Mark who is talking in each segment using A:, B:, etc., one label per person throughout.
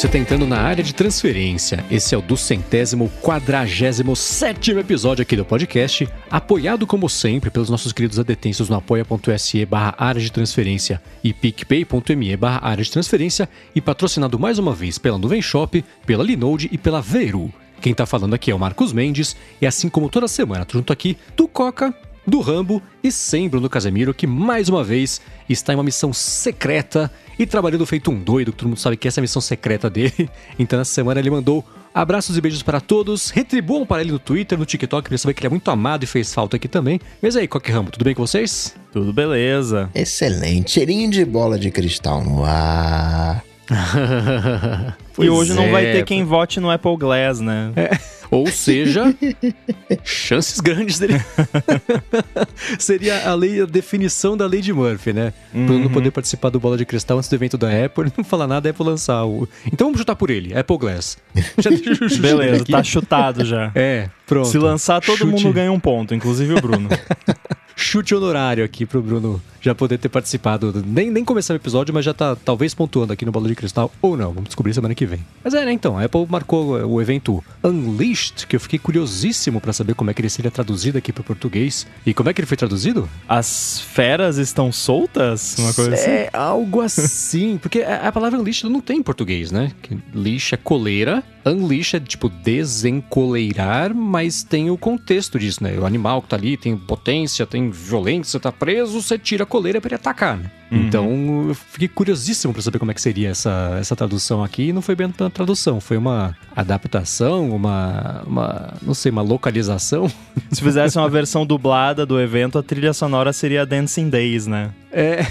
A: você está entrando na área de transferência. Esse é o do centésimo quadragésimo sétimo episódio aqui do podcast, apoiado como sempre pelos nossos queridos adetensos no apoia.se barra área de transferência e picpay.me barra área de transferência e patrocinado mais uma vez pela Nuvem Shop, pela Linode e pela Veru. Quem tá falando aqui é o Marcos Mendes, e assim como toda semana, junto aqui do Coca, do Rambo e sem Bruno Casemiro, que mais uma vez está em uma missão secreta e trabalhando feito um doido, que todo mundo sabe que essa é a missão secreta dele. Então, nessa semana ele mandou abraços e beijos para todos. Retribuam para ele no Twitter, no TikTok, pra saber que ele é muito amado e fez falta aqui também. Mas aí, Coque Rambo, tudo bem com vocês?
B: Tudo beleza.
C: Excelente. Cheirinho de bola de cristal no ar.
B: e hoje não vai
A: é,
B: ter quem vote no Apple Glass, né?
A: É. Ou seja, chances grandes dele. Seria a lei, a definição da lei de Murphy, né? Uhum. Pra não poder participar do Bola de Cristal antes do evento da Apple, ele não falar nada, a Apple lançar o. Então vamos chutar por ele, Apple Glass.
B: Já Beleza, tá chutado já.
A: É, pronto.
B: Se lançar, todo Chute. mundo ganha um ponto, inclusive o Bruno.
A: chute honorário aqui pro Bruno já poder ter participado. Nem, nem começar o episódio, mas já tá talvez pontuando aqui no Bola de Cristal, ou não. Vamos descobrir semana que vem. Mas é, né? Então, a Apple marcou o evento Unleashed, que eu fiquei curiosíssimo para saber como é que ele seria traduzido aqui pro português. E como é que ele foi traduzido?
B: As feras estão soltas? Uma coisa assim?
A: É, algo assim. porque a, a palavra Unleashed não tem em português, né? Leash é coleira. Unleash é tipo desencoleirar, mas tem o contexto disso, né? O animal que tá ali tem potência, tem violência, tá preso, você tira coleira para ele atacar, né? Uhum. Então, eu fiquei curiosíssimo para saber como é que seria essa, essa tradução aqui. E não foi bem uma tradução, foi uma adaptação, uma, uma, não sei, uma localização.
B: Se fizesse uma versão dublada do evento, a trilha sonora seria Dancing Days, né?
A: É.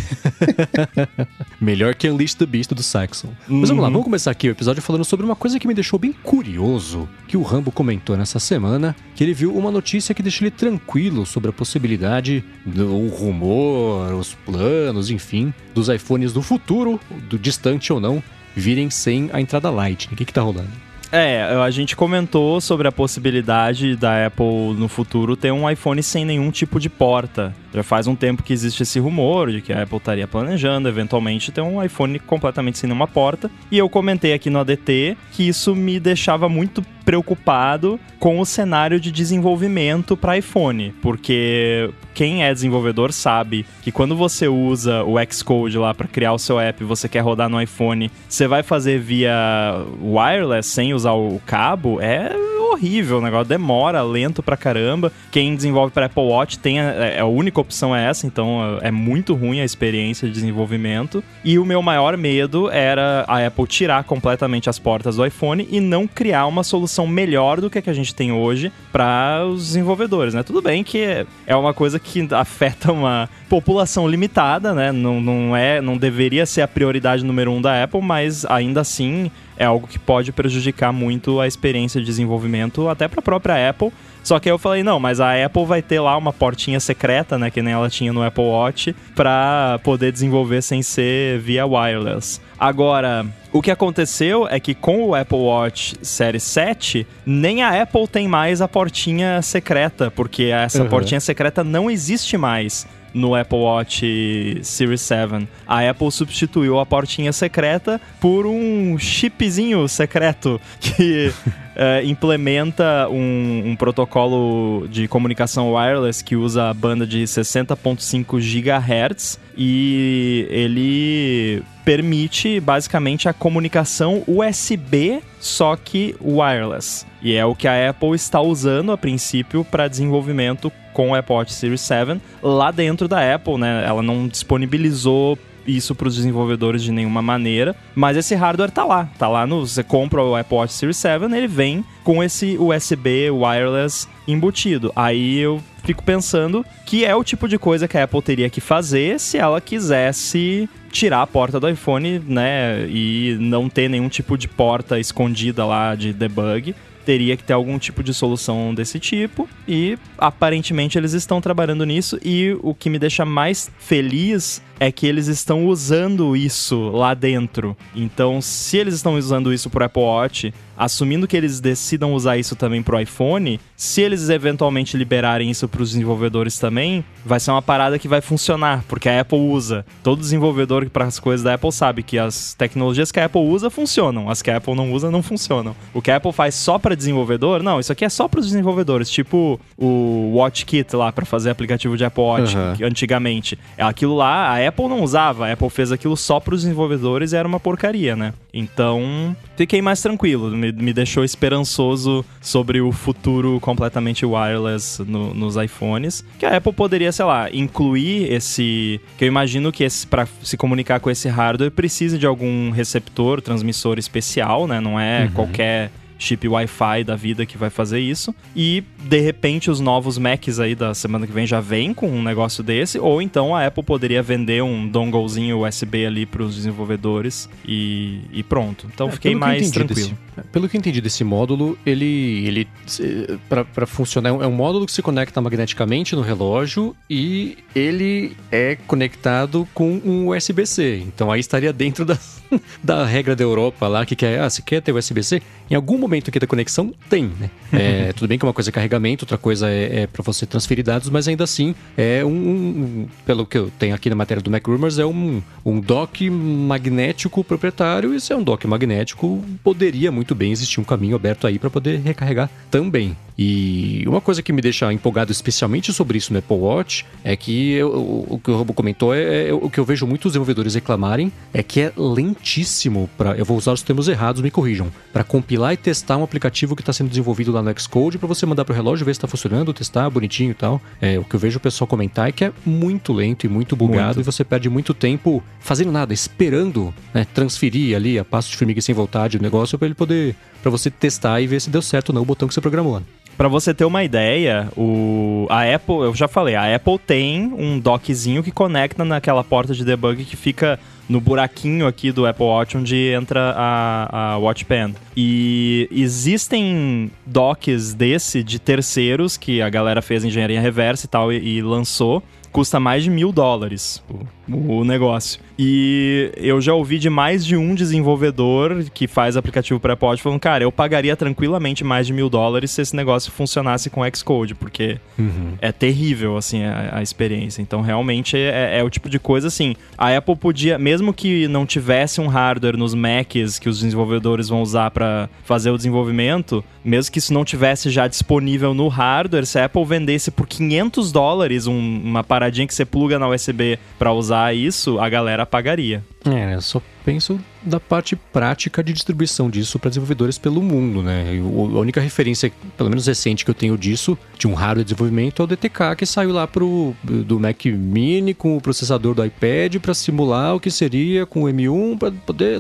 A: Melhor que Unleash the Beast do Saxon. Uhum. Mas vamos lá, uhum. vamos começar aqui o episódio falando sobre uma coisa que me deixou bem curioso, que o Rambo comentou nessa semana, que ele viu uma notícia que deixa ele tranquilo sobre a possibilidade, do rumor, os planos, enfim, dos iPhones do futuro, do distante ou não, virem sem a entrada Lightning. O que que tá rolando?
B: É, a gente comentou sobre a possibilidade da Apple no futuro ter um iPhone sem nenhum tipo de porta. Já faz um tempo que existe esse rumor de que a Apple estaria planejando eventualmente ter um iPhone completamente sem nenhuma porta. E eu comentei aqui no ADT que isso me deixava muito preocupado com o cenário de desenvolvimento para iPhone, porque quem é desenvolvedor sabe que quando você usa o Xcode lá para criar o seu app você quer rodar no iPhone, você vai fazer via wireless sem usar o cabo, é horrível, o negócio demora, lento pra caramba. Quem desenvolve para Apple Watch tem a, é, a única opção é essa, então é, é muito ruim a experiência de desenvolvimento. E o meu maior medo era a Apple tirar completamente as portas do iPhone e não criar uma solução melhor do que a que a gente tem hoje para os desenvolvedores, né? Tudo bem que é uma coisa que afeta uma população limitada, né? Não, não é, não deveria ser a prioridade número um da Apple, mas ainda assim é algo que pode prejudicar muito a experiência de desenvolvimento até para a própria Apple. Só que eu falei, não, mas a Apple vai ter lá uma portinha secreta, né, que nem ela tinha no Apple Watch, para poder desenvolver sem ser via wireless. Agora, o que aconteceu é que com o Apple Watch Série 7, nem a Apple tem mais a portinha secreta, porque essa uhum. portinha secreta não existe mais no Apple Watch Series 7. A Apple substituiu a portinha secreta por um chipzinho secreto que uh, implementa um, um, protocolo de comunicação wireless que usa a banda de 60.5 GHz e ele permite basicamente a comunicação USB, só que wireless. E é o que a Apple está usando a princípio para desenvolvimento com o Apple Series 7 lá dentro da Apple, né? Ela não disponibilizou isso para os desenvolvedores de nenhuma maneira, mas esse hardware tá lá, tá lá no você compra o Apple Watch Series 7, ele vem com esse USB wireless embutido. Aí eu fico pensando que é o tipo de coisa que a Apple teria que fazer se ela quisesse tirar a porta do iPhone, né, e não ter nenhum tipo de porta escondida lá de debug teria que ter algum tipo de solução desse tipo. E aparentemente eles estão trabalhando nisso. E o que me deixa mais feliz é que eles estão usando isso lá dentro. Então, se eles estão usando isso pro Apple Watch, assumindo que eles decidam usar isso também pro iPhone, se eles eventualmente liberarem isso para os desenvolvedores também, vai ser uma parada que vai funcionar, porque a Apple usa. Todo desenvolvedor para as coisas da Apple sabe que as tecnologias que a Apple usa funcionam, as que a Apple não usa não funcionam. O que a Apple faz só para desenvolvedor, não, isso aqui é só para os desenvolvedores, tipo o Watch Kit lá para fazer aplicativo de Apple Watch uhum. antigamente. Aquilo lá a Apple não usava, a Apple fez aquilo só para os desenvolvedores e era uma porcaria, né? Então, fiquei mais tranquilo, me, me deixou esperançoso sobre o futuro completamente wireless no, nos iPhones. Que a Apple poderia, sei lá, incluir esse. Que eu imagino que esse para se comunicar com esse hardware precise de algum receptor, transmissor especial, né? Não é uhum. qualquer chip Wi-Fi da vida que vai fazer isso. E de repente os novos Macs aí da semana que vem já vêm com um negócio desse, ou então a Apple poderia vender um donglezinho USB ali para os desenvolvedores e, e, pronto. Então é, fiquei mais tranquilo.
A: Desse, pelo que eu entendi desse módulo, ele, ele para funcionar é um módulo que se conecta magneticamente no relógio e ele é conectado com um USB-C. Então aí estaria dentro da, da regra da Europa lá que quer, ah, você quer ter USB-C? Em algum momento aqui da conexão tem, né? É, tudo bem que uma coisa é carregamento, outra coisa é, é para você transferir dados, mas ainda assim é um, um, pelo que eu tenho aqui na matéria do Mac Rumors, é um, um dock magnético proprietário. E se é um dock magnético, poderia muito bem existir um caminho aberto aí para poder recarregar também. E uma coisa que me deixa empolgado especialmente sobre isso no Apple Watch é que eu, o que o Robo comentou é, é, o que eu vejo muitos desenvolvedores reclamarem é que é lentíssimo para eu vou usar os termos errados, me corrijam, para compilar e testar um aplicativo que está sendo desenvolvido lá no Xcode para você mandar para o relógio ver se está funcionando, testar bonitinho e tal. É, o que eu vejo o pessoal comentar é que é muito lento e muito bugado muito. e você perde muito tempo fazendo nada, esperando né, transferir ali a passo de formiga sem vontade o negócio para ele poder para você testar e ver se deu certo ou não o botão que você programou.
B: Para você ter uma ideia, o, a Apple, eu já falei, a Apple tem um dockzinho que conecta naquela porta de debug que fica no buraquinho aqui do Apple Watch onde entra a, a Watch Pen. E existem docks desse de terceiros que a galera fez engenharia reversa e tal e, e lançou. Custa mais de mil dólares o, negócio. E eu já ouvi de mais de um desenvolvedor que faz aplicativo para Watch falando, cara, eu pagaria tranquilamente mais de mil dólares se esse negócio funcionasse com Xcode, porque uhum. é terrível, assim, a, a experiência. Então, realmente, é, é, é, o tipo de coisa, assim, a Apple podia, mesmo que não tivesse um hardware nos Macs que os desenvolvedores vão usar para fazer o desenvolvimento, mesmo que isso não tivesse já disponível no hardware, se a Apple vendesse por 500 dólares um, uma paradinha que você pluga na USB para usar isso, a galera pagaria.
A: É, eu só penso da parte prática de distribuição disso para desenvolvedores pelo mundo, né? a única referência, pelo menos recente, que eu tenho disso, de um hardware de desenvolvimento, é o DTK, que saiu lá pro, do Mac Mini com o processador do iPad para simular o que seria com o M1 para poder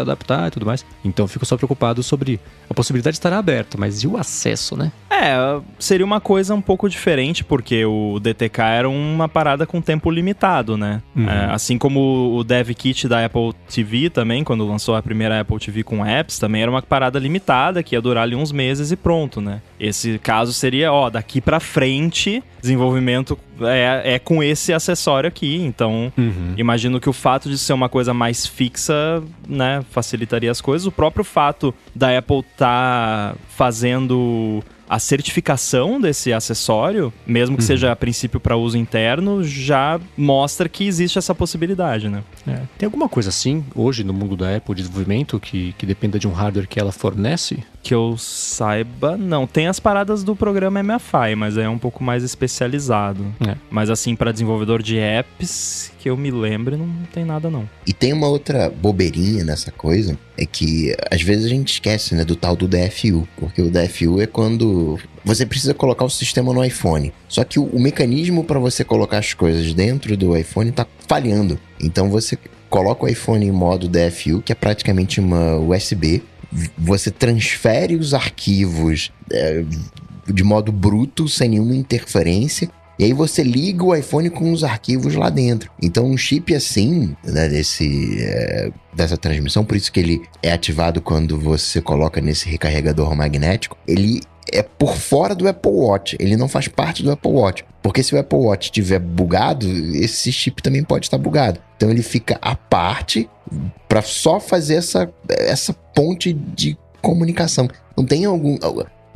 A: adaptar e tudo mais. Então fico só preocupado sobre a possibilidade de estar aberta, mas e o acesso, né?
B: É, seria uma coisa um pouco diferente, porque o DTK era uma parada com tempo limitado, né? Uhum. É, assim como o Dev Kit da Apple TV também, quando lançou a primeira Apple TV com apps, também era uma parada limitada, que ia durar ali uns meses e pronto, né? Esse caso seria, ó, daqui para frente, desenvolvimento é, é com esse acessório aqui. Então, uhum. imagino que o fato de ser uma coisa mais fixa, né, facilitaria as coisas. O próprio fato da Apple tá fazendo a certificação desse acessório, mesmo que uhum. seja a princípio para uso interno, já mostra que existe essa possibilidade, né?
A: É. Tem alguma coisa assim hoje no mundo da Apple de desenvolvimento que, que dependa de um hardware que ela fornece?
B: Que eu saiba, não. Tem as paradas do programa MFI, mas é um pouco mais especializado. É. Mas assim, para desenvolvedor de apps, que eu me lembre, não tem nada não.
C: E tem uma outra bobeirinha nessa coisa, é que às vezes a gente esquece, né, do tal do DFU, porque o DFU é quando você precisa colocar o sistema no iPhone. Só que o, o mecanismo para você colocar as coisas dentro do iPhone tá falhando. Então você coloca o iPhone em modo DFU, que é praticamente uma USB, você transfere os arquivos é, de modo bruto, sem nenhuma interferência, E aí você liga o iPhone com os arquivos lá dentro. Então um chip assim, né, desse, é, dessa transmissão, por isso que ele é ativado quando você coloca nesse recarregador magnético, ele é por fora do Apple Watch, ele não faz parte do Apple Watch. Porque se o Apple Watch estiver bugado, esse chip também pode estar bugado. Então ele fica à parte para só fazer essa, essa ponte de comunicação. Não tem algum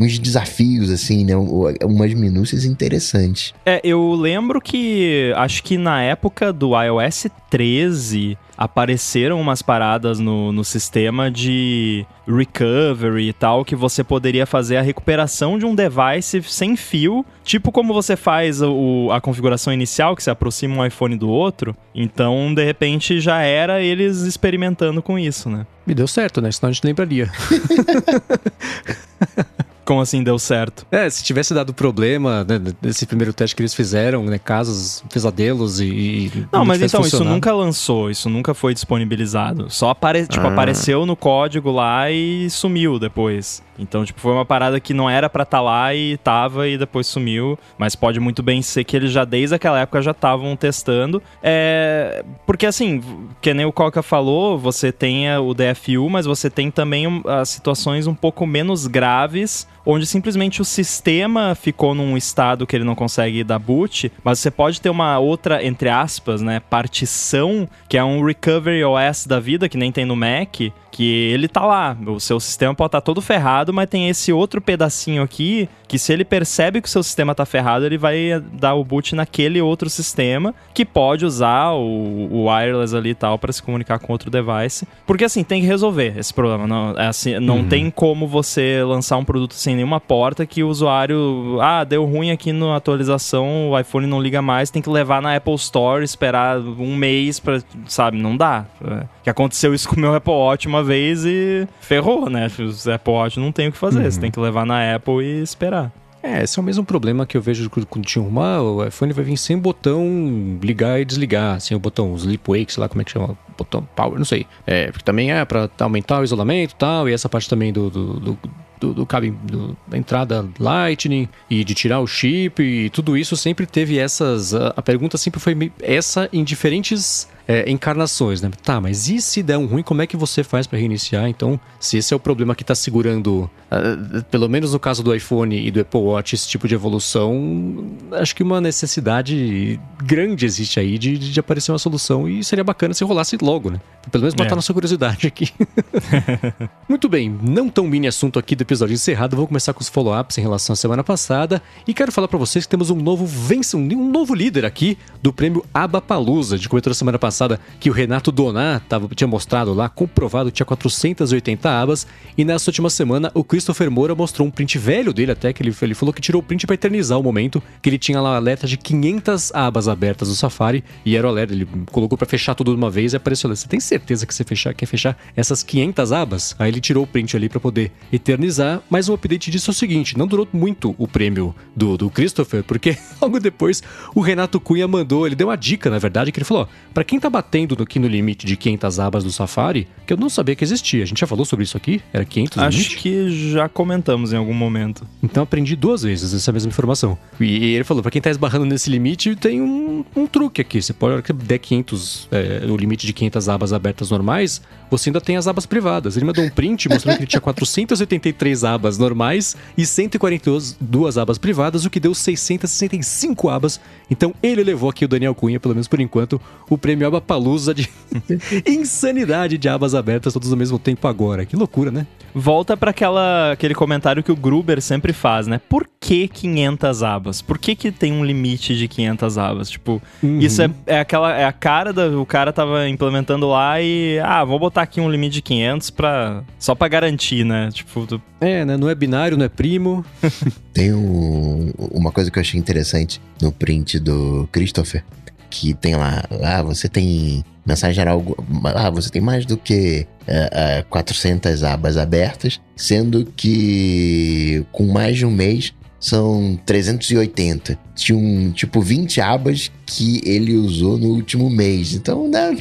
C: uns desafios, assim, né? Umas minúcias interessantes.
B: É, eu lembro que acho que na época do iOS 13 apareceram umas paradas no, no sistema de recovery e tal, que você poderia fazer a recuperação de um device sem fio, tipo como você faz o, a configuração inicial, que se aproxima um iPhone do outro. Então, de repente, já era eles experimentando com isso, né?
A: Me deu certo, né? Senão a gente lembraria.
B: Como assim deu certo?
A: É, se tivesse dado problema né, nesse primeiro teste que eles fizeram, né? Casos, pesadelos e.
B: Não, mas então, isso nunca lançou, isso nunca foi disponibilizado. Só apare tipo, ah. apareceu no código lá e sumiu depois. Então, tipo, foi uma parada que não era para estar tá lá e tava e depois sumiu. Mas pode muito bem ser que eles já desde aquela época já estavam testando. É... Porque assim, que nem o Coca falou, você tem o DFU, mas você tem também as situações um pouco menos graves onde simplesmente o sistema ficou num estado que ele não consegue dar boot, mas você pode ter uma outra, entre aspas, né, partição, que é um Recovery OS da vida, que nem tem no Mac, que ele tá lá. O seu sistema pode estar tá todo ferrado, mas tem esse outro pedacinho aqui que se ele percebe que o seu sistema tá ferrado, ele vai dar o boot naquele outro sistema que pode usar o, o wireless ali e tal para se comunicar com outro device. Porque assim, tem que resolver esse problema. Não, é assim, não uhum. tem como você lançar um produto sem nenhuma porta que o usuário, ah, deu ruim aqui na atualização, o iPhone não liga mais, tem que levar na Apple Store, esperar um mês para, sabe, não dá. É. Que aconteceu isso com o meu Apple Watch uma vez e ferrou, né? Os Apple Watch não tem o que fazer, uhum. você tem que levar na Apple e esperar.
A: É, esse é o mesmo problema que eu vejo quando tinha uma, o iPhone vai vir sem botão ligar e desligar, sem o botão sleep wake, sei lá como é que chama, botão power, não sei. É, porque também é para aumentar o isolamento e tal, e essa parte também do, do, do do, do cabo do, da entrada Lightning e de tirar o chip e tudo isso sempre teve essas. A, a pergunta sempre foi essa em diferentes é, encarnações, né? Tá, mas e se der um ruim, como é que você faz para reiniciar? Então, se esse é o problema que está segurando, uh, pelo menos no caso do iPhone e do Apple Watch, esse tipo de evolução, acho que uma necessidade grande existe aí de, de aparecer uma solução e seria bacana se rolasse logo, né? Pelo menos matar é. nossa curiosidade aqui. Muito bem, não tão mini assunto aqui do episódio encerrado, vou começar com os follow-ups em relação à semana passada e quero falar para vocês que temos um novo vence, um novo líder aqui do prêmio Abapalusa, de comentou semana passada passada que o Renato Donat tava, tinha mostrado lá, comprovado que tinha 480 abas. E nessa última semana, o Christopher Moura mostrou um print velho dele até, que ele, ele falou que tirou o print para eternizar o momento, que ele tinha lá alerta de 500 abas abertas no Safari. E era o alerta, ele colocou para fechar tudo de uma vez e apareceu lá. Você tem certeza que você fechar, quer fechar essas 500 abas? Aí ele tirou o print ali para poder eternizar. Mas um update disso é o seguinte: não durou muito o prêmio do, do Christopher, porque logo depois o Renato Cunha mandou, ele deu uma dica, na verdade, que ele falou: ó, pra quem tá batendo aqui no limite de 500 abas do Safari, que eu não sabia que existia. A gente já falou sobre isso aqui? Era 500
B: Acho
A: limite?
B: que já comentamos em algum momento.
A: Então aprendi duas vezes essa mesma informação. E ele falou, para quem tá esbarrando nesse limite, tem um, um truque aqui. Você pode, que der 500, é, o limite de 500 abas abertas normais, você ainda tem as abas privadas. Ele mandou um print mostrando que ele tinha 483 abas normais e 142 abas privadas, o que deu 665 abas. Então ele levou aqui o Daniel Cunha, pelo menos por enquanto, o prêmio Abapalusa de insanidade de abas abertas todos ao mesmo tempo agora. Que loucura, né?
B: Volta para aquela aquele comentário que o Gruber sempre faz, né? Por que 500 abas? Por que, que tem um limite de 500 abas? Tipo, uhum. isso é, é aquela é a cara do o cara tava implementando lá e ah, vou botar aqui um limite de 500 para só para garantir, né? Tipo, do...
A: é, né? Não é binário, não é primo.
C: tem um, uma coisa que eu achei interessante no print do Christopher que tem lá, ah, você tem mensagem geral, ah, você tem mais do que uh, uh, 400 abas abertas, sendo que com mais de um mês são 380. Tinha um, tipo 20 abas que ele usou no último mês. Então, né?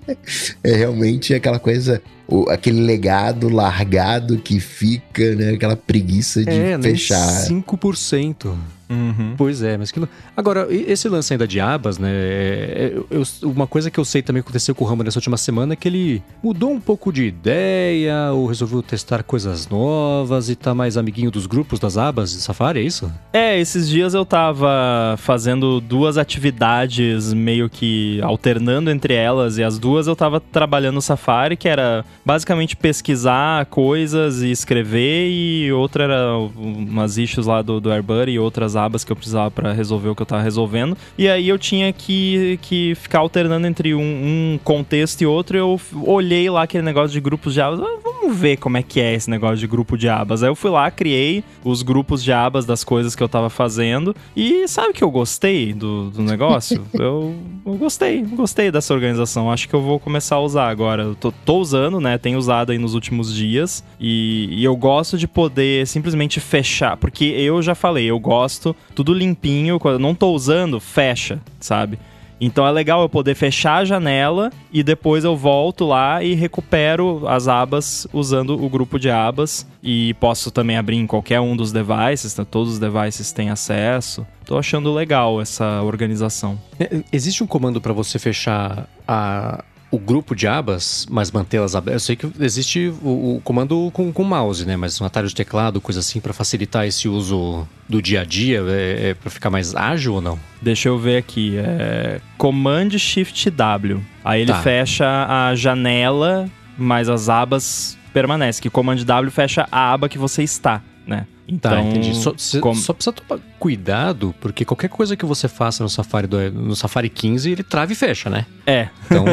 C: é realmente aquela coisa, o, aquele legado largado que fica, né? Aquela preguiça de é, fechar.
A: Nem 5%. Uhum. Pois é, mas que... Agora, esse lance ainda de abas, né? É, é, eu, uma coisa que eu sei também aconteceu com o Rambo nessa última semana é que ele mudou um pouco de ideia, ou resolveu testar coisas novas e tá mais amiguinho dos grupos das abas de Safari, é isso?
B: É, esses dias eu tava fazendo duas atividades meio que alternando entre elas, e as duas eu tava trabalhando no Safari, que era basicamente pesquisar coisas e escrever, e outra era umas issues lá do, do AirBuddy e outras abas que eu precisava para resolver o que eu tava resolvendo. E aí eu tinha que, que ficar alternando entre um, um contexto e outro. Eu olhei lá aquele negócio de grupos de abas. Ah, vamos ver como é que é esse negócio de grupo de abas. Aí eu fui lá, criei os grupos de abas das coisas que eu tava fazendo. E sabe que eu gostei do, do negócio? eu, eu gostei, gostei dessa organização. Acho que eu vou começar a usar agora. Eu tô, tô usando, né? Tenho usado aí nos últimos dias. E, e eu gosto de poder simplesmente fechar. Porque eu já falei, eu gosto tudo limpinho. Quando eu não tô usando, fecha, sabe? Então é legal eu poder fechar a janela e depois eu volto lá e recupero as abas usando o grupo de abas. E posso também abrir em qualquer um dos devices, né? todos os devices têm acesso. Tô achando legal essa organização.
A: É, existe um comando para você fechar a, o grupo de abas, mas mantê-las abertas. Eu sei que existe o, o comando com, com mouse, né? Mas um atalho de teclado, coisa assim, para facilitar esse uso do dia a dia, é, é para ficar mais ágil ou não?
B: Deixa eu ver aqui. É Command Shift W. Aí ele tá. fecha a janela, mas as abas permanecem. Que Command W fecha a aba que você está, né?
A: Tá, então, tá, entendi. Só, como... só precisa tomar cuidado, porque qualquer coisa que você faça no Safari, do, no Safari 15, ele trava e fecha, né?
B: É. Então...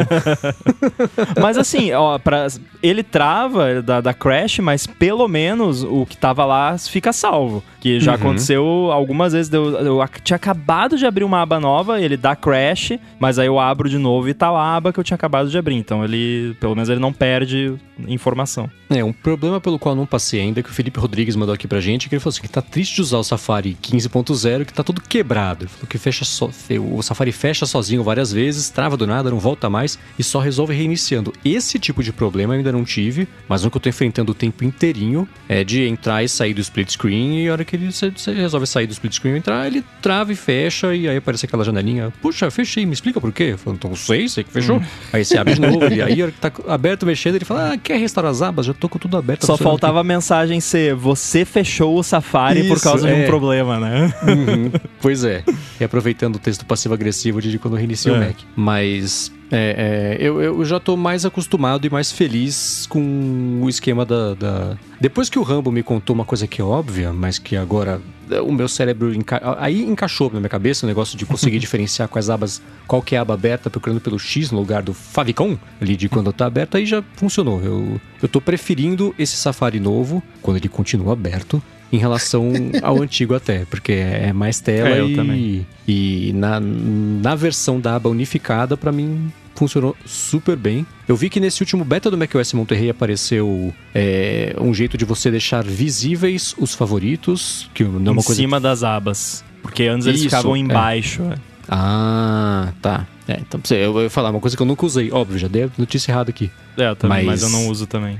B: mas assim, ó, pra, ele trava da, da crash, mas pelo menos o que tava lá fica salvo. Que já uhum. aconteceu algumas vezes. Eu, eu tinha acabado de abrir uma aba nova, ele dá crash, mas aí eu abro de novo e tá lá a aba que eu tinha acabado de abrir. Então ele, pelo menos, ele não perde informação.
A: É, um problema pelo qual eu não passei ainda, que o Felipe Rodrigues mandou aqui pra gente, que ele falou assim, que tá triste de usar o Safari 15.0, que tá todo quebrado. Ele falou que fecha so, o Safari fecha sozinho várias vezes, trava do nada, não volta mais e só resolve reiniciando. Esse tipo de problema eu ainda não tive, mas um que eu tô enfrentando o tempo inteirinho é de entrar e sair do split screen e a hora que ele você, resolve sair do split screen e entrar, ele trava e fecha e aí aparece aquela janelinha. Puxa, fechei, me explica por quê? Eu falo, então sei, sei que fechou. Hum. Aí você abre de novo e aí a hora que tá aberto mexendo, ele fala, ah, quer restaurar as abas? Já tô com tudo aberto.
B: Só faltava aqui. a mensagem ser, você fechou o Safari Isso, por causa é. de um é. problema, né?
A: Uhum. pois é. E aproveitando o texto passivo-agressivo de quando eu reinicio é. o Mac. Mas é, é, eu, eu já tô mais acostumado e mais feliz com o esquema da, da, Depois que o Rambo me contou uma coisa que é óbvia, mas que agora o meu cérebro enca... aí encaixou na minha cabeça o negócio de conseguir diferenciar quais abas, qual que é a aba aberta, procurando pelo X no lugar do favicon ali de quando tá aberto, aí já funcionou. Eu, eu tô preferindo esse Safari novo, quando ele continua aberto, em relação ao antigo até, porque é mais tela é, e, também. e na, na versão da aba unificada, para mim funcionou super bem. Eu vi que nesse último beta do macOS Monterrey apareceu é, um jeito de você deixar visíveis os favoritos, que não é uma
B: em
A: coisa
B: cima das abas, porque antes eles Isso, ficavam é. embaixo. É.
A: Ah, tá. É, então eu vou falar uma coisa que eu nunca usei. Óbvio, já dei notícia errada aqui.
B: É, eu também, mas... mas eu não uso também.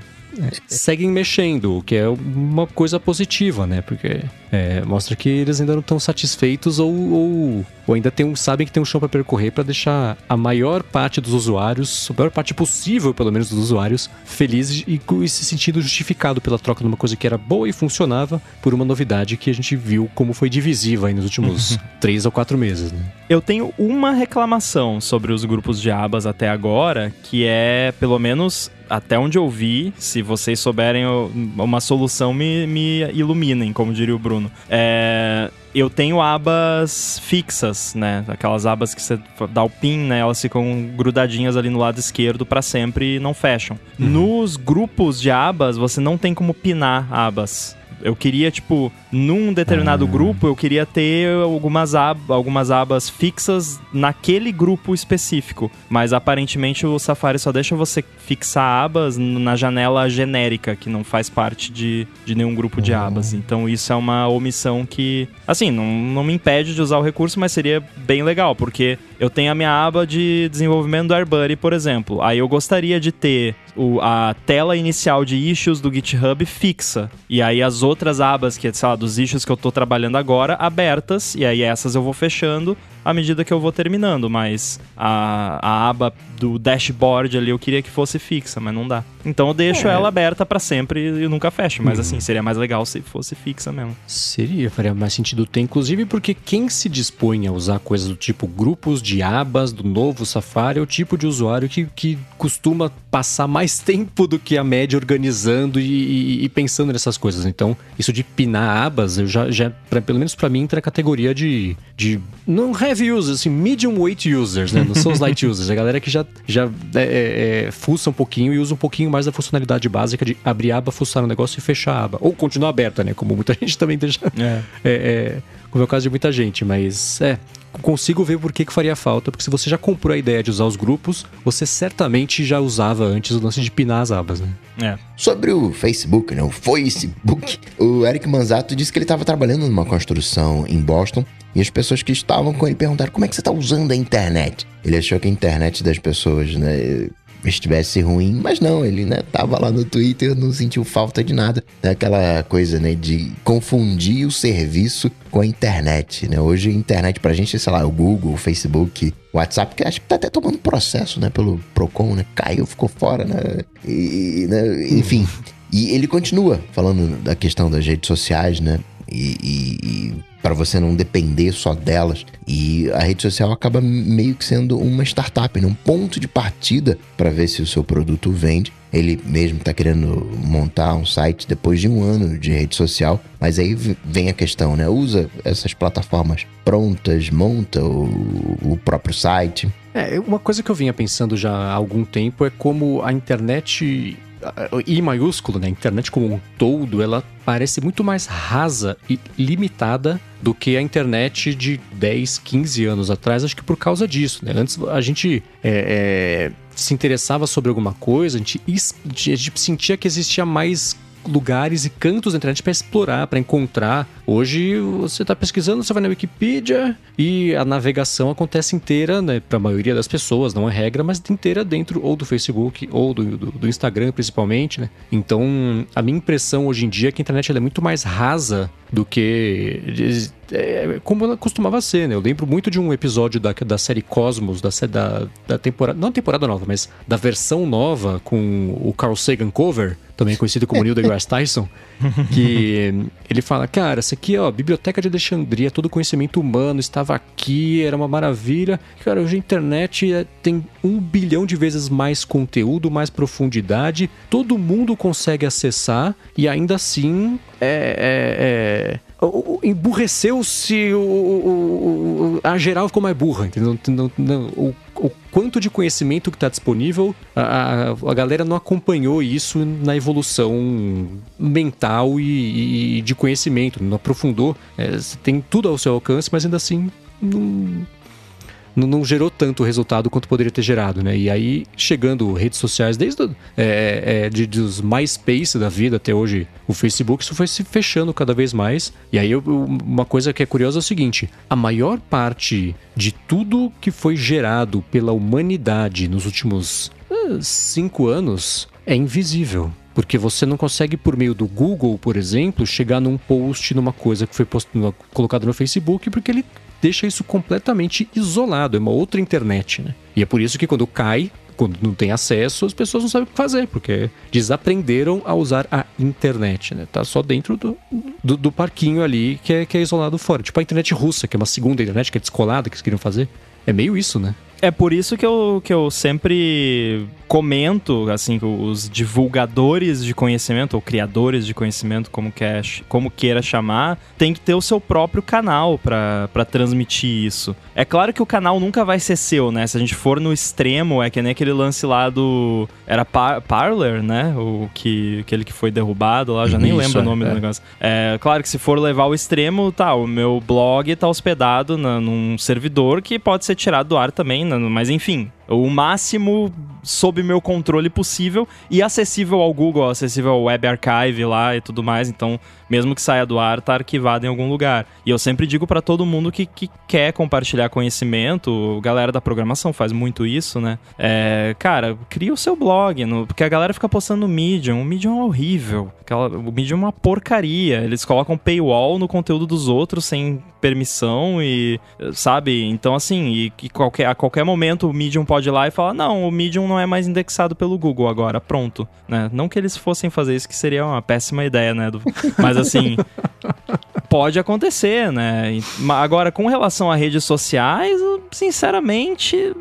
A: Seguem mexendo, o que é uma coisa positiva, né? Porque é, mostra que eles ainda não estão satisfeitos ou, ou, ou, ainda tem um, sabem que tem um chão para percorrer para deixar a maior parte dos usuários, a maior parte possível, pelo menos, dos usuários, felizes e, e se sentindo justificado pela troca de uma coisa que era boa e funcionava por uma novidade que a gente viu como foi divisiva aí nos últimos três ou quatro meses, né?
B: Eu tenho uma reclamação sobre os grupos de abas até agora, que é, pelo menos, até onde eu vi, se vocês souberem uma solução, me, me iluminem, como diria o Bruno. É, eu tenho abas fixas, né? Aquelas abas que você dá o pin, né? Elas ficam grudadinhas ali no lado esquerdo para sempre e não fecham. Uhum. Nos grupos de abas, você não tem como pinar abas. Eu queria, tipo, num determinado ah. grupo, eu queria ter algumas, ab algumas abas fixas naquele grupo específico. Mas aparentemente o Safari só deixa você fixar abas na janela genérica, que não faz parte de, de nenhum grupo de abas. Então isso é uma omissão que, assim, não, não me impede de usar o recurso, mas seria bem legal, porque eu tenho a minha aba de desenvolvimento do AirBuddy, por exemplo. Aí eu gostaria de ter o, a tela inicial de issues do GitHub fixa. E aí as outras abas, que é, sei lá, dos issues que eu tô trabalhando agora abertas, e aí essas eu vou fechando à medida que eu vou terminando, mas a, a aba do dashboard ali eu queria que fosse fixa, mas não dá. Então eu deixo é. ela aberta para sempre e nunca fecho, mas assim, seria mais legal se fosse fixa mesmo.
A: Seria, faria mais sentido ter, inclusive porque quem se dispõe a usar coisas do tipo grupos de abas do novo Safari é o tipo de usuário que, que costuma passar mais tempo do que a média organizando e, e, e pensando nessas coisas. Então, isso de pinar abas, eu já, já pra, pelo menos para mim, entra a categoria de, de não heavy users, assim, medium weight users, né? Não são os light users. A galera que já, já é, é, é, fuça um pouquinho e usa um pouquinho mais da funcionalidade básica de abrir a aba, fuçar no negócio e fechar a aba. Ou continuar aberta, né? Como muita gente também deixa. É. é, é como é o caso de muita gente, mas é consigo ver por que, que faria falta, porque se você já comprou a ideia de usar os grupos, você certamente já usava antes o lance de pinar as abas, né?
C: É. Sobre o Facebook, né? O Facebook, o Eric Manzato disse que ele estava trabalhando numa construção em Boston e as pessoas que estavam com ele perguntaram como é que você está usando a internet. Ele achou que a internet das pessoas, né? Estivesse ruim, mas não, ele, né, tava lá no Twitter, não sentiu falta de nada. É aquela coisa, né, de confundir o serviço com a internet, né? Hoje a internet pra gente, sei lá, o Google, o Facebook, o WhatsApp, que acho que tá até tomando processo, né, pelo Procon, né? Caiu, ficou fora, né? E, né? enfim. E ele continua falando da questão das redes sociais, né? e, e, para você não depender só delas. E a rede social acaba meio que sendo uma startup, né? um ponto de partida para ver se o seu produto vende. Ele mesmo está querendo montar um site depois de um ano de rede social, mas aí vem a questão, né? Usa essas plataformas prontas, monta o, o próprio site.
A: É, uma coisa que eu vinha pensando já há algum tempo é como a internet I maiúsculo, né? A internet como um todo, ela parece muito mais rasa e limitada do que a internet de 10, 15 anos atrás, acho que por causa disso, né? Antes a gente é, é, se interessava sobre alguma coisa, a gente, a gente sentia que existia mais lugares e cantos da internet para explorar, para encontrar. Hoje você está pesquisando, você vai na Wikipedia e a navegação acontece inteira, né, para a maioria das pessoas, não é regra, mas inteira dentro ou do Facebook ou do, do, do Instagram principalmente, né? Então a minha impressão hoje em dia é que a internet é muito mais rasa do que é, como ela costumava ser, né? Eu lembro muito de um episódio da, da série Cosmos, da, da, da temporada, não temporada nova, mas da versão nova com o Carl Sagan cover, também conhecido como Neil deGrasse Tyson, que ele fala, cara, essa aqui, ó, Biblioteca de Alexandria, todo conhecimento humano estava aqui, era uma maravilha. Cara, hoje a internet é, tem um bilhão de vezes mais conteúdo, mais profundidade, todo mundo consegue acessar e ainda assim é, é, é emburreceu-se a geral ficou mais burra, entendeu? O, o, quanto de conhecimento que está disponível, a, a, galera não acompanhou isso na evolução mental e, e de conhecimento, não aprofundou. É, tem tudo ao seu alcance, mas ainda assim não, não, não, gerou tanto resultado quanto poderia ter gerado, né? E aí, chegando redes sociais, desde do, é, é, de, dos MySpace da vida até hoje, o Facebook, isso foi se fechando cada vez mais. E aí, eu, uma coisa que é curiosa é o seguinte: a maior parte de tudo que foi gerado pela humanidade nos últimos uh, cinco anos é invisível. Porque você não consegue, por meio do Google, por exemplo, chegar num post, numa coisa que foi colocada no Facebook, porque ele deixa isso completamente isolado, é uma outra internet, né? E é por isso que quando cai, quando não tem acesso, as pessoas não sabem o que fazer, porque desaprenderam a usar a internet, né? Tá só dentro do, do, do parquinho ali que é, que é isolado fora. Tipo a internet russa, que é uma segunda internet que é descolada, que eles queriam fazer. É meio isso, né?
B: É por isso que eu, que eu sempre comento, assim, que os divulgadores de conhecimento, ou criadores de conhecimento, como, quer, como queira chamar, tem que ter o seu próprio canal para transmitir isso. É claro que o canal nunca vai ser seu, né? Se a gente for no extremo, é que nem aquele lance lá do. Era Par Parler, né? O que, aquele que foi derrubado lá, já nem lembro é, o nome é. do negócio. É claro que se for levar ao extremo, tá, o meu blog tá hospedado na, num servidor que pode ser tirado do ar também, né? Mas enfim, o máximo sob meu controle possível e acessível ao Google, acessível ao Web Archive lá e tudo mais. Então, mesmo que saia do ar, tá arquivado em algum lugar. E eu sempre digo para todo mundo que, que quer compartilhar conhecimento, galera da programação faz muito isso, né? É, cara, cria o seu blog, no, porque a galera fica postando no Medium. O Medium é horrível. Aquela, o Medium é uma porcaria. Eles colocam paywall no conteúdo dos outros sem permissão e, sabe? Então, assim, e, e qualquer, a qualquer momento o Medium pode ir lá e falar: não, o Medium não é mais indexado pelo Google agora, pronto. Né? Não que eles fossem fazer isso, que seria uma péssima ideia, né? Mas assim. pode acontecer, né? Agora, com relação a redes sociais, sinceramente,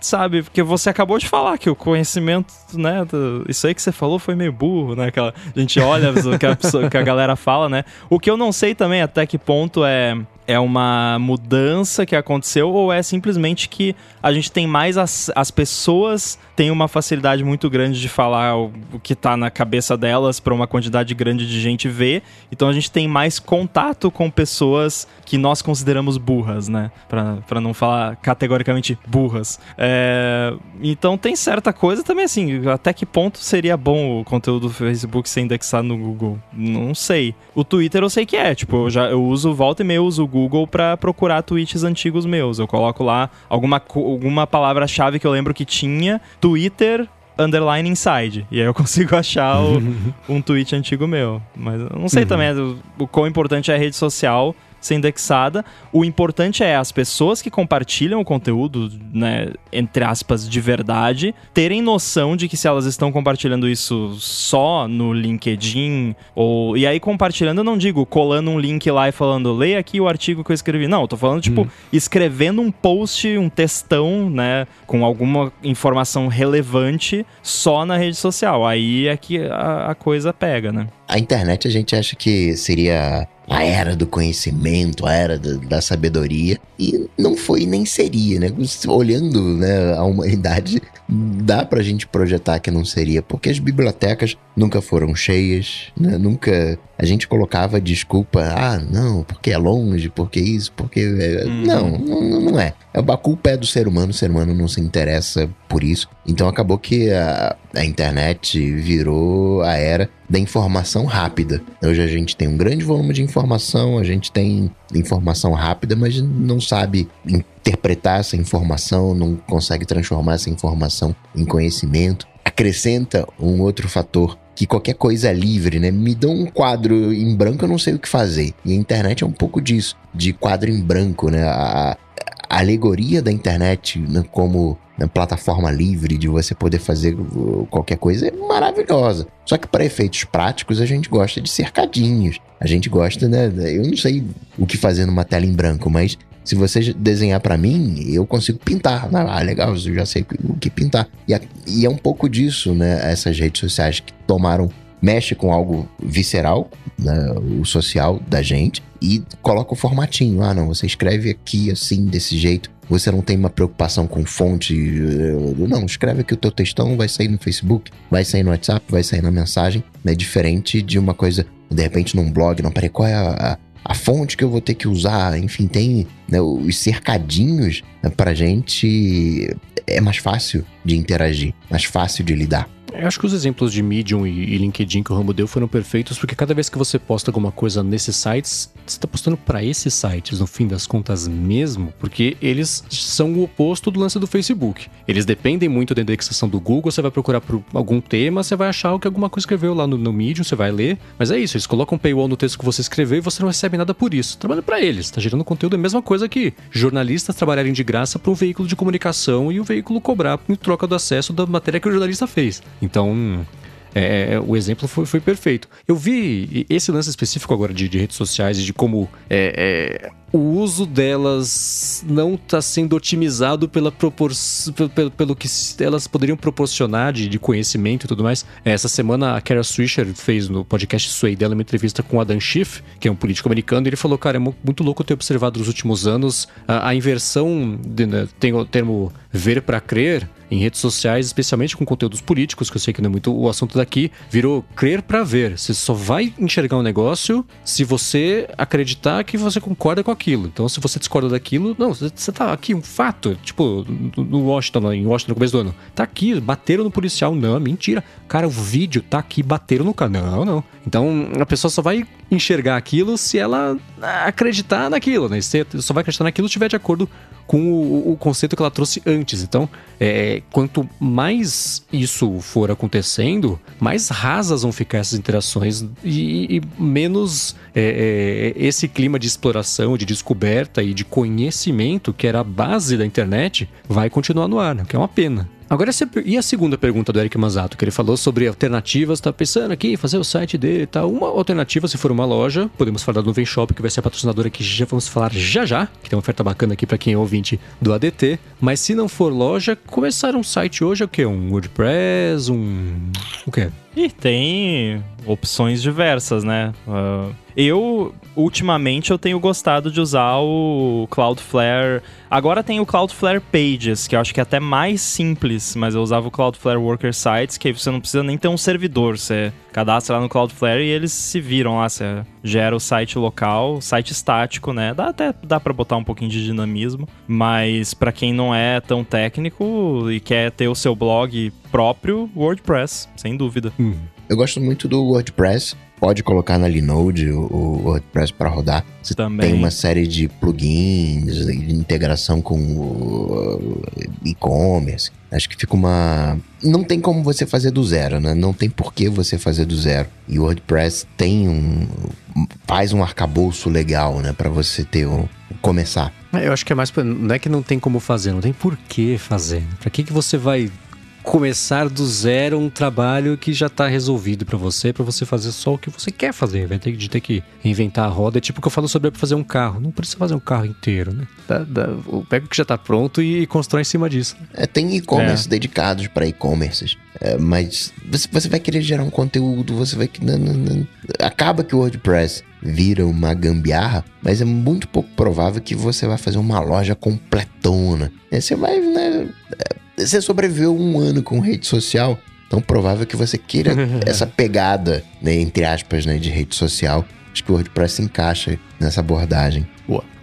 B: sabe, porque você acabou de falar que o conhecimento, né? Isso aí que você falou foi meio burro, né? Aquela, a gente olha o que a, pessoa, que a galera fala, né? O que eu não sei também até que ponto é é uma mudança que aconteceu ou é simplesmente que a gente tem mais as, as pessoas têm uma facilidade muito grande de falar o, o que está na cabeça delas para uma quantidade grande de gente ver. Então a gente tem mais contato com pessoas que nós consideramos burras, né? Para não falar categoricamente burras. É, então tem certa coisa também assim, até que ponto seria bom o conteúdo do Facebook ser indexado no Google? Não sei. O Twitter eu sei que é, tipo, eu já eu uso volta e meia eu uso Google para procurar tweets antigos meus. Eu coloco lá alguma, alguma palavra-chave que eu lembro que tinha, Twitter underline inside. E aí eu consigo achar o, um tweet antigo meu. Mas eu não sei uhum. também o, o quão importante é a rede social ser indexada. O importante é as pessoas que compartilham o conteúdo, né, entre aspas, de verdade, terem noção de que se elas estão compartilhando isso só no LinkedIn, ou. E aí, compartilhando, eu não digo colando um link lá e falando, leia aqui o artigo que eu escrevi. Não, eu tô falando, tipo, hum. escrevendo um post, um textão, né, com alguma informação relevante só na rede social. Aí é que a, a coisa pega, né?
C: A internet a gente acha que seria a era do conhecimento, a era da, da, sabedoria, e não foi nem seria, né? Olhando né, a humanidade, dá pra gente projetar que não seria, porque as bibliotecas nunca foram cheias, né? Nunca a gente colocava desculpa, ah, não, porque é longe, porque isso, porque. É... Hum. Não, não, não é. A culpa é do ser humano, o ser humano não se interessa por isso. Então acabou que a, a internet virou a era da informação rápida. Hoje a gente tem um grande volume de informação, a gente tem informação rápida, mas não sabe interpretar essa informação, não consegue transformar essa informação em conhecimento. Acrescenta um outro fator que qualquer coisa é livre, né? Me dão um quadro em branco, eu não sei o que fazer. E a internet é um pouco disso, de quadro em branco, né? A, a alegoria da internet né, como plataforma livre de você poder fazer qualquer coisa é maravilhosa. Só que para efeitos práticos a gente gosta de cercadinhos. A gente gosta, né? Eu não sei o que fazer numa tela em branco, mas se você desenhar para mim, eu consigo pintar. Ah, legal, eu já sei o que pintar. E, e é um pouco disso, né? Essas redes sociais que tomaram mexe com algo visceral, né, o social da gente, e coloca o formatinho. Ah, não, você escreve aqui assim, desse jeito. Você não tem uma preocupação com fonte. Eh, não, escreve aqui o teu textão, vai sair no Facebook, vai sair no WhatsApp, vai sair na mensagem. É né, diferente de uma coisa, de repente, num blog. Não, peraí, qual é a, a fonte que eu vou ter que usar, enfim, tem né, os cercadinhos né, pra gente é mais fácil de interagir, mais fácil de lidar.
A: Eu acho que os exemplos de Medium e LinkedIn que o Rambo deu foram perfeitos, porque cada vez que você posta alguma coisa nesses sites, você está postando para esses sites, no fim das contas mesmo, porque eles são o oposto do lance do Facebook. Eles dependem muito da indexação do Google, você vai procurar por algum tema, você vai achar o que alguma coisa escreveu lá no, no Medium, você vai ler, mas é isso, eles colocam um paywall no texto que você escreveu e você não recebe nada por isso. Trabalha para eles, está gerando conteúdo, é a mesma coisa que jornalistas trabalharem de graça para um veículo de comunicação e o veículo cobrar em troca do acesso da matéria que o jornalista fez. Então, é, é, o exemplo foi, foi, perfeito. Eu vi esse lance específico agora de, de redes sociais e de como é, é o uso delas não está sendo otimizado pela propor... pelo, pelo que elas poderiam proporcionar de, de, conhecimento e tudo mais. Essa semana a Kara Swisher fez no podcast Sway dela uma entrevista com Adam Schiff, que é um político americano, e ele falou, cara, é muito louco ter observado nos últimos anos a, a inversão, de, né, tem o termo ver para crer, em redes sociais, especialmente com conteúdos políticos, que eu sei que não é muito o assunto daqui, virou crer para ver. Você só vai enxergar um negócio se você acreditar que você concorda com aquilo aquilo. Então, se você discorda daquilo, não, você tá aqui, um fato. Tipo, no Washington, em Washington no começo do ano. Tá aqui, bateram no policial. Não, mentira. Cara, o vídeo tá aqui, bateram no cara. Não, não. Então, a pessoa só vai enxergar aquilo se ela acreditar naquilo, né? Você só vai acreditar naquilo se estiver de acordo com o, o, conceito que ela trouxe antes. Então, é, quanto mais isso for acontecendo, mais rasas vão ficar essas interações e, e menos é, é, esse clima de exploração, de descoberta e de conhecimento que era a base da internet vai continuar no ar, né? que é uma pena. Agora, e a segunda pergunta do Eric Manzato, que ele falou sobre alternativas, tá pensando aqui, fazer o site dele e tal. Uma alternativa, se for uma loja, podemos falar da Nuvem Shop, que vai ser a patrocinadora que já vamos falar já já, que tem uma oferta bacana aqui para quem é ouvinte do ADT. Mas se não for loja, começar um site hoje é o quê? Um WordPress, um... o quê?
B: E tem opções diversas, né? Uh, eu, ultimamente, eu tenho gostado de usar o Cloudflare. Agora tem o Cloudflare Pages, que eu acho que é até mais simples, mas eu usava o Cloudflare Worker Sites, que aí você não precisa nem ter um servidor. Você cadastra lá no Cloudflare e eles se viram lá. Você gera o site local, site estático, né? Dá até dá para botar um pouquinho de dinamismo, mas para quem não é tão técnico e quer ter o seu blog próprio, WordPress, sem dúvida.
C: Hum. Eu gosto muito do WordPress pode colocar na Linode o, WordPress para rodar. Você Também. tem uma série de plugins, de integração com o e-commerce. Acho que fica uma. Não tem como você fazer do zero, né? Não tem por que você fazer do zero. E o WordPress tem um. faz um arcabouço legal, né? Para você ter um. começar.
A: É, eu acho que é mais. Não é que não tem como fazer, não tem por que fazer. Para que, que você vai começar do zero um trabalho que já está resolvido para você, para você fazer só o que você quer fazer. Vai ter de ter que inventar a roda. É tipo o que eu falo sobre fazer um carro. Não precisa fazer um carro inteiro, né? Dá, dá, pega o que já está pronto e constrói em cima disso.
C: É, tem e-commerce é. dedicados para e-commerces. É, mas você, você, vai querer gerar um conteúdo, você vai. Não, não, não. Acaba que o WordPress vira uma gambiarra, mas é muito pouco provável que você vai fazer uma loja completona. Você vai, né? Você sobreviveu um ano com rede social, então provável que você queira essa pegada, né, entre aspas, né, de rede social. Acho que o WordPress se encaixa nessa abordagem.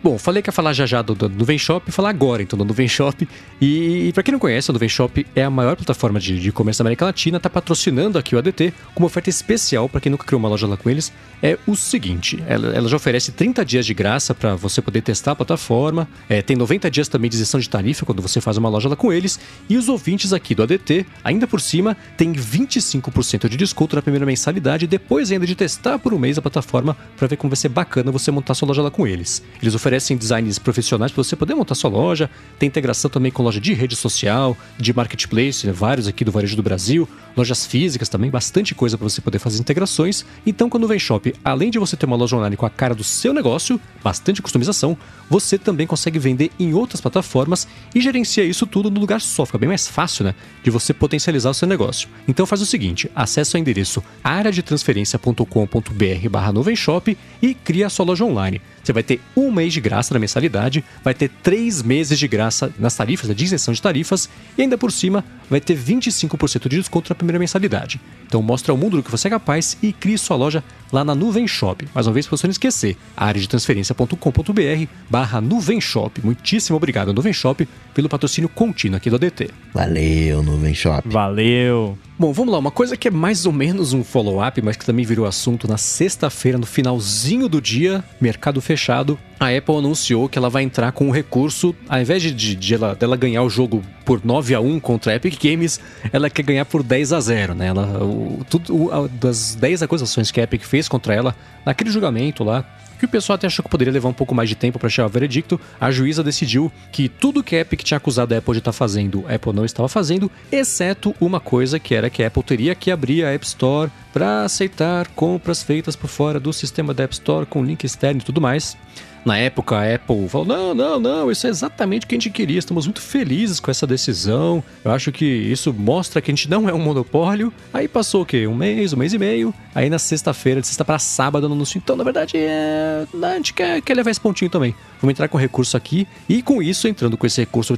A: Bom, falei que ia falar já já do, do Nuvem Shop, falar agora então do Nuvem Shop. E, e para quem não conhece, a Nuvem Shop é a maior plataforma de, de comércio da América Latina, está patrocinando aqui o ADT com uma oferta especial para quem nunca criou uma loja lá com eles. É o seguinte: ela, ela já oferece 30 dias de graça para você poder testar a plataforma, é, tem 90 dias também de isenção de tarifa quando você faz uma loja lá com eles, e os ouvintes aqui do ADT, ainda por cima, tem 25% de desconto na primeira mensalidade, depois ainda de testar por um mês a plataforma para ver como vai ser bacana você montar sua loja lá com eles. Eles oferecem oferecem designs profissionais para você poder montar sua loja. Tem integração também com loja de rede social, de marketplace, né? vários aqui do Varejo do Brasil, lojas físicas também, bastante coisa para você poder fazer integrações. Então, quando vem Shop, além de você ter uma loja online com a cara do seu negócio, bastante customização, você também consegue vender em outras plataformas e gerencia isso tudo no lugar só. Fica bem mais fácil, né? De você potencializar o seu negócio. Então faz o seguinte: acesse o endereço areadetransferencia.com.br barra Shop e cria a sua loja online. Você vai ter um mês de graça na mensalidade, vai ter três meses de graça nas tarifas, da isenção de tarifas, e ainda por cima vai ter 25% de desconto na primeira mensalidade. Então mostra ao mundo do que você é capaz e crie sua loja lá na Nuvem Shop. Mais uma vez, para você não esquecer, área de transferência.com.br barra Nuvem Shop. Muitíssimo obrigado, Nuvem Shop, pelo patrocínio contínuo aqui do ADT.
C: Valeu, Nuvem Shop.
B: Valeu.
A: Bom, vamos lá. Uma coisa que é mais ou menos um follow-up, mas que também virou assunto na sexta-feira, no finalzinho do dia, mercado fechado, a Apple anunciou que ela vai entrar com um recurso, ao invés de, de, ela, dela ganhar o jogo por 9 a 1 contra a Epic Games, ela quer ganhar por 10 a 0 né? Ela, o, tudo, o, das 10 acusações que a Epic fez contra ela, naquele julgamento lá, que o pessoal até achou que poderia levar um pouco mais de tempo para chegar ao veredicto, a juíza decidiu que tudo que a Epic tinha acusado a Apple de estar tá fazendo, a Apple não estava fazendo, exceto uma coisa que era que a Apple teria que abrir a App Store para aceitar compras feitas por fora do sistema da App Store com link externo e tudo mais. Na época, a Apple falou: não, não, não, isso é exatamente o que a gente queria. Estamos muito felizes com essa decisão. Eu acho que isso mostra que a gente não é um monopólio. Aí passou o quê? Um mês, um mês e meio. Aí na sexta-feira, de sexta para sábado, no anúncio. Então, na verdade, é... a gente quer, quer levar esse pontinho também. Vamos entrar com recurso aqui. E com isso, entrando com esse recurso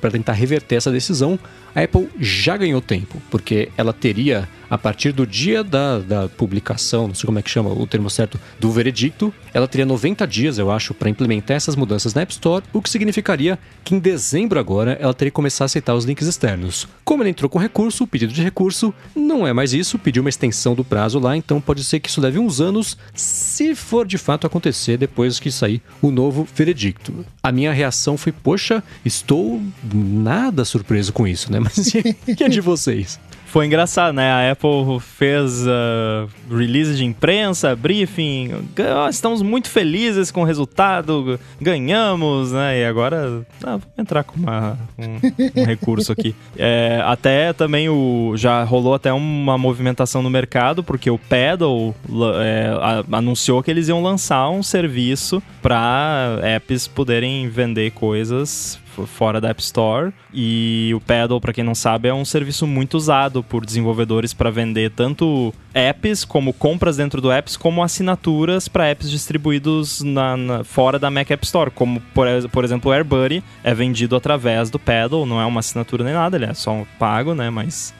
A: para tentar reverter essa decisão, a Apple já ganhou tempo, porque ela teria a partir do dia da, da publicação, não sei como é que chama o termo certo, do veredicto, ela teria 90 dias, eu acho, para implementar essas mudanças na App Store, o que significaria que em dezembro agora ela teria que começar a aceitar os links externos. Como ela entrou com recurso, pedido de recurso, não é mais isso, pediu uma extensão do prazo lá, então pode ser que isso leve uns anos, se for de fato acontecer depois que sair o novo veredicto. A minha reação foi, poxa, estou nada surpreso com isso, né? Mas e, e a de vocês?
B: Foi engraçado, né? A Apple fez uh, release de imprensa, briefing. Estamos muito felizes com o resultado, ganhamos, né? E agora ah, vamos entrar com uma, um, um recurso aqui. É, até também o já rolou até uma movimentação no mercado, porque o Pedal é, anunciou que eles iam lançar um serviço para apps poderem vender coisas fora da App Store. E o Paddle, para quem não sabe, é um serviço muito usado por desenvolvedores para vender tanto apps, como compras dentro do apps, como assinaturas para apps distribuídos na, na, fora da Mac App Store, como por, por exemplo o AirBuddy é vendido através do Paddle, não é uma assinatura nem nada, ele é só um pago, né? Mas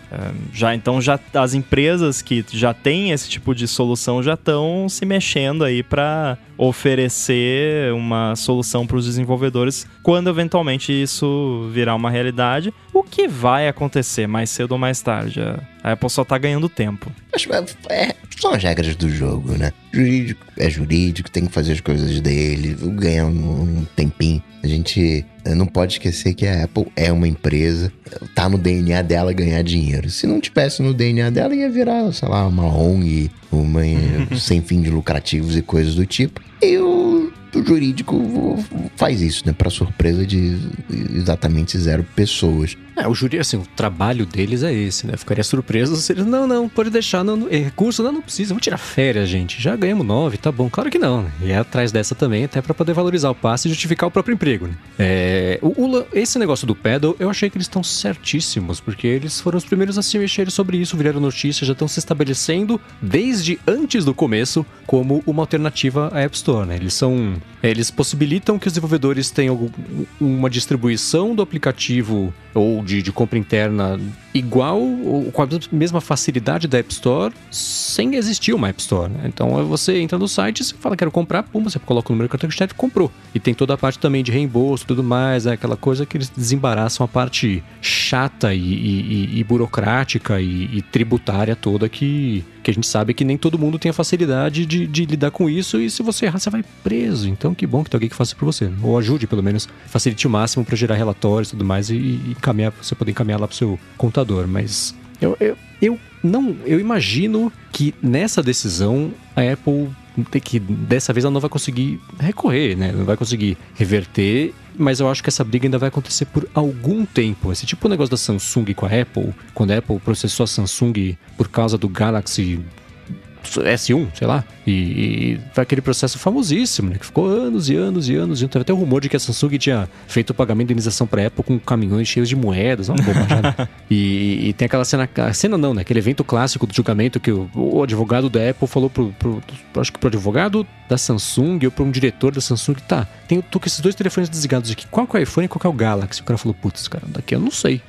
B: já então já as empresas que já têm esse tipo de solução já estão se mexendo aí para oferecer uma solução para os desenvolvedores quando eventualmente isso virar uma realidade, o que vai acontecer mais cedo ou mais tarde. A Apple só tá ganhando tempo.
C: É, são as regras do jogo, né? Jurídico é jurídico, tem que fazer as coisas dele, ganhar um, um tempinho. A gente eh, não pode esquecer que a Apple é uma empresa, tá no DNA dela ganhar dinheiro. Se não tivesse no DNA dela, ia virar, sei lá, uma ONG, uma sem fim de lucrativos e coisas do tipo. E o o jurídico faz isso, né? Para surpresa de exatamente zero pessoas.
A: É, o júri, assim, o trabalho deles é esse, né? Ficaria surpreso se eles, não, não, pode deixar, não, não, é recurso, não, não precisa, vamos tirar férias, gente. Já ganhamos nove, tá bom. Claro que não, né? E é atrás dessa também, até para poder valorizar o passe e justificar o próprio emprego, né? É, o, o, esse negócio do pedal, eu achei que eles estão certíssimos, porque eles foram os primeiros a se mexer sobre isso, viraram notícia, já estão se estabelecendo desde antes do começo como uma alternativa à App Store, né? Eles são eles possibilitam que os desenvolvedores tenham uma distribuição do aplicativo ou de, de compra interna igual ou com a mesma facilidade da App Store sem existir uma App Store. Né? Então você entra no site, você fala quero comprar, pum, você coloca o número de cartão de crédito e comprou. E tem toda a parte também de reembolso e tudo mais, né? aquela coisa que eles desembaraçam a parte chata e, e, e burocrática e, e tributária toda que que a gente sabe que nem todo mundo tem a facilidade de, de, lidar com isso e se você errar, você vai preso. Então, que bom que tem alguém que faça por você. Ou ajude, pelo menos, facilite o máximo para gerar relatórios e tudo mais e, e encaminhar, você poder encaminhar lá pro seu contador. Mas eu, eu, eu não, eu imagino que nessa decisão a Apple tem que dessa vez ela não vai conseguir recorrer, né? Não vai conseguir reverter, mas eu acho que essa briga ainda vai acontecer por algum tempo. Esse tipo de negócio da Samsung com a Apple, quando a Apple processou a Samsung por causa do Galaxy S1, sei lá. E, foi aquele processo famosíssimo, né? Que ficou anos e anos e anos. E teve até o rumor de que a Samsung tinha feito o pagamento de indenização pra Apple com caminhões cheios de moedas. Uma. Né? e, e, tem aquela cena. A cena não, né? Aquele evento clássico do julgamento que o, o advogado da Apple falou pro, pro, Acho que pro advogado da Samsung ou pro um diretor da Samsung. Tá, tem, tô com esses dois telefones desligados aqui. Qual que é o iPhone e qual que é o Galaxy? O cara falou, putz, cara, daqui eu não sei.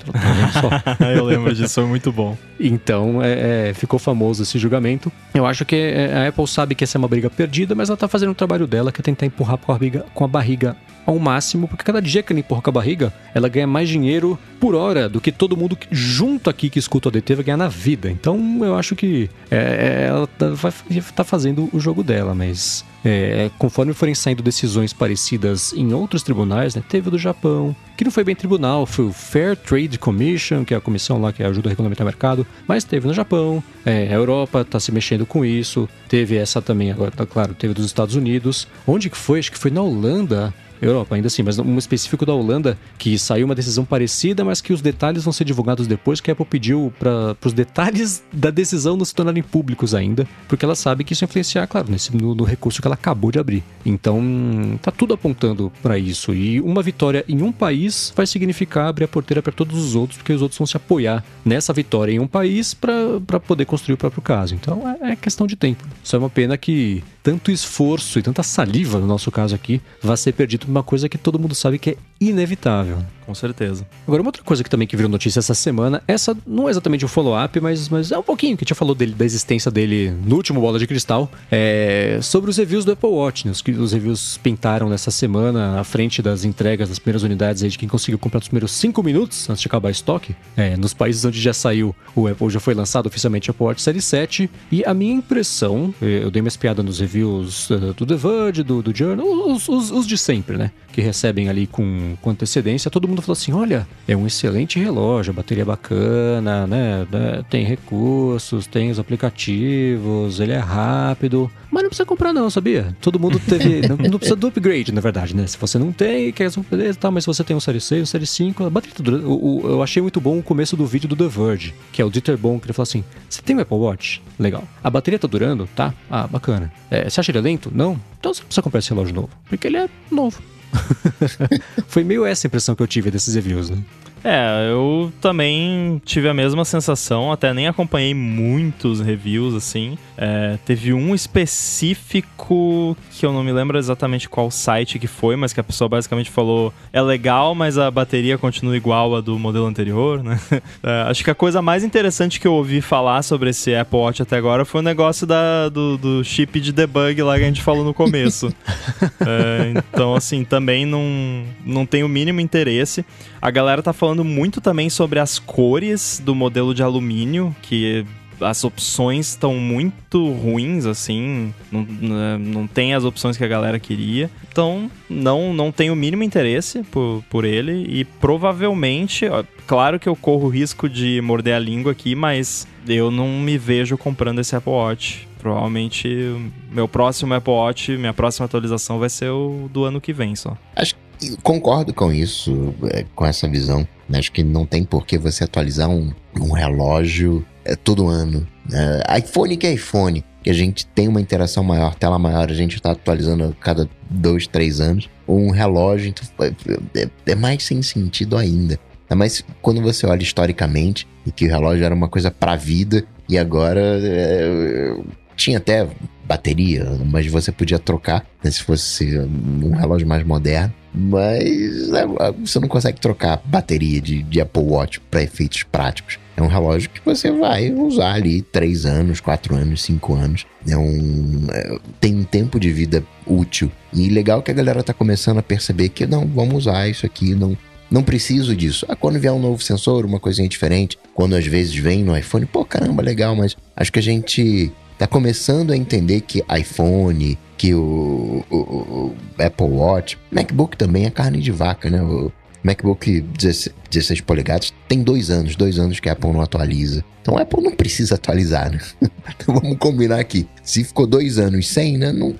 B: Tá eu lembro disso, foi muito bom.
A: Então, é, é, ficou famoso esse julgamento. Eu acho que é, a Apple sabe que essa é uma briga perdida, mas ela tá fazendo o trabalho dela, que é tentar empurrar com a barriga, com a barriga ao máximo, porque cada dia que ela empurra com a barriga, ela ganha mais dinheiro por hora do que todo mundo junto aqui que escuta o ADT vai ganhar na vida. Então eu acho que é, é ela tá, vai tá fazendo o jogo dela, mas é, conforme forem saindo decisões parecidas em outros tribunais, né, teve o do Japão, que não foi bem tribunal, foi o Fair Trade Commission, que é a comissão lá que ajuda a regulamentar o mercado, mas teve no Japão, é, a Europa está se mexendo com isso, teve essa também, agora, tá claro, teve dos Estados Unidos, onde que foi? Acho que foi na Holanda, Europa, ainda assim, mas um específico da Holanda, que saiu uma decisão parecida, mas que os detalhes vão ser divulgados depois, que a Apple pediu para os detalhes da decisão não se tornarem públicos ainda, porque ela sabe que isso influenciar, claro, nesse, no, no recurso que ela acabou de abrir. Então, tá tudo apontando para isso. E uma vitória em um país vai significar abrir a porteira para todos os outros, porque os outros vão se apoiar nessa vitória em um país para poder construir o próprio caso. Então, é, é questão de tempo. Só é uma pena que tanto esforço e tanta saliva, no nosso caso aqui, vai ser perdido por uma coisa que todo mundo sabe que é inevitável.
B: Com certeza.
A: Agora, uma outra coisa que também que virou notícia essa semana, essa não é exatamente um follow-up, mas, mas é um pouquinho que a gente já falou dele, da existência dele no último Bola de Cristal, é sobre os reviews do Apple Watch, né? os, os reviews pintaram nessa semana à frente das entregas das primeiras unidades aí de quem conseguiu comprar nos primeiros 5 minutos antes de acabar estoque. É, nos países onde já saiu, o Apple já foi lançado oficialmente o Apple Watch Série 7, e a minha impressão, é, eu dei uma espiada nos reviews uh, do The Verge, do, do Journal, os, os, os de sempre, né? Que recebem ali com, com antecedência, todo mundo falou assim: olha, é um excelente relógio, a bateria é bacana, né? né tem recursos, tem os aplicativos, ele é rápido. Mas não precisa comprar, não, sabia? Todo mundo teve. não, não, precisa do upgrade, na verdade, né? Se você não tem, quer beleza, tá, mas se você tem um Série 6, um Série 5, a bateria tá o, o, Eu achei muito bom o começo do vídeo do The Verge, que é o Dieter Bon, que ele falou assim: você tem um Apple Watch? Legal. A bateria tá durando? Tá? Ah, bacana. É, você acha ele lento? Não? Então você não precisa comprar esse relógio novo, porque ele é novo. Foi meio essa impressão que eu tive desses reviews, né?
B: É, eu também tive a mesma sensação, até nem acompanhei muitos reviews assim. É, teve um específico que eu não me lembro exatamente qual site que foi, mas que a pessoa basicamente falou: é legal, mas a bateria continua igual a do modelo anterior, né? É, acho que a coisa mais interessante que eu ouvi falar sobre esse Apple Watch até agora foi o negócio da, do, do chip de debug lá que a gente falou no começo. é, então, assim, também não, não tem o mínimo interesse. A galera tá falando muito também sobre as cores do modelo de alumínio, que as opções estão muito ruins, assim. Não, né, não tem as opções que a galera queria. Então, não, não tenho o mínimo interesse por, por ele. E provavelmente, ó, claro que eu corro o risco de morder a língua aqui, mas eu não me vejo comprando esse Apple Watch. Provavelmente meu próximo Apple Watch, minha próxima atualização vai ser o do ano que vem só.
C: Acho que concordo com isso, é, com essa visão. Acho que não tem por que você atualizar um, um relógio é, todo ano. É, iPhone que é iPhone, que a gente tem uma interação maior, tela maior, a gente está atualizando a cada dois, três anos. Um relógio então, é, é, é mais sem sentido ainda. Mas quando você olha historicamente, e que o relógio era uma coisa para vida, e agora é, tinha até bateria, mas você podia trocar né, se fosse um relógio mais moderno. Mas é, você não consegue trocar bateria de, de Apple Watch para efeitos práticos. É um relógio que você vai usar ali 3 anos, 4 anos, 5 anos. É um, é, tem um tempo de vida útil. E legal que a galera tá começando a perceber que não, vamos usar isso aqui, não, não preciso disso. Ah, quando vier um novo sensor, uma coisinha diferente, quando às vezes vem no iPhone, pô, caramba, legal, mas acho que a gente tá começando a entender que iPhone, que o, o, o, Apple Watch, MacBook também é carne de vaca, né? O MacBook 16, 16 polegadas tem dois anos, dois anos que a Apple não atualiza. Então a Apple não precisa atualizar, né? então vamos combinar aqui. Se ficou dois anos sem, né? Não,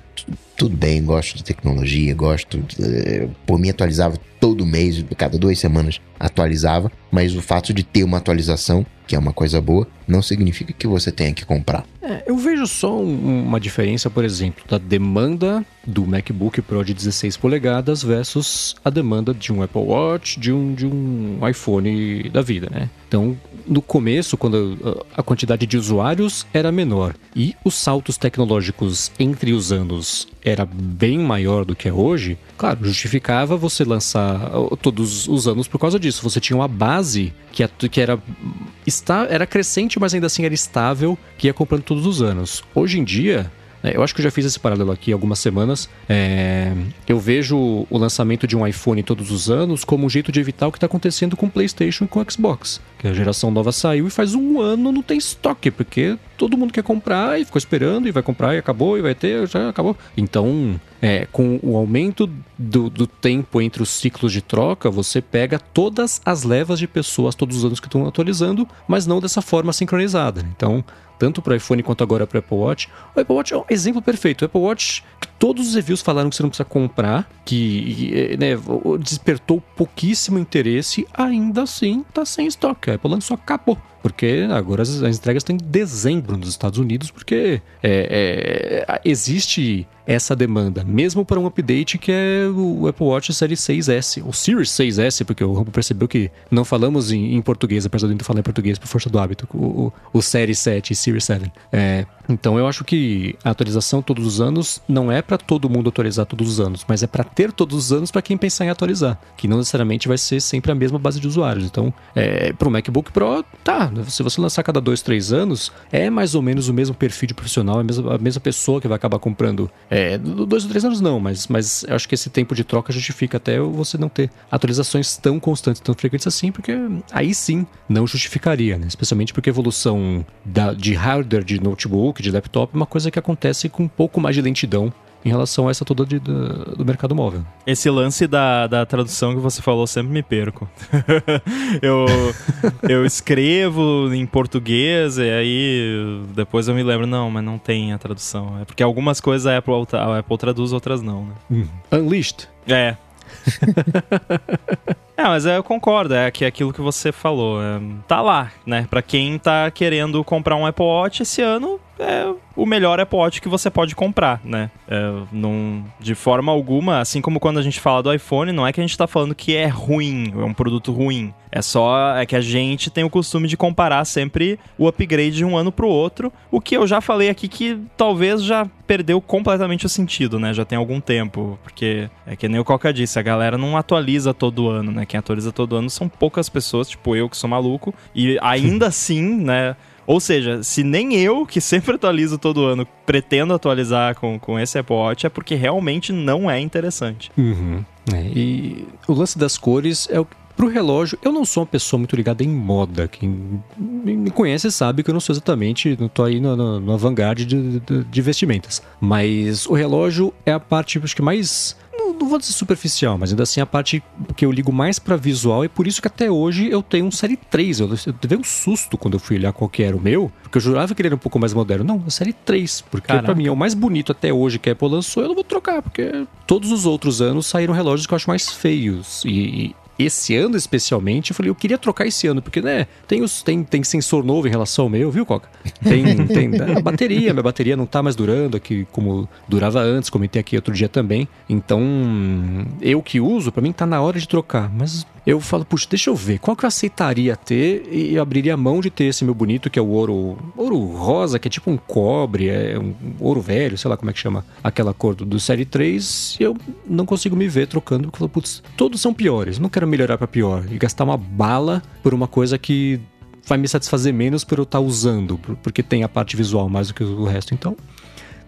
C: tudo bem, gosto de tecnologia, gosto. De, eh, por mim, atualizava todo mês, cada duas semanas atualizava, mas o fato de ter uma atualização, que é uma coisa boa, não significa que você tenha que comprar.
A: É, eu vejo só um, uma diferença, por exemplo, da demanda do MacBook Pro de 16 polegadas versus a demanda de um Apple Watch, de um, de um iPhone da vida, né? Então, no começo, quando a quantidade de usuários era menor e os saltos tecnológicos entre os anos era bem maior do que é hoje, claro, justificava você lançar todos os anos por causa disso. Você tinha uma base que, que era, está, era crescente, mas ainda assim era estável, que ia comprando todos os anos. Hoje em dia, eu acho que eu já fiz esse paralelo aqui algumas semanas. É, eu vejo o lançamento de um iPhone todos os anos como um jeito de evitar o que está acontecendo com o PlayStation e com o Xbox. Que a geração nova saiu e faz um ano não tem estoque, porque todo mundo quer comprar e ficou esperando e vai comprar e acabou e vai ter, já acabou. Então, é, com o aumento do, do, tempo entre os ciclos de troca, você pega todas as levas de pessoas todos os anos que estão atualizando, mas não dessa forma sincronizada. Então, tanto para iPhone quanto agora para Apple Watch. O Apple Watch é um exemplo perfeito. O Apple Watch, todos os reviews falaram que você não precisa comprar, que né, despertou pouquíssimo interesse, ainda assim está sem estoque. A Apple lançou, acabou. Porque agora as, as entregas estão em dezembro nos Estados Unidos, porque é, é, existe essa demanda, mesmo para um update que é o Apple Watch Série 6S, o Series 6S, porque o Rambo percebeu que não falamos em, em português, apesar de eu falar em português por força do hábito, o, o, o Série 7 e Series 7. É, Então eu acho que a atualização todos os anos não é para todo mundo atualizar todos os anos, mas é para ter todos os anos para quem pensar em atualizar, que não necessariamente vai ser sempre a mesma base de usuários. Então, é, para o MacBook Pro, tá, se você lançar cada dois, três anos, é mais ou menos o mesmo perfil de profissional, é a mesma, a mesma pessoa que vai acabar comprando. É, dois ou três anos não, mas, mas eu acho que esse tempo de troca justifica até você não ter atualizações tão constantes, tão frequentes assim, porque aí sim não justificaria, né? Especialmente porque a evolução da, de hardware de notebook, de laptop, é uma coisa que acontece com um pouco mais de lentidão em relação a essa toda de, do, do mercado móvel.
B: Esse lance da, da tradução que você falou sempre me perco. eu, eu escrevo em português e aí depois eu me lembro, não, mas não tem a tradução. É porque algumas coisas a Apple, a Apple traduz, outras não, né?
A: Hum. Unleashed.
B: É. É, mas eu concordo, é que é aquilo que você falou. É, tá lá, né? Pra quem tá querendo comprar um Apple Watch esse ano, é o melhor Apple Watch que você pode comprar, né? É, não, de forma alguma, assim como quando a gente fala do iPhone, não é que a gente tá falando que é ruim, é um produto ruim. É só é que a gente tem o costume de comparar sempre o upgrade de um ano pro outro, o que eu já falei aqui que talvez já perdeu completamente o sentido, né? Já tem algum tempo, porque é que nem o Coca disse, a galera não atualiza todo ano, né? Quem atualiza todo ano são poucas pessoas, tipo eu que sou maluco, e ainda assim, né? Ou seja, se nem eu, que sempre atualizo todo ano, pretendo atualizar com, com esse Apple Watch, é porque realmente não é interessante.
A: Uhum. É, e o lance das cores é o Pro relógio, eu não sou uma pessoa muito ligada em moda. Quem me conhece sabe que eu não sou exatamente, não tô aí na, na, na vanguarda de, de, de, vestimentas. Mas o relógio é a parte, acho que mais não, vou dizer superficial, mas ainda assim a parte que eu ligo mais para visual e por isso que até hoje eu tenho um Série 3. Eu, eu levei um susto quando eu fui olhar qual que era o meu, porque eu jurava que ele era um pouco mais moderno. Não, a Série 3, porque para mim é o mais bonito até hoje que a Apple lançou, eu não vou trocar, porque todos os outros anos saíram relógios que eu acho mais feios. E, esse ano especialmente, eu falei, eu queria trocar esse ano, porque, né, tem, os, tem, tem sensor novo em relação ao meu, viu, Coca? Tem, tem a bateria, minha bateria não tá mais durando aqui como durava antes, comentei aqui outro dia também. Então, eu que uso, para mim tá na hora de trocar, mas eu falo, puxa, deixa eu ver, qual que eu aceitaria ter e eu abriria mão de ter esse meu bonito, que é o ouro, ouro rosa, que é tipo um cobre, é um ouro velho, sei lá como é que chama, aquela cor do, do Série 3, e eu não consigo me ver trocando, porque eu falo, putz, todos são piores, não quero melhorar para pior e gastar uma bala por uma coisa que vai me satisfazer menos por eu estar tá usando, porque tem a parte visual mais do que o resto. Então,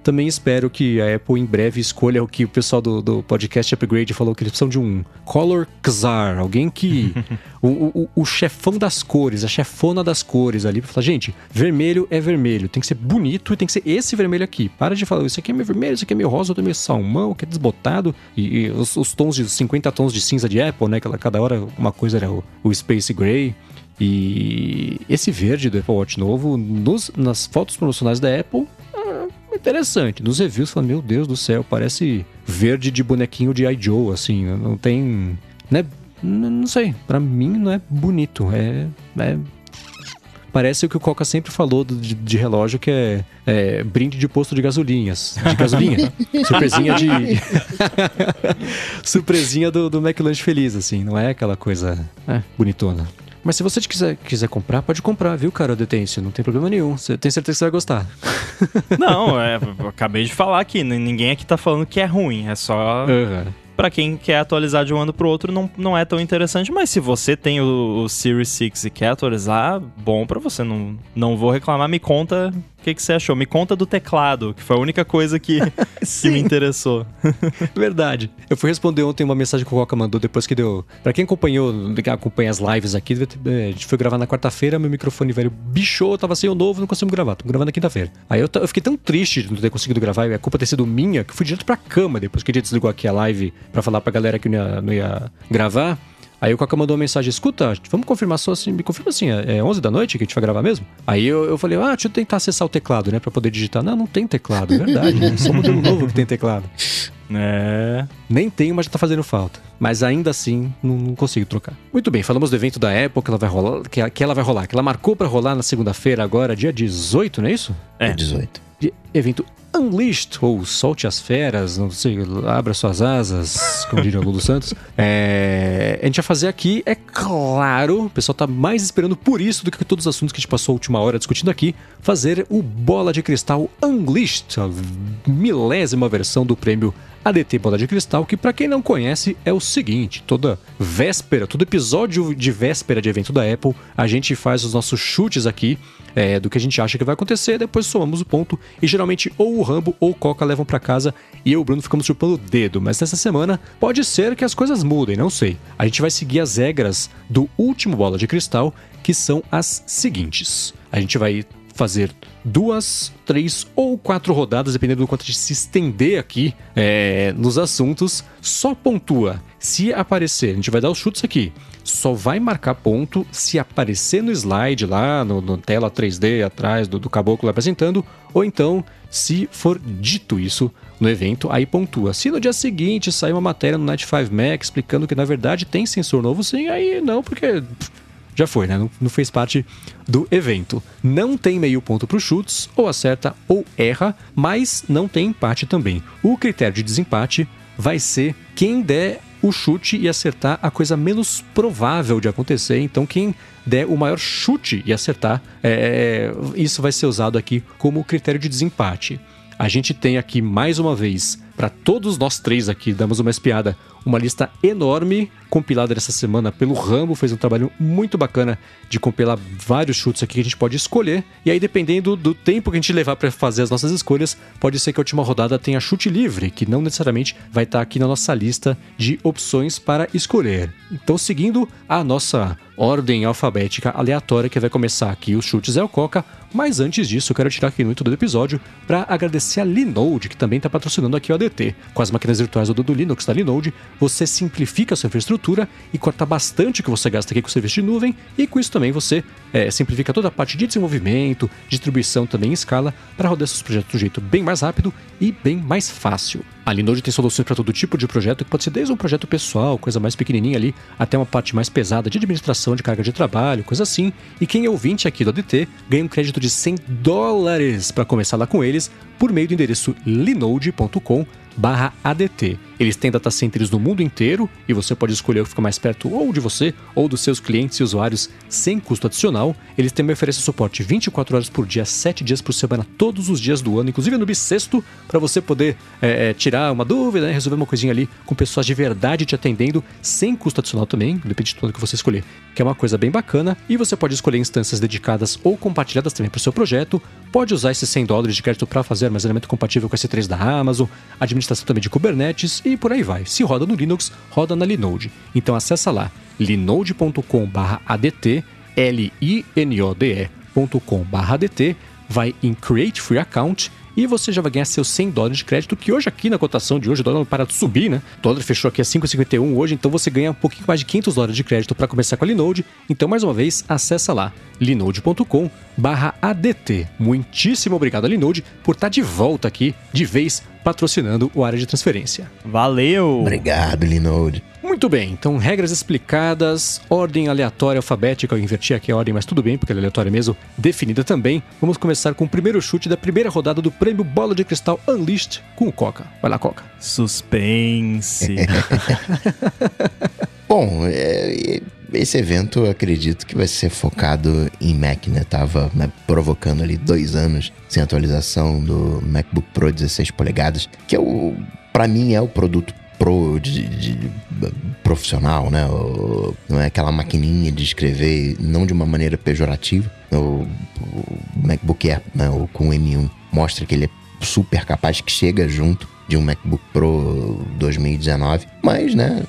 A: também espero que a Apple em breve escolha o que o pessoal do, do podcast Upgrade falou, que eles precisam de um Color Czar, alguém que. o, o, o, chefão das cores, a chefona das cores ali, pra falar, gente, vermelho é vermelho, tem que ser bonito e tem que ser esse vermelho aqui. Para de falar, isso aqui é meio vermelho, isso aqui é meio rosa, outro é meio salmão, que é desbotado. E, e os, os, tons de 50 tons de cinza de Apple, né? Cada, cada hora uma coisa era o, o Space Gray. E esse verde do Apple Watch novo, nos, nas fotos promocionais da Apple, interessante. Nos reviews, fala, meu Deus do céu, parece verde de bonequinho de iJoe, assim, não tem... Né? Não sei, para mim não é bonito, é, é parece o que o Coca sempre falou de, de relógio, que é, é, brinde de posto de gasolinhas. De gasolina. Surpresinha de. Surpresinha do, do McLanche Feliz, assim. Não é aquela coisa é, bonitona. Mas se você quiser, quiser comprar, pode comprar, viu, cara, Detêncio? Não tem problema nenhum. Você tem certeza que você vai gostar.
B: Não, é, acabei de falar aqui. Ninguém aqui tá falando que é ruim. É só. Uhum para quem quer atualizar de um ano pro outro não, não é tão interessante, mas se você tem o, o Series 6 e quer atualizar, bom para você, não, não vou reclamar, me conta o que, que você achou? Me conta do teclado, que foi a única coisa que, que me interessou.
A: Verdade. Eu fui responder ontem uma mensagem que o Coca mandou depois que deu. Pra quem acompanhou, acompanha as lives aqui, a gente foi gravar na quarta-feira, meu microfone velho bichou, tava sem o novo, não conseguimos gravar. Tô gravando na quinta-feira. Aí eu, eu, fiquei tão triste de não ter conseguido gravar, e a culpa ter sido minha, que fui direto pra cama depois que a gente desligou aqui a live pra falar pra galera que não ia, não ia gravar. Aí o Coca mandou uma mensagem: escuta, vamos confirmar só assim, me confirma assim, é 11 da noite que a gente vai gravar mesmo? Aí eu, eu falei: ah, deixa eu tentar acessar o teclado, né, pra poder digitar. Não, não tem teclado, é verdade, né? Só modelo novo que tem teclado. É. Nem tenho, mas já tá fazendo falta. Mas ainda assim, não, não, consigo trocar. Muito bem, falamos do evento da Apple que ela vai rolar, que, que ela vai rolar, que ela marcou para rolar na segunda-feira agora, dia 18, não é isso?
C: É. 18.
A: Evento Unleashed, ou Solte as Feras, não sei, abra suas asas, como diria o Lulu Santos. É, a gente vai fazer aqui, é claro, o pessoal tá mais esperando por isso do que todos os assuntos que a gente passou a última hora discutindo aqui, fazer o Bola de Cristal Unleashed, a milésima versão do prêmio ADT Bola de Cristal, que para quem não conhece é o seguinte: toda véspera, todo episódio de véspera de evento da Apple, a gente faz os nossos chutes aqui é, do que a gente acha que vai acontecer, depois somamos o ponto e geralmente ou o Rambo ou o Coca levam para casa e eu e o Bruno ficamos chupando o dedo. Mas nessa semana pode ser que as coisas mudem, não sei. A gente vai seguir as regras do último Bola de Cristal, que são as seguintes. A gente vai fazer duas, três ou quatro rodadas, dependendo do quanto a gente se estender aqui é, nos assuntos. Só pontua se aparecer. A gente vai dar os chutes aqui. Só vai marcar ponto se aparecer no slide lá, no, no tela 3D atrás do, do caboclo apresentando, ou então se for dito isso no evento, aí pontua. Se no dia seguinte sair uma matéria no Night 5 Mac explicando que na verdade tem sensor novo, sim, aí não, porque já foi, né? Não, não, fez parte do evento. Não tem meio ponto para os chutes, ou acerta ou erra, mas não tem empate também. O critério de desempate vai ser quem der o chute e acertar a coisa menos provável de acontecer. Então, quem der o maior chute e acertar, é, isso vai ser usado aqui como critério de desempate. A gente tem aqui mais uma vez, para todos nós três aqui, damos uma espiada, uma lista enorme compilada essa semana pelo Rambo, fez um trabalho muito bacana de compilar vários chutes aqui que a gente pode escolher. E aí, dependendo do tempo que a gente levar para fazer as nossas escolhas, pode ser que a última rodada tenha chute livre, que não necessariamente vai estar tá aqui na nossa lista de opções para escolher. Então, seguindo a nossa ordem alfabética aleatória que vai começar aqui os chutes é o Coca, mas antes disso eu quero tirar aqui no do episódio para agradecer a Linode, que também está patrocinando aqui o ADT. Com as máquinas virtuais do Linux da Linode, você simplifica a sua infraestrutura e corta bastante o que você gasta aqui com o serviço de nuvem, e com isso também você é, simplifica toda a parte de desenvolvimento, distribuição também em escala, para rodar seus projetos do jeito bem mais rápido e bem mais fácil. A Linode tem soluções para todo tipo de projeto, que pode ser desde um projeto pessoal, coisa mais pequenininha ali, até uma parte mais pesada de administração de carga de trabalho, coisa assim. E quem é ouvinte aqui do ADT ganha um crédito de 100 dólares para começar lá com eles por meio do endereço linode.com barra ADT. Eles têm data centers no mundo inteiro e você pode escolher o que fica mais perto ou de você ou dos seus clientes e usuários sem custo adicional. Eles também oferecem suporte 24 horas por dia, 7 dias por semana, todos os dias do ano, inclusive no bissexto, para você poder é, é, tirar uma dúvida, né, resolver uma coisinha ali com pessoas de verdade te atendendo, sem custo adicional também, depende de tudo que você escolher, que é uma coisa bem bacana. E você pode escolher instâncias dedicadas ou compartilhadas também para o seu projeto. Pode usar esses 100 dólares de crédito para fazer armazenamento compatível com S3 da Amazon, administração também de Kubernetes e por aí vai. Se roda no Linux, roda na Linode. Então acessa lá linode.com/adt, l i n o d e.com/adt, vai em Create Free Account e você já vai ganhar seus 100 dólares de crédito, que hoje aqui na cotação de hoje o dólar não para de subir, né? O dólar fechou aqui a 5,51 hoje, então você ganha um pouquinho mais de 500 dólares de crédito para começar com a Linode. Então, mais uma vez, acessa lá linode.com ADT. Muitíssimo obrigado a Linode por estar de volta aqui, de vez, patrocinando o área de transferência.
B: Valeu!
C: Obrigado, Linode.
A: Muito bem, então regras explicadas, ordem aleatória alfabética, eu inverti aqui a ordem, mas tudo bem, porque ela é aleatória mesmo, definida também. Vamos começar com o primeiro chute da primeira rodada do prêmio Bola de Cristal Unleashed com o Coca. Vai lá, Coca.
B: Suspense.
C: Bom, é, esse evento eu acredito que vai ser focado em Mac, né? Tava né, provocando ali dois anos sem atualização do MacBook Pro 16 polegadas, que é o, para mim é o produto pro de, de, profissional, né? Não é aquela maquininha de escrever, não de uma maneira pejorativa. O, o MacBook Air, né? O, com o M1 mostra que ele é super capaz, que chega junto de um MacBook Pro 2019, mas, né?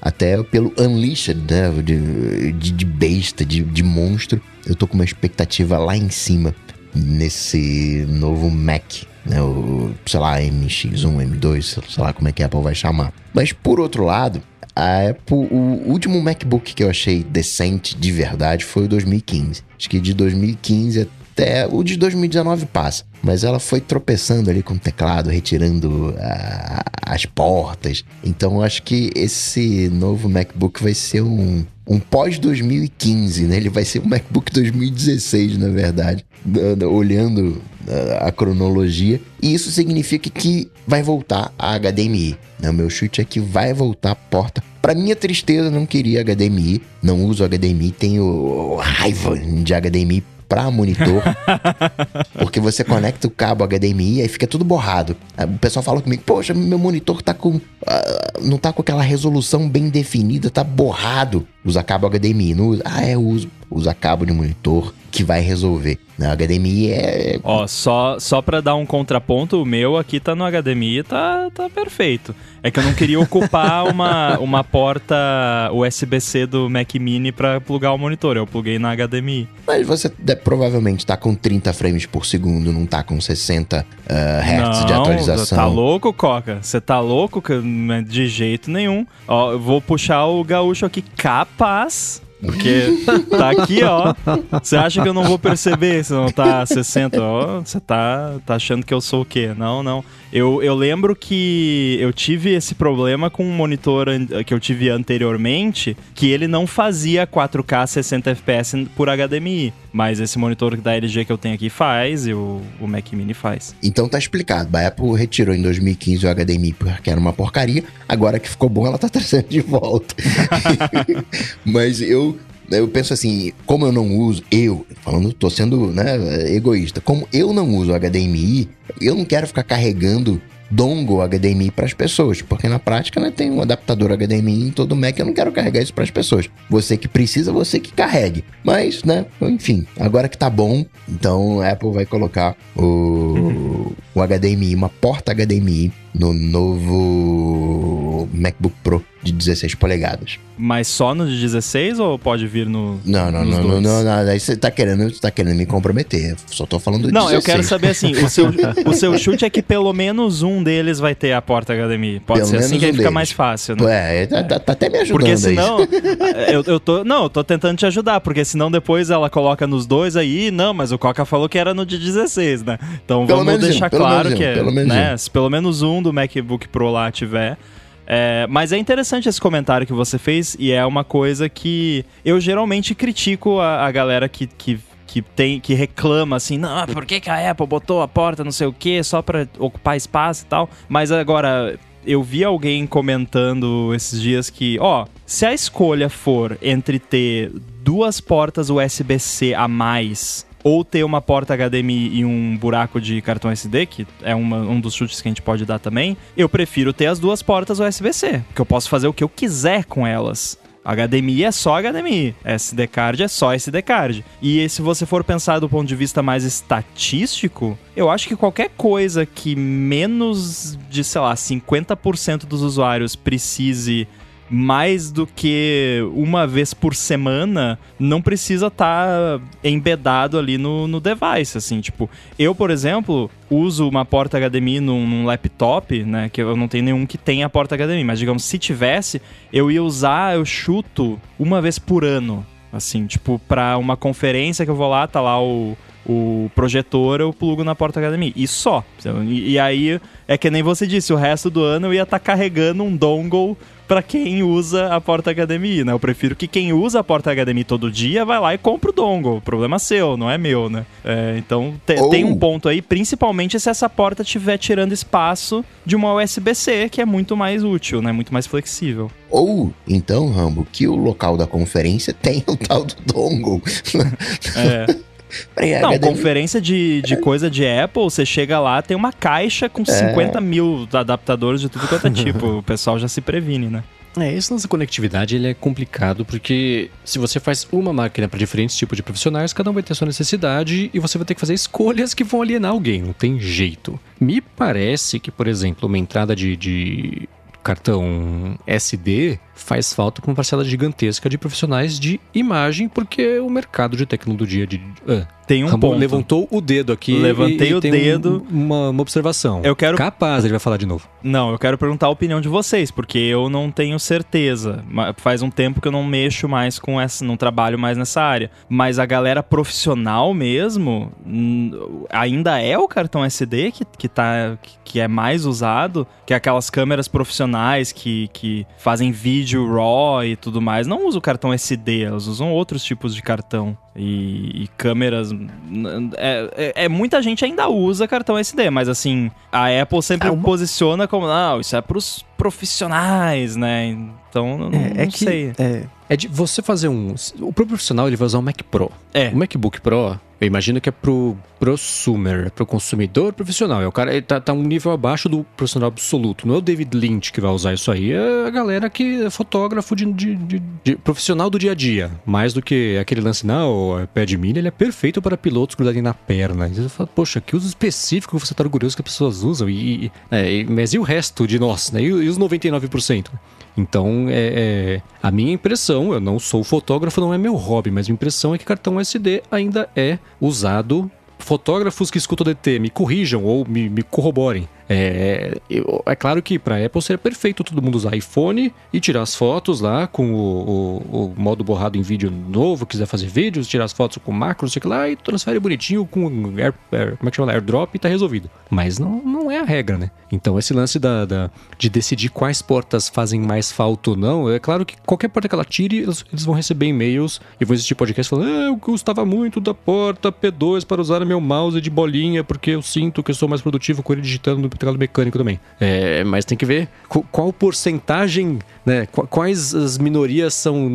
C: Até pelo Unleashed, né? De, de besta, de, de monstro, eu tô com uma expectativa lá em cima nesse novo Mac né? O, sei lá, MX1, M2, sei lá como é que a Apple vai chamar. Mas por outro lado, a Apple, o último MacBook que eu achei decente de verdade foi o 2015. Acho que de 2015 até o de 2019 passa. Mas ela foi tropeçando ali com o teclado, retirando a, as portas. Então acho que esse novo MacBook vai ser um, um pós-2015, né? Ele vai ser um MacBook 2016, na verdade, olhando a cronologia. E isso significa que vai voltar a HDMI. Né? O meu chute é que vai voltar a porta. Para minha tristeza, não queria HDMI, não uso HDMI, tenho raiva de HDMI para monitor, porque você conecta o cabo HDMI e fica tudo borrado. O pessoal fala comigo, poxa, meu monitor tá com. Uh, não tá com aquela resolução bem definida, tá borrado. Usa cabo HDMI, não usa. Ah, é, uso. Usa cabo de monitor que vai resolver. Na HDMI é.
B: Ó, só, só pra dar um contraponto, o meu aqui tá no HDMI e tá, tá perfeito. É que eu não queria ocupar uma, uma porta USB-C do Mac Mini pra plugar o monitor. Eu pluguei na HDMI.
C: Mas você provavelmente tá com 30 frames por segundo, não tá com 60 uh, Hz não, de atualização.
B: Tá louco, Coca? Você tá louco? De jeito nenhum. Ó, eu vou puxar o gaúcho aqui capaz porque tá aqui, ó. Você acha que eu não vou perceber se não tá 60? Ó, você tá, tá achando que eu sou o quê? Não, não. Eu, eu lembro que eu tive esse problema com um monitor que eu tive anteriormente, que ele não fazia 4K 60 FPS por HDMI. Mas esse monitor da LG que eu tenho aqui faz e o, o Mac Mini faz.
C: Então tá explicado. A Apple retirou em 2015 o HDMI porque era uma porcaria. Agora que ficou bom, ela tá trazendo de volta. Mas eu eu penso assim, como eu não uso, eu, falando, tô sendo né, egoísta, como eu não uso HDMI, eu não quero ficar carregando dongle HDMI para as pessoas, porque na prática né, tem um adaptador HDMI em todo Mac, eu não quero carregar isso para as pessoas. Você que precisa, você que carregue. Mas, né, enfim, agora que tá bom, então a Apple vai colocar o, o HDMI, uma porta HDMI no novo MacBook Pro de 16 polegadas.
B: Mas só no de 16 ou pode vir no.
C: Não, não, não, não, não, não, Aí você tá querendo, tá querendo me comprometer. Só tô falando de
B: Não,
C: 16.
B: eu quero saber assim: o seu, o seu chute é que pelo menos um deles vai ter a porta HDMI. Pode pelo ser assim que um aí fica mais fácil,
C: né? É, tá, tá, tá até me ajudando.
B: Porque senão. eu, eu tô. Não, eu tô tentando te ajudar, porque senão depois ela coloca nos dois aí. Não, mas o Coca falou que era no de 16, né? Então pelo vamos deixar um, claro que é. Pelo menos né? Um. Se pelo menos um do MacBook Pro lá tiver. É, mas é interessante esse comentário que você fez e é uma coisa que eu geralmente critico a, a galera que, que que tem que reclama assim, não, por que, que a Apple botou a porta não sei o que só para ocupar espaço e tal. Mas agora eu vi alguém comentando esses dias que, ó, se a escolha for entre ter duas portas USB-C a mais ou ter uma porta HDMI e um buraco de cartão SD, que é uma, um dos chutes que a gente pode dar também, eu prefiro ter as duas portas USB-C, porque eu posso fazer o que eu quiser com elas. HDMI é só HDMI, SD card é só SD card. E se você for pensar do ponto de vista mais estatístico, eu acho que qualquer coisa que menos de, sei lá, 50% dos usuários precise mais do que uma vez por semana, não precisa estar tá embedado ali no, no device, assim, tipo, eu, por exemplo, uso uma porta HDMI num, num, laptop, né, que eu não tenho nenhum que tenha porta HDMI, mas digamos, se tivesse, eu ia usar, eu chuto uma vez por ano, assim, tipo, para uma conferência que eu vou lá, tá lá o o projetor eu plugo na porta HDMI. E só. E, e, aí é que nem você disse, o resto do ano eu ia estar tá carregando um dongle para quem usa a porta HDMI, né? Eu prefiro que quem usa a porta HDMI todo dia vai lá e compra o dongle. Problema seu, não é meu, né? É, então te, oh. tem um ponto aí, principalmente se essa porta estiver tirando espaço de uma USB-C, que é muito mais útil, né? Muito mais flexível.
C: Ou, então, Rambo, que o local da conferência tem o tal do dongle.
B: É. Não, conferência de, de coisa de Apple, você chega lá, tem uma caixa com é. 50 mil adaptadores de tudo quanto é tipo. o pessoal já se previne, né?
A: É, esse lance da conectividade ele é complicado porque se você faz uma máquina para diferentes tipos de profissionais, cada um vai ter sua necessidade e você vai ter que fazer escolhas que vão alienar alguém, não tem jeito. Me parece que, por exemplo, uma entrada de, de cartão SD faz falta para uma parcela gigantesca de profissionais de imagem, porque o mercado de tecnologia de. Uh,
B: Tem um
A: Ramon
B: ponto.
A: levantou o dedo aqui.
B: Levantei
A: e- e
B: o dedo.
A: um- uma, uma observação.
B: Eu quero-
A: Capaz, ele vai falar de novo.
B: Não, eu quero perguntar a opinião de vocês, porque eu não tenho certeza. Faz um tempo que eu não mexo mais com essa, não trabalho mais nessa área. Mas a galera profissional mesmo, ainda é o cartão SD que, que, tá, que- é mais usado, que é aquelas câmeras profissionais que, que fazem vídeo RAW e tudo mais. Não usa o cartão SD, elas usam outros tipos de cartão. E, e câmeras. É, é- é- muita gente ainda usa cartão SD, mas assim, a Apple sempre
A: É uma-
B: posiciona como, não, isso é pros profissionais, né? Então, não,
A: É, é
B: não
A: que
B: sei.
A: É, é de você fazer um. O pro profissional ele vai usar um Mac Pro.
B: É.
A: O MacBook Pro, eu imagino que é pro prosumer, é pro consumidor profissional. É o cara ele tá, tá um nível abaixo do profissional absoluto. Não é o David Lynch que vai usar isso aí, é a galera que é fotógrafo de, de- de- de- profissional do dia a dia. Mais do que aquele lance, não, o iPad mini ele é perfeito para pilotos grudarem na perna. E você fala, poxa, que uso específico você tá orgulhoso que as pessoas usam. E, e- é, mas e o resto de nós, né? E, e os 99%? Então, é, é, a minha impressão, eu não sou fotógrafo, não é meu hobby, mas minha impressão é que cartão SD ainda é usado. Fotógrafos que escutam DT me corrijam ou me, me corroborem. É, é claro que para Apple seria perfeito todo mundo usar iPhone e tirar as fotos lá com o, o- o modo borrado em vídeo novo, quiser fazer vídeos, tirar as fotos com macro, não sei o que lá, e transfere bonitinho com Air, Air- como é que chama? AirDrop e tá resolvido. Mas não, não é a regra, né? Então esse lance da, da- de decidir quais portas fazem mais falta ou não, é claro que qualquer porta que ela tire, eles, eles vão receber e-mails e vão existir podcasts falando, ah, eu gostava muito da porta P2 para usar meu mouse de bolinha, porque eu sinto que eu sou mais produtivo com ele digitando no teclado mecânico também. É, mas tem que ver qu- qual porcentagem, né? qu- Quais as minorias são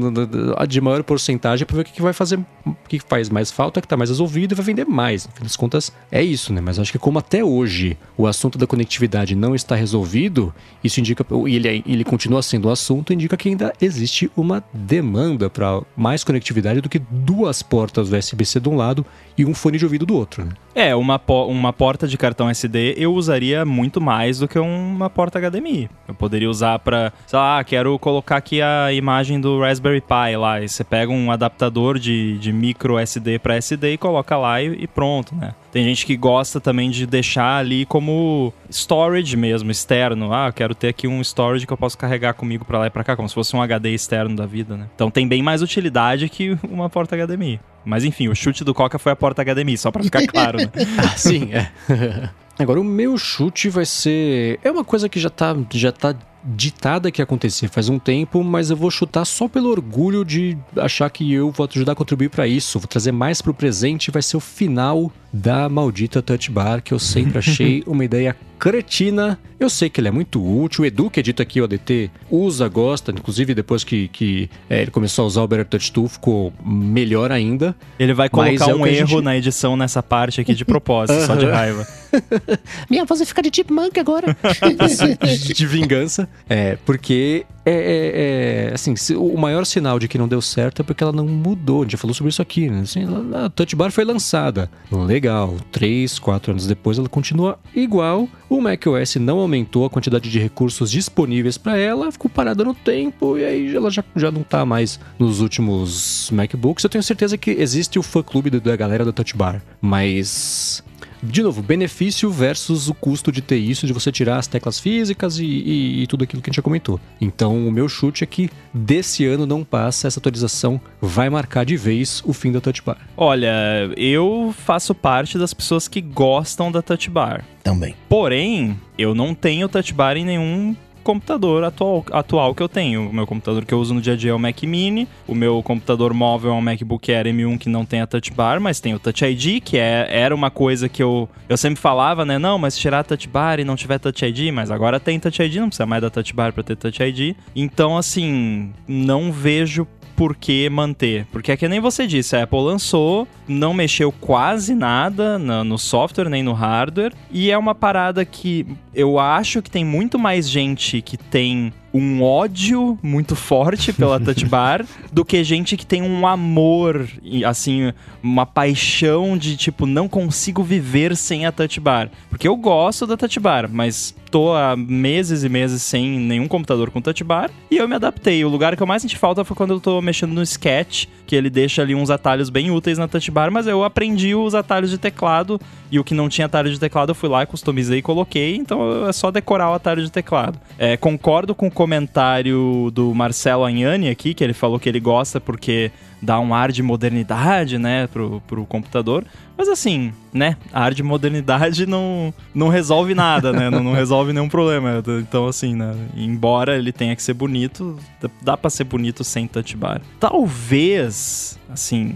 A: de maior porcentagem para ver o que, que vai fazer, o que faz mais falta, que tá mais resolvido e vai vender mais. No fim das contas, é isso, né? Mas acho que como até hoje o assunto da conectividade não está resolvido, isso indica, e ele, ele continua sendo um assunto, indica que ainda existe uma demanda para mais conectividade do que duas portas USB-C de um lado e um fone de ouvido do outro. Né?
B: É, uma, po- uma porta de cartão SD eu usaria muito mais do que uma porta HDMI. Eu poderia usar pra, sei lá, quero colocar aqui a imagem do Raspberry Pi lá. E você pega um adaptador de, de micro SD pra SD e coloca lá e, e pronto, né? Tem gente que gosta também de deixar ali como storage mesmo, externo. Ah, eu quero ter aqui um storage que eu posso carregar comigo pra lá e pra cá, como se fosse um HD externo da vida, né? Então tem bem mais utilidade que uma porta HDMI. Mas enfim, o chute do Coca foi a porta HDMI, só pra ficar claro, né?
A: Ah, sim, é. Agora, o meu chute vai ser. É uma coisa que já tá, já tá ditada que ia acontecer faz um tempo, mas eu vou chutar só pelo orgulho de achar que eu vou ajudar a contribuir para isso. Vou trazer mais pro presente, vai ser o final da maldita Touch Bar, que eu sempre achei uma ideia cretina. Eu sei que ele é muito útil. O Edu, que edita aqui o ADT, usa, gosta. Inclusive, depois que, que é, ele começou a usar o Better Touch Tool, ficou melhor ainda.
B: Ele vai colocar
A: é
B: um erro
A: gente-
B: na edição nessa parte aqui de propósito, só de raiva.
A: Minha voz vai ficar de chipmunk agora. de, vingança. É, porque é, é- é, assim, o maior sinal de que não deu certo é porque ela não mudou. A gente já falou sobre isso aqui, né? Assim, a Touch Bar foi lançada. Legal. Três, quatro anos depois ela continua igual. O macOS não aumentou a quantidade de recursos disponíveis para ela, ficou parada no tempo e aí ela já, já não tá mais nos últimos MacBooks. Eu tenho certeza que existe o fã-clube da galera da Touch Bar, mas de novo, benefício versus o custo de ter isso, de você tirar as teclas físicas e, e- e tudo aquilo que a gente já comentou. Então, o meu chute é que desse ano não passa, essa atualização vai marcar de vez o fim da Touch Bar.
B: Olha, eu faço parte das pessoas que gostam da Touch Bar.
C: Também.
B: Porém, eu não tenho Touch Bar em nenhum computador atual, atual que eu tenho. O meu computador que eu uso no dia a dia é o Mac Mini, o meu computador móvel é um MacBook Air M1 que não tem a Touch Bar, mas tem o Touch ID, que é, era uma coisa que eu, eu sempre falava, né? Não, mas tirar a Touch Bar e não tiver Touch ID, mas agora tem Touch ID, não precisa mais da Touch Bar para ter Touch ID. Então, assim, não vejo por que manter. Porque é que nem você disse, a Apple lançou, não mexeu quase nada na- no software nem no hardware, e é uma parada que eu acho que tem muito mais gente que tem um ódio muito forte pela Touch Bar do que gente que tem um amor, assim, uma paixão de tipo, não consigo viver sem a Touch Bar. Porque eu gosto da Touch Bar, mas tô há meses e meses sem nenhum computador com touch bar e eu me adaptei. O lugar que eu mais senti falta foi quando eu tô mexendo no Sketch, que ele deixa ali uns atalhos bem úteis na touch bar, mas eu aprendi os atalhos de teclado e o que não tinha atalho de teclado eu fui lá, customizei e coloquei, então é só decorar o atalho de teclado. É, concordo com comentário do Marcelo Anhani aqui, que ele falou que ele gosta porque dá um ar de modernidade, né, pro, pro computador. Mas assim, né, a ar de modernidade não, não resolve nada, né, não, não resolve nenhum problema. Então, assim, né, embora ele tenha que ser bonito, dá para ser bonito sem touch bar. Talvez, assim,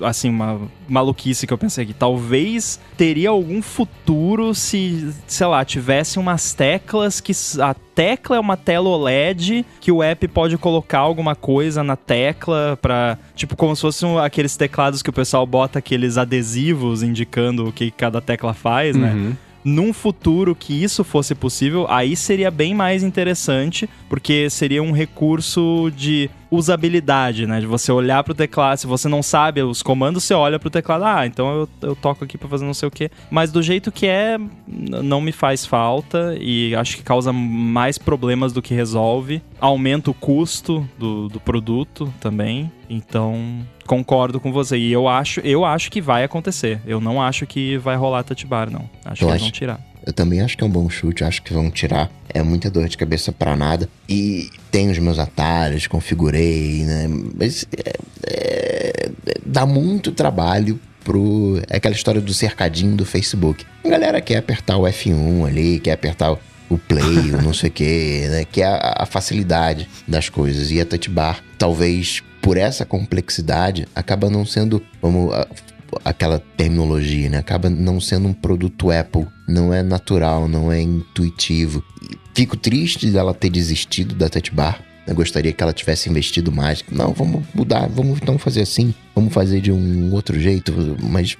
B: assim, uma maluquice que eu pensei aqui, talvez teria algum futuro se, sei lá, tivesse umas teclas que a tecla é uma tela OLED que o app pode colocar alguma coisa na tecla para tipo como se fossem aqueles teclados que o pessoal bota aqueles adesivos indicando o que cada tecla faz, né? uhum. né? num futuro que isso fosse possível, aí seria bem mais interessante, porque seria um recurso de usabilidade, né? De você olhar pro teclado, se você não sabe os comandos, você olha pro teclado, ah, então eu, eu toco aqui para fazer não sei o que. Mas do jeito que é, não me faz falta e acho que causa mais problemas do que resolve. Aumenta o custo do, do produto também. Então, concordo com você. E eu acho, eu acho que vai acontecer. Eu não acho que vai rolar touch bar, não. Acho eu que eles vão tirar.
C: Eu também acho que é um bom chute, acho que vão tirar. É muita dor de cabeça para nada. E tem os meus atalhos, configurei, né? Mas é, é, dá muito trabalho pro. É aquela história do cercadinho do Facebook. A galera quer apertar o F1 ali, quer apertar o o play, o não sei o que, né? Que é a, a, facilidade das coisas. E a touch bar, talvez por essa complexidade, acaba não sendo, vamos aquela terminologia, né? Acaba não sendo um produto Apple, não é natural, não é intuitivo. Fico triste dela ter desistido da Touch Bar. Eu gostaria que ela tivesse investido mais. Não, vamos mudar, vamos então fazer assim, vamos fazer de um outro jeito, mas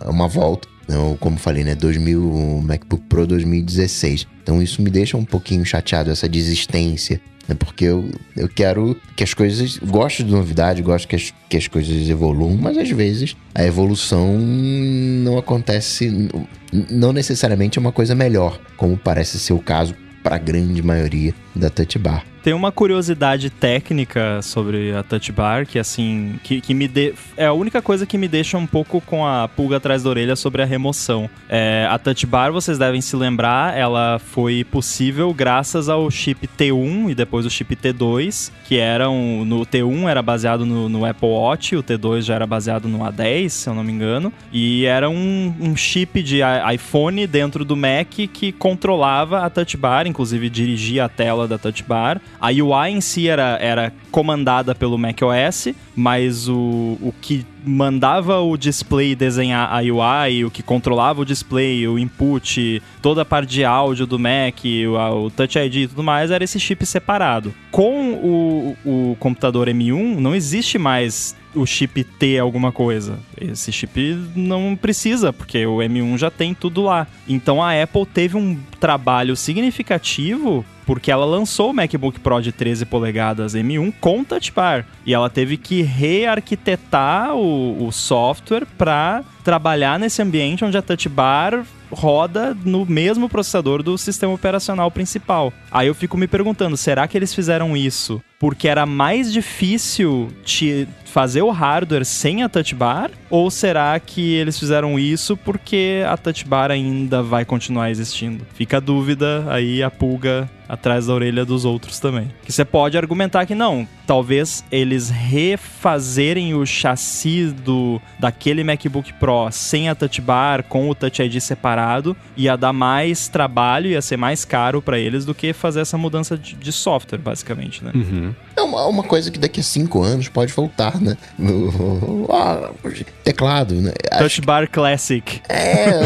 C: é uma volta. Não, como falei, né? 2000, MacBook Pro 2016. Então isso me deixa um pouquinho chateado, essa desistência né? Porque eu, eu quero que as coisas. Gosto de novidade, gosto que as, que as coisas evoluam, mas às vezes a evolução não acontece. Não necessariamente é uma coisa melhor, como parece ser o caso para a grande maioria da Touch Bar.
B: Tem uma curiosidade técnica sobre a Touch Bar que, assim, que, que me de... é a única coisa que me deixa um pouco com a pulga atrás da orelha sobre a remoção. É, a Touch Bar, vocês devem se lembrar, ela foi possível graças ao chip T1 e depois o chip T2, que eram no T1 era baseado no, no Apple Watch, o T2 já era baseado no A10, se eu não me engano, e era um, um chip de iPhone dentro do Mac que controlava a Touch Bar, inclusive dirigia a tela da Touch Bar a UI em si era, era comandada pelo macOS, mas o, o que mandava o display desenhar a UI, o que controlava o display, o input, toda a parte de áudio do Mac, o, o Touch ID e tudo mais, era esse chip separado. Com o, o computador M1, não existe mais o chip T alguma coisa. Esse chip não precisa, porque o M1 já tem tudo lá. Então a Apple teve um trabalho significativo porque ela lançou o MacBook Pro de 13 polegadas M1 com Touch Bar e ela teve que rearquitetar o, o software para trabalhar nesse ambiente onde a Touch Bar roda no mesmo processador do sistema operacional principal. Aí eu fico me perguntando, será que eles fizeram isso porque era mais difícil te fazer o hardware sem a touch bar? Ou será que eles fizeram isso porque a touch bar ainda vai continuar existindo? Fica a dúvida aí, a pulga atrás da orelha dos outros também. Que você pode argumentar que não, talvez eles refazerem o chassi do daquele MacBook Pro sem a touch bar, com o Touch ID separado, ia dar mais trabalho, ia ser mais caro para eles do que fazer essa mudança de, de software, basicamente, né?
C: Uhum. É uma, uma, coisa que daqui a cinco anos pode voltar, né? No, ah, teclado, né?
B: Touch Bar Classic.
C: É.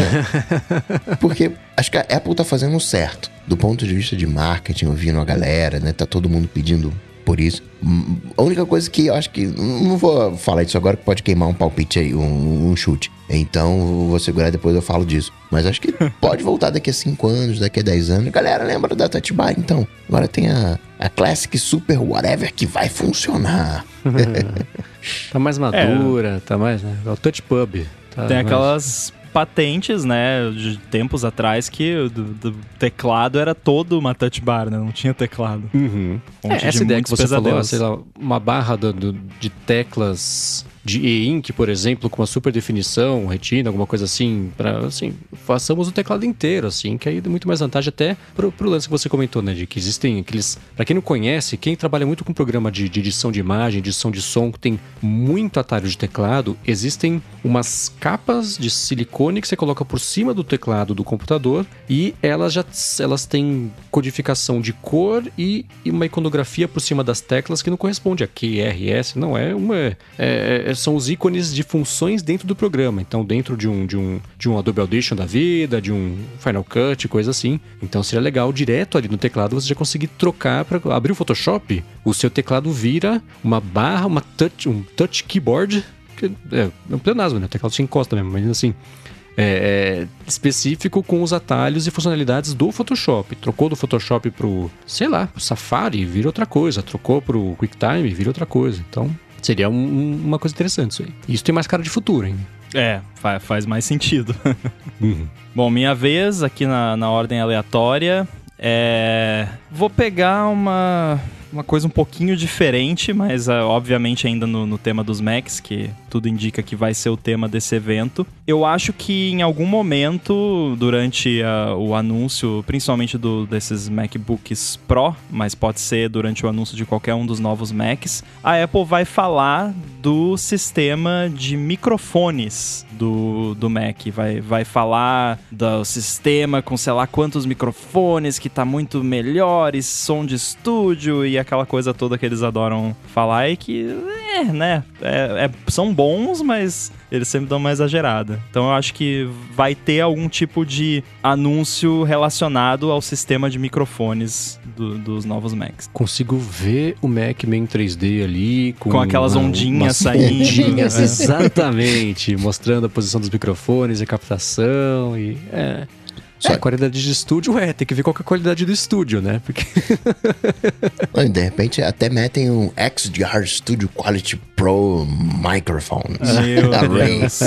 C: porque acho que a Apple tá fazendo certo. Do ponto de vista de marketing, ouvindo a galera, né? Tá todo mundo pedindo por isso. A única coisa que eu acho que. Não vou falar disso agora, que pode queimar um palpite aí, um, um chute. Então vou segurar depois eu falo disso. Mas acho que pode voltar daqui a 5 anos, daqui a 10 anos. Galera, lembra da Touch Bar? Então, agora tem a, a Classic Super Whatever que vai funcionar.
A: Tá mais madura, tá mais. Né? É o Touch Pub. Tá
B: Tem
A: mais-
B: aquelas patentes, né, de tempos atrás que o do, do teclado era todo uma touch bar, né? Não tinha teclado.
A: Uhum. É, essa ideia que você falou,
B: pesadelos.
A: sei lá, uma barra do- do- de teclas de e-ink, por exemplo, com uma super definição, retina, alguma coisa assim, para assim, façamos o teclado inteiro, assim, que aí dá muito mais vantagem até pro, pro lance que você comentou, né, de que existem aqueles, Pra quem não conhece, quem trabalha muito com programa de, de edição de imagem, edição de som, que tem muito atalho de teclado, existem umas capas de silicone que você coloca por cima do teclado do computador e elas já elas têm codificação de cor e, e uma iconografia por cima das teclas que não corresponde a QRS, não é uma é- é- são os ícones de funções dentro do programa. Então, dentro de um de um de um Adobe Audition da vida, de um Final Cut, coisa assim. Então, seria legal direto ali no teclado você já conseguir trocar para abrir o Photoshop, o seu teclado vira uma barra, uma touch, um touch keyboard que é, é um pleonasmo, né? O teclado se encosta mesmo, mas assim, é, é, específico com os atalhos e funcionalidades do Photoshop. Trocou do Photoshop pro, sei lá, pro Safari, vira outra coisa. Trocou pro QuickTime, vira outra coisa. Então, seria um- um- uma coisa interessante isso aí. Isso tem mais cara de futuro, hein?
B: É, fa- faz mais sentido.
A: Uhum.
B: Bom, minha vez aqui na, na ordem aleatória é. Vou pegar uma, uma coisa um pouquinho diferente, mas ah, obviamente ainda no, no tema dos Macs, que tudo indica que vai ser o tema desse evento. Eu acho que em algum momento, durante ah, o anúncio, principalmente do, desses MacBooks Pro, mas pode ser durante o anúncio de qualquer um dos novos Macs, a Apple vai falar do sistema de microfones do, do Mac. Vai, vai falar do sistema com sei lá quantos microfones que tá muito melhores, som de estúdio e aquela coisa toda que eles adoram falar e que, é, né, é- é- são bons, mas eles sempre dão uma exagerada. Então eu acho que vai ter algum tipo de anúncio relacionado ao sistema de microfones do- dos novos Macs.
A: Consigo ver o Mac meio em 3D ali, com,
B: Com aquelas
A: uma-
B: ondinhas
A: umas
B: saindo,
A: Ondinhas, exatamente. mostrando a posição dos microfones e a captação. E, é.
C: Só-
A: É, qualidade de estúdio é, tem que ver qual que é a qualidade do estúdio, né? Porque
C: de repente até metem um XDR Studio Quality Pro Microphones.
B: Meu
C: Array.
B: Deus.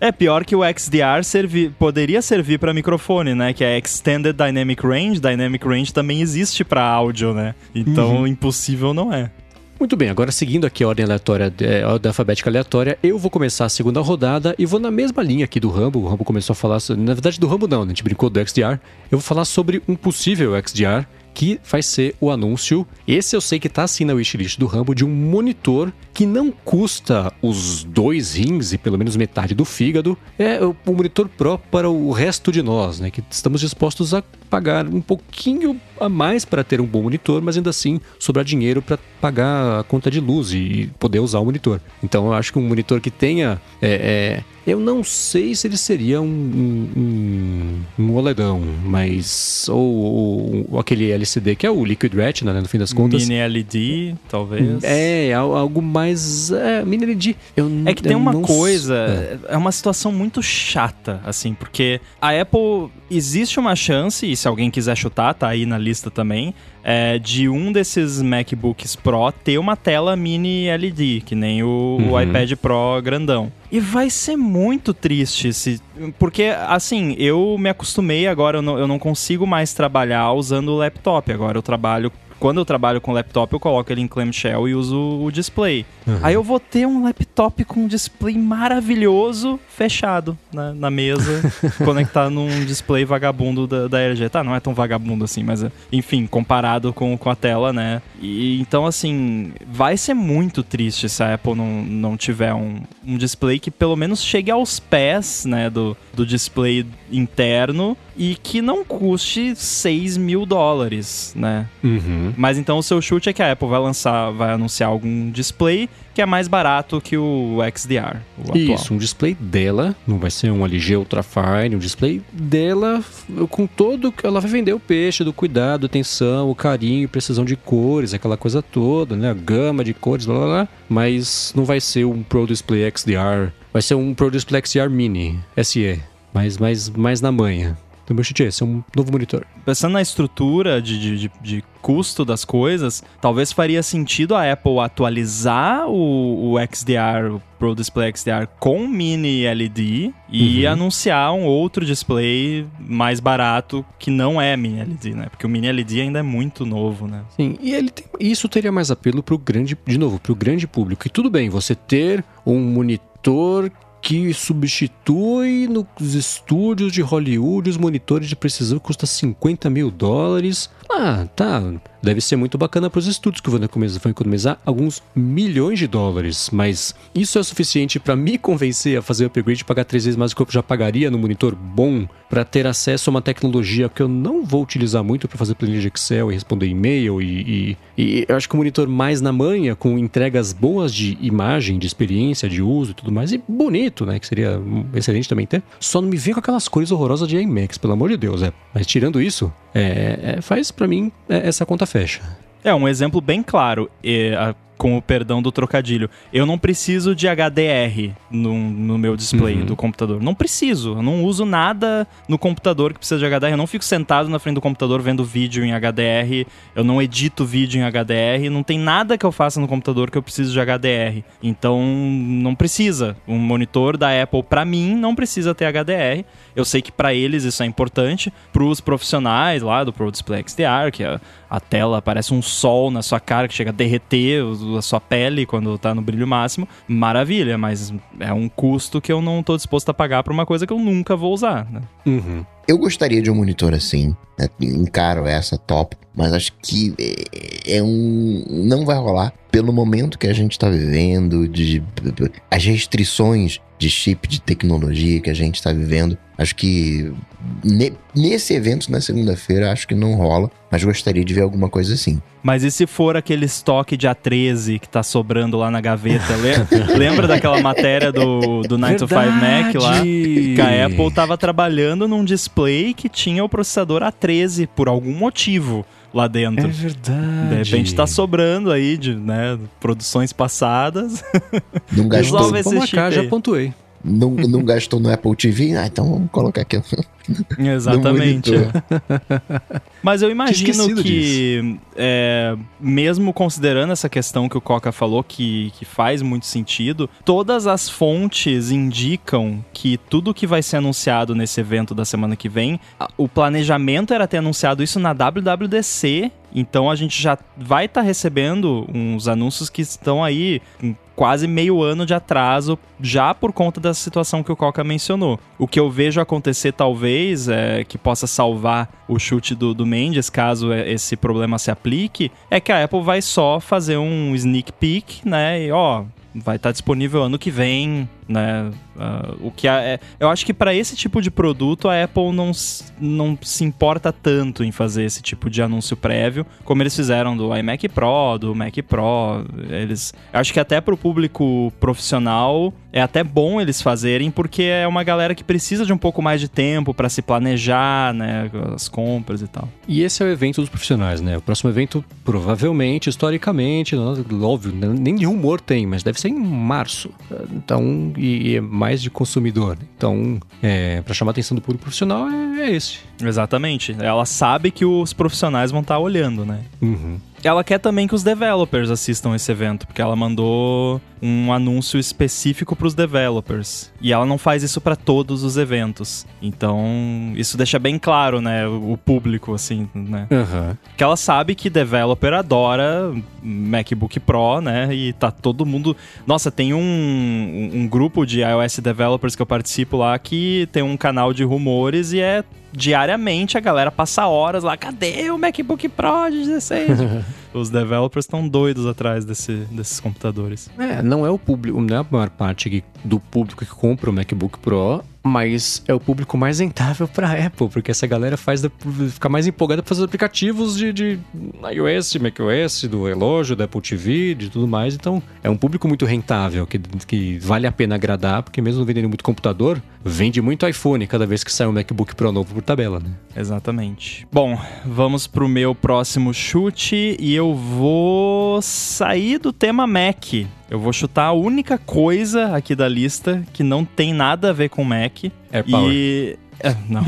B: É pior que o XDR servi poderia servir para microfone, né? Que é Extended Dynamic Range. Dynamic Range também existe para áudio, né? Então impossível não é.
A: Muito bem, agora seguindo aqui a ordem aleatória, é, a ordem alfabética aleatória, eu vou começar a segunda rodada e vou na mesma linha aqui do Rambo. O Rambo começou a falar, na verdade do Rambo não, né? a gente brincou do XDR. Eu vou falar sobre um possível XDR que vai ser o anúncio. Esse eu sei que tá assim na wishlist do Rambo de um monitor que não custa os dois rins e pelo menos metade do fígado. É o monitor Pro para o resto de nós, né? Que estamos dispostos a pagar um pouquinho a mais para ter um bom monitor, mas ainda assim sobrar dinheiro para pagar a conta de luz e poder usar o monitor. Então eu acho que um monitor que tenha. é, é, eu não sei se ele seria um, um, um, OLEDão, mas. Ou, ou aquele LCD que é o Liquid Retina, né? No fim das contas.
B: Mini LED, talvez.
A: É, al- algo mais. É, mini LED. Eu,
B: É que tem uma coisa,
A: s-
B: é uma situação muito chata, assim, porque a Apple existe uma chance, e se alguém quiser chutar, tá aí na lista também, é, de um desses MacBooks Pro ter uma tela mini LED, que nem o, o
A: Uhum.
B: iPad Pro grandão. E vai ser muito triste se. Porque, assim, eu me acostumei agora, eu não, eu não consigo mais trabalhar usando o laptop. Agora eu trabalho. Quando eu trabalho com laptop, eu coloco ele em clamshell e uso o display. Aí eu vou ter um laptop com um display maravilhoso fechado na, na mesa, conectado num display vagabundo da, da LG. Tá, não é tão vagabundo assim, mas enfim, comparado com, com a tela, né? E então, assim, vai ser muito triste se a Apple não, não tiver um, um display que pelo menos chegue aos pés, né, do, do display interno e que não custe 6 mil dólares, né?
A: Uhum.
B: Mas então o seu chute é que a Apple vai lançar, vai anunciar algum display que é mais barato que o XDR, o atual.
A: Isso, um display dela, não vai ser um LG Ultrafine, um display dela com todo que ela vai vender o peixe, do cuidado, atenção, o carinho, precisão de cores, aquela coisa toda, né? A gama de cores, blá blá blá. Mas não vai ser um Pro Display XDR, vai ser um Pro Display XDR Mini SE, mas mais, mais na manha. Então, meu chute é esse, é um novo monitor.
B: Pensando na estrutura de, de, de, de custo das coisas, talvez faria sentido a Apple atualizar o, o XDR, o Pro Display XDR com mini LED e
A: Uhum.
B: anunciar um outro display mais barato que não é mini LED, né? Porque o mini LED ainda é muito novo, né?
A: Sim, e ele tem- isso teria mais apelo pro grande, de novo, pro grande público. E tudo bem, você ter um monitor que substitui nos estúdios de Hollywood os monitores de precisão que custa 50 mil dólares. Ah, tá. Deve ser muito bacana para os estúdios que vão economizar, economizar alguns milhões de dólares. Mas isso é suficiente para me convencer a fazer o upgrade e pagar três vezes mais do que eu já pagaria no monitor bom para ter acesso a uma tecnologia que eu não vou utilizar muito para fazer planilha de Excel e responder e-mail e, e, e eu acho que o monitor mais na manha, com entregas boas de imagem, de experiência, de uso e tudo mais, e bonito, né? Que seria excelente também ter. Só não me vem com aquelas cores horrorosas de IMAX, pelo amor de Deus, é. Mas tirando isso, é, é, faz para mim é, essa conta fecha.
B: É, um exemplo bem claro, e, a- com o perdão do trocadilho. Eu não preciso de HDR no, no meu display
A: Uhum.
B: do computador. Não preciso. Eu não uso nada no computador que precisa de HDR. Eu não fico sentado na frente do computador vendo vídeo em HDR. Eu não edito vídeo em HDR. Não tem nada que eu faça no computador que eu preciso de HDR. Então, não precisa. Um monitor da Apple, pra mim, não precisa ter HDR. Eu sei que pra eles isso é importante. Pros profissionais lá do Pro Display XDR, que a, a tela parece um sol na sua cara que chega a derreter o- a sua pele quando tá no brilho máximo. Maravilha, mas é um custo que eu não tô disposto a pagar pra uma coisa que eu nunca vou usar. Né?
A: Uhum.
C: Eu gostaria de um monitor assim, né? encaro essa top, mas acho que é, é um. não vai rolar pelo momento que a gente tá vivendo, de as restrições de chip de tecnologia que a gente tá vivendo. Acho que ne- nesse evento na segunda-feira acho que não rola, mas gostaria de ver alguma coisa assim.
B: Mas e se for aquele estoque de A13 que tá sobrando lá na gaveta? Le- Lembra daquela matéria do, do 9 to 5 Mac lá? Que a Apple tava trabalhando num display que tinha o processador A13 por algum motivo lá dentro.
A: É verdade.
B: De repente tá sobrando aí de né, produções passadas.
C: Não gastou,
B: Resolve esse chip
A: já pontuei.
C: Não, não gastou no Apple TV? Ah, então vamos colocar aqui.
B: Exatamente. Mas eu imagino que, é, mesmo considerando essa questão que o Coca falou, que, que faz muito sentido, todas as fontes indicam que tudo que vai ser anunciado nesse evento da semana que vem, o planejamento era ter anunciado isso na WWDC. Então a gente já vai estar recebendo uns anúncios que estão aí com quase meio ano de atraso, já por conta da situação que o Coca mencionou. O que eu vejo acontecer, talvez, é, que possa salvar o chute do, do Mendes, caso é, esse problema se aplique, é que a Apple vai só fazer um sneak peek, né? E ó, vai estar disponível ano que vem, né? Ah, o que a- é, eu acho que para esse tipo de produto a Apple não, não se importa tanto em fazer esse tipo de anúncio prévio, como eles fizeram do iMac Pro, do Mac Pro. Eles, acho que até para o público profissional é até bom eles fazerem, porque é uma galera que precisa de um pouco mais de tempo para se planejar, né? As compras e tal.
A: E esse é o evento dos profissionais, né? O próximo evento, provavelmente, historicamente, óbvio, nem de rumor tem, mas deve ser em março. Então, e, é mais de consumidor. Então, é, para chamar a atenção do público profissional é, é esse.
B: Exatamente. Ela sabe que os profissionais vão estar olhando, né?
A: Uhum.
B: Ela quer também que os developers assistam esse evento, porque ela mandou um anúncio específico para os developers. E ela não faz isso para todos os eventos. Então, isso deixa bem claro, né, o o público assim, né?
A: Aham.
B: Que ela sabe que developer adora MacBook Pro, né? E tá todo mundo. Nossa, tem um, um, um grupo de iOS developers que eu participo lá que tem um canal de rumores e é diariamente a galera passa horas lá. Cadê o MacBook Pro de 16? Os developers estão doidos atrás desse, desses computadores.
A: É, não é o público, não é a maior parte do público que compra o MacBook Pro, mas é o público mais rentável para Apple, porque essa galera faz da, fica mais empolgada para fazer aplicativos de, de iOS, macOS, do relógio, da Apple TV, de tudo mais. Então, é um público muito rentável, que, que vale a pena agradar, porque mesmo vendendo muito computador, vende muito iPhone cada vez que sai um MacBook Pro novo por tabela, né?
B: Exatamente. Bom, vamos pro meu próximo chute e eu vou sair do tema Mac. Eu vou chutar a única coisa aqui da lista que não tem nada a ver com Mac.
A: AirPower.
B: E. É, não.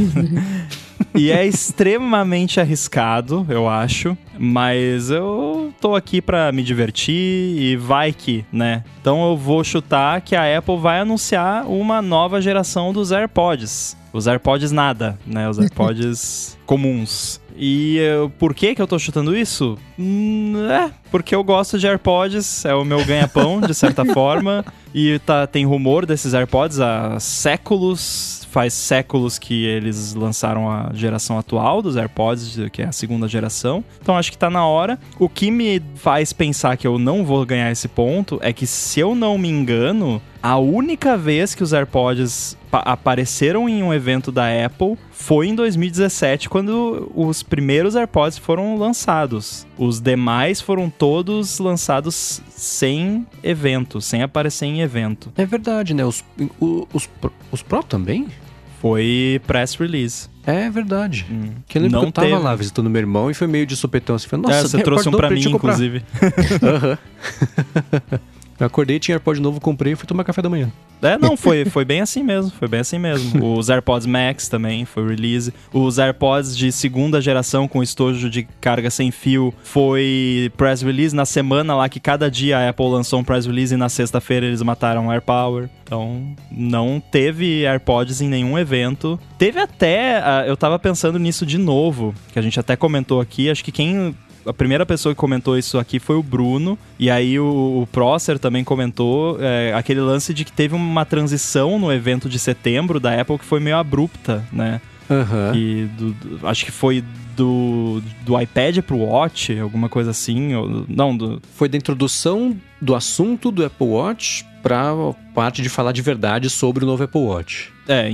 B: e é extremamente arriscado, eu acho. Mas eu tô aqui pra me divertir e vai que, né? Então eu vou chutar que a Apple vai anunciar uma nova geração dos AirPods. Os AirPods nada, né? Os AirPods comuns. E uh, por que que eu tô chutando isso? Hum, é, porque eu gosto de AirPods, é o meu ganha-pão, de certa forma. E tá, tem rumor desses AirPods há séculos. Faz séculos que eles lançaram a geração atual dos AirPods, que é a segunda geração. Então acho que tá na hora. O que me faz pensar que eu não vou ganhar esse ponto é que, se eu não me engano, a única vez que os AirPods apareceram em um evento da Apple foi em 2017, quando os primeiros AirPods foram lançados. Os demais foram todos lançados sem evento, sem aparecer em evento.
A: É verdade, né? Os, os, os Pro também?
B: Foi press release.
A: É verdade. Hum. Que eu lembro Não que eu tava teve. lá visitando meu irmão e foi meio de sopetão. Assim, falei,
B: Nossa, é, você trouxe um pra mim, inclusive.
A: Aham. Eu acordei, tinha AirPod novo, comprei e fui tomar café da manhã.
B: É, não, foi, foi bem assim mesmo, foi bem assim mesmo. Os AirPods Max também foi release. Os AirPods de segunda geração com estojo de carga sem fio foi press release na semana lá que cada dia a Apple lançou um press release e na sexta-feira eles mataram AirPower. Então, não teve AirPods em nenhum evento. Teve até, uh, eu tava pensando nisso de novo, que a gente até comentou aqui, acho que quem a primeira pessoa que comentou isso aqui foi o Bruno. E aí o, o Prosser também comentou é, aquele lance de que teve uma transição no evento de setembro da Apple que foi meio abrupta, né?
A: Uhum.
B: E do, do, acho que foi do, do iPad pro Watch, alguma coisa assim. Ou, não, do...
A: Foi da introdução do assunto do Apple Watch pra parte de falar de verdade sobre o novo Apple Watch.
B: É,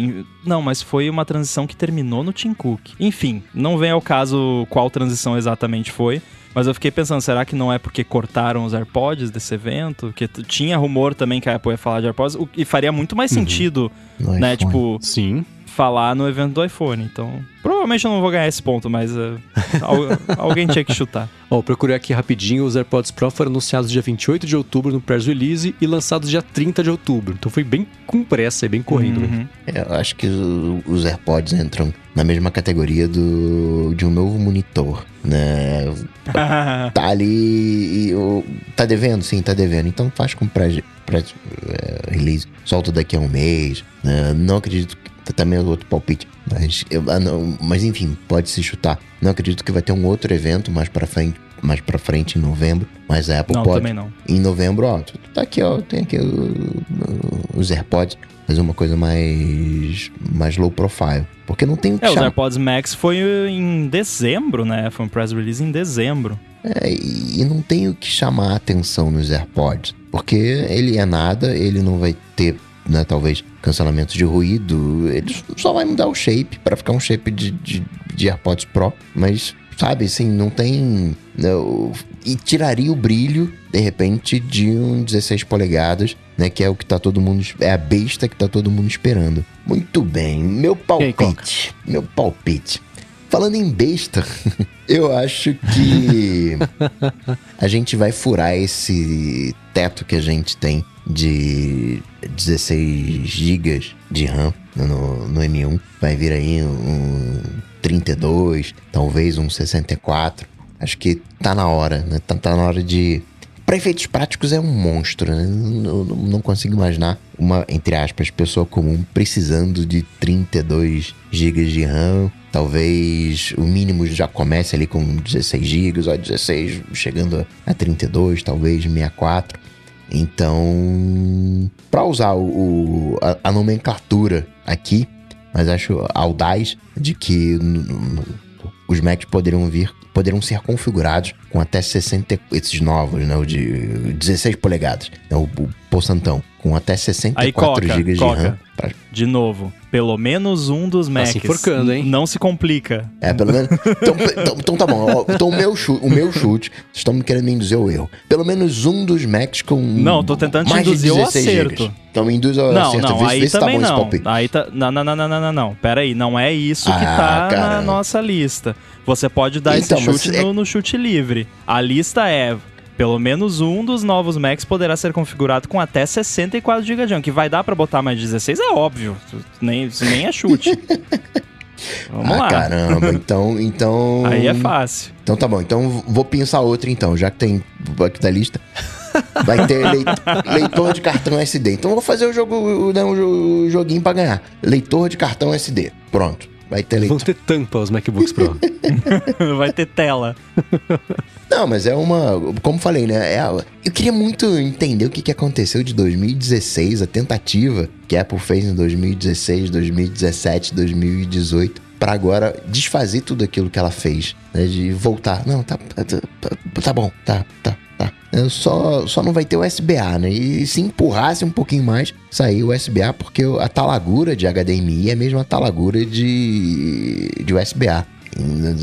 B: não, mas foi uma transição que terminou no Tim Cook. Enfim, não vem ao caso qual transição exatamente foi. Mas eu fiquei pensando, será que não é porque cortaram os AirPods desse evento? Porque tinha rumor também que a Apple ia falar de AirPods, o que faria muito mais uhum. sentido, né? Tipo,
A: sim
B: falar no evento do iPhone. Então, provavelmente eu não vou ganhar esse ponto, mas uh, alguém tinha que chutar.
A: Ó, oh, procurei aqui rapidinho. Os AirPods Pro foram anunciados dia 28 de outubro no press release e lançados dia 30 de outubro. Então foi bem com pressa e bem corrido. Uhum.
C: É, eu acho que os AirPods entram na mesma categoria do, de um novo monitor, né? tá ali e, tá devendo? Sim, tá devendo. Então faz com pré, pré uh, release, solta daqui a um mês. Né? Não acredito também é outro palpite. Mas, eu, ah, não, mas enfim, pode se chutar. Não acredito que vai ter um outro evento mais para frente, mais para frente em novembro. Mas a Apple
B: não,
C: pode.
B: Também não.
C: Em novembro, ó, tá aqui, ó, tem aqui os AirPods. Fazer uma coisa mais mais low profile. Porque não tem o que
B: É, os AirPods Max foi em dezembro, né? Foi um press release em dezembro.
C: É, e não tem o que chamar a atenção nos AirPods. Porque ele é nada, ele não vai ter né, talvez cancelamento de ruído, ele só vai mudar o shape para ficar um shape de, de, de, AirPods Pro, mas sabe, assim, não tem. Não, né, e tiraria o brilho, de repente, de um 16 polegadas, né? Que é o que tá todo mundo. É a besta que tá todo mundo esperando. Muito bem, meu palpite. Aí, meu palpite. Falando em besta, eu acho que a gente vai furar esse teto que a gente tem de 16 GB de RAM no, no M1. Vai vir aí um 32, talvez um 64. Acho que tá na hora, né? Tá, tá na hora de. Para efeitos práticos é um monstro, né? Não, não consigo imaginar uma, entre aspas, pessoa comum precisando de 32 GB de RAM. Talvez o mínimo já comece ali com 16 GB, ou 16 chegando a 32, talvez 64. Então, para usar o, a, a, nomenclatura aqui, mas acho audaz de que os Macs poderiam vir, poderão ser configurados com até 60, esses novos, né, o de 16 polegadas. Então, o, Apple Santão, com até 64
B: Aí, Coca,
C: GB de. RAM. pra-
B: De novo, pelo menos um dos Macs.
A: se enforcando, hein?
B: Não se complica.
C: É, pelo menos. Então, então- então tá bom. Então o meu chute, o meu chute, vocês estão me querendo induzir ao erro. Pelo menos um dos Macs com.
B: Não, tô tentando te
C: mais de
B: induzir
C: 16
B: acerto.
C: gigas. Então me induz ao
B: Não,
C: acerto.
B: não,
C: vê, se-
B: aí
C: vê tá
B: também
C: bom esse
B: não. Aí tá. Não, não, não, não, não, não, não. Pera aí, não é isso que
C: Ah,
B: tá na
C: caramba.
B: nossa lista. Você pode dar
C: Então,
B: esse chute
C: é-
B: no, no chute livre. A lista é. Pelo menos um dos novos Macs poderá ser configurado com até 64 GB de RAM. Que vai dar pra botar mais 16 é óbvio. Nem, isso nem é chute. Vamos
C: ah,
B: lá.
C: caramba. Então, então.
B: Aí é fácil.
C: Então tá bom. Então vou pensar outra então, já que tem aqui da lista. Vai ter leit- leitor de cartão SD. Então eu vou fazer o jogo, o, né, o joguinho pra ganhar. Leitor de cartão SD. Pronto. Vai ter leitor.
A: Vão ter tampa os MacBooks Pro.
B: vai ter tela.
C: Não, mas é uma. Como falei, né? É, eu queria muito entender o que, que aconteceu de 2016, a tentativa que a Apple fez em 2016, 2017, 2018, pra agora desfazer tudo aquilo que ela fez, né? De voltar. Não, tá, tá, tá, tá bom, tá, tá, É, Só, só não vai ter USB-A, né? E se empurrasse um pouquinho mais, sair o USB-A, porque a talagura de HDMI é a mesma talagura de, de USB-A.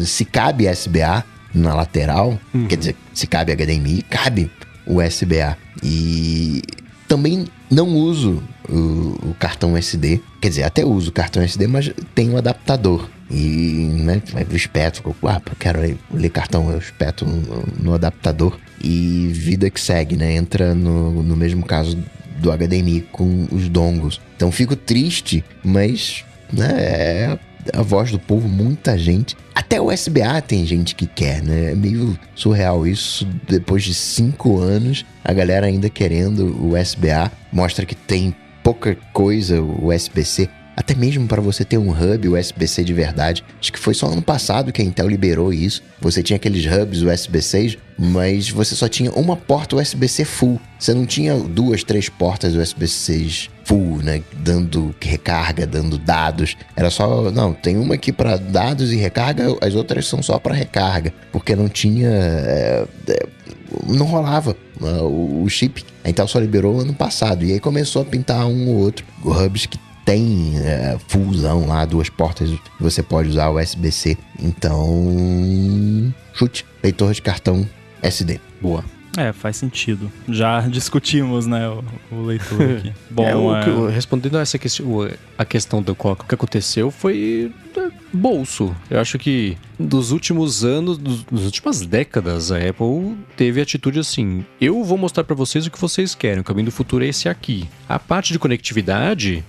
C: Se cabe USB-A na lateral, quer dizer, se cabe HDMI, cabe USB-A. E também não uso o, o cartão SD, quer dizer, até uso o cartão SD, mas tem um adaptador. E, né, vai pro espeto, ah, eu quero ler cartão, eu espeto no, no adaptador e vida que segue, né? Entra no, no mesmo caso do HDMI com os dongles. Então fico triste, mas né, é a voz do povo, muita gente. Até o SBA tem gente que quer, né? É meio surreal isso. Depois de cinco anos, a galera ainda querendo o SBA. Mostra que tem pouca coisa o USB-C. Até mesmo para você ter um hub USB-C de verdade. Acho que foi só ano passado que a Intel liberou isso. Você tinha aqueles hubs USB-Cs, mas você só tinha uma porta USB-C full. Você não tinha duas, três portas USB-Cs full, né? Dando recarga, dando dados. Era só, não, tem uma aqui para dados e recarga, as outras são só para recarga, porque não tinha é, é, não rolava uh, o, o chip. A Intel só liberou ano passado. E aí começou a pintar um ou outro hubs que tem é, fusão lá, duas portas, você pode usar o USB-C. Então, chute, leitor de cartão SD.
A: Boa.
B: É, faz sentido. Já discutimos, né, o, o leitor aqui. Bom,
A: É, o
B: é,
A: respondendo a essa questão, a questão do qual- o que aconteceu foi é, bolso. Eu acho que dos últimos anos, dos, das últimas décadas, a Apple teve atitude assim: eu vou mostrar pra vocês o que vocês querem, o caminho do futuro é esse aqui. A parte de conectividade,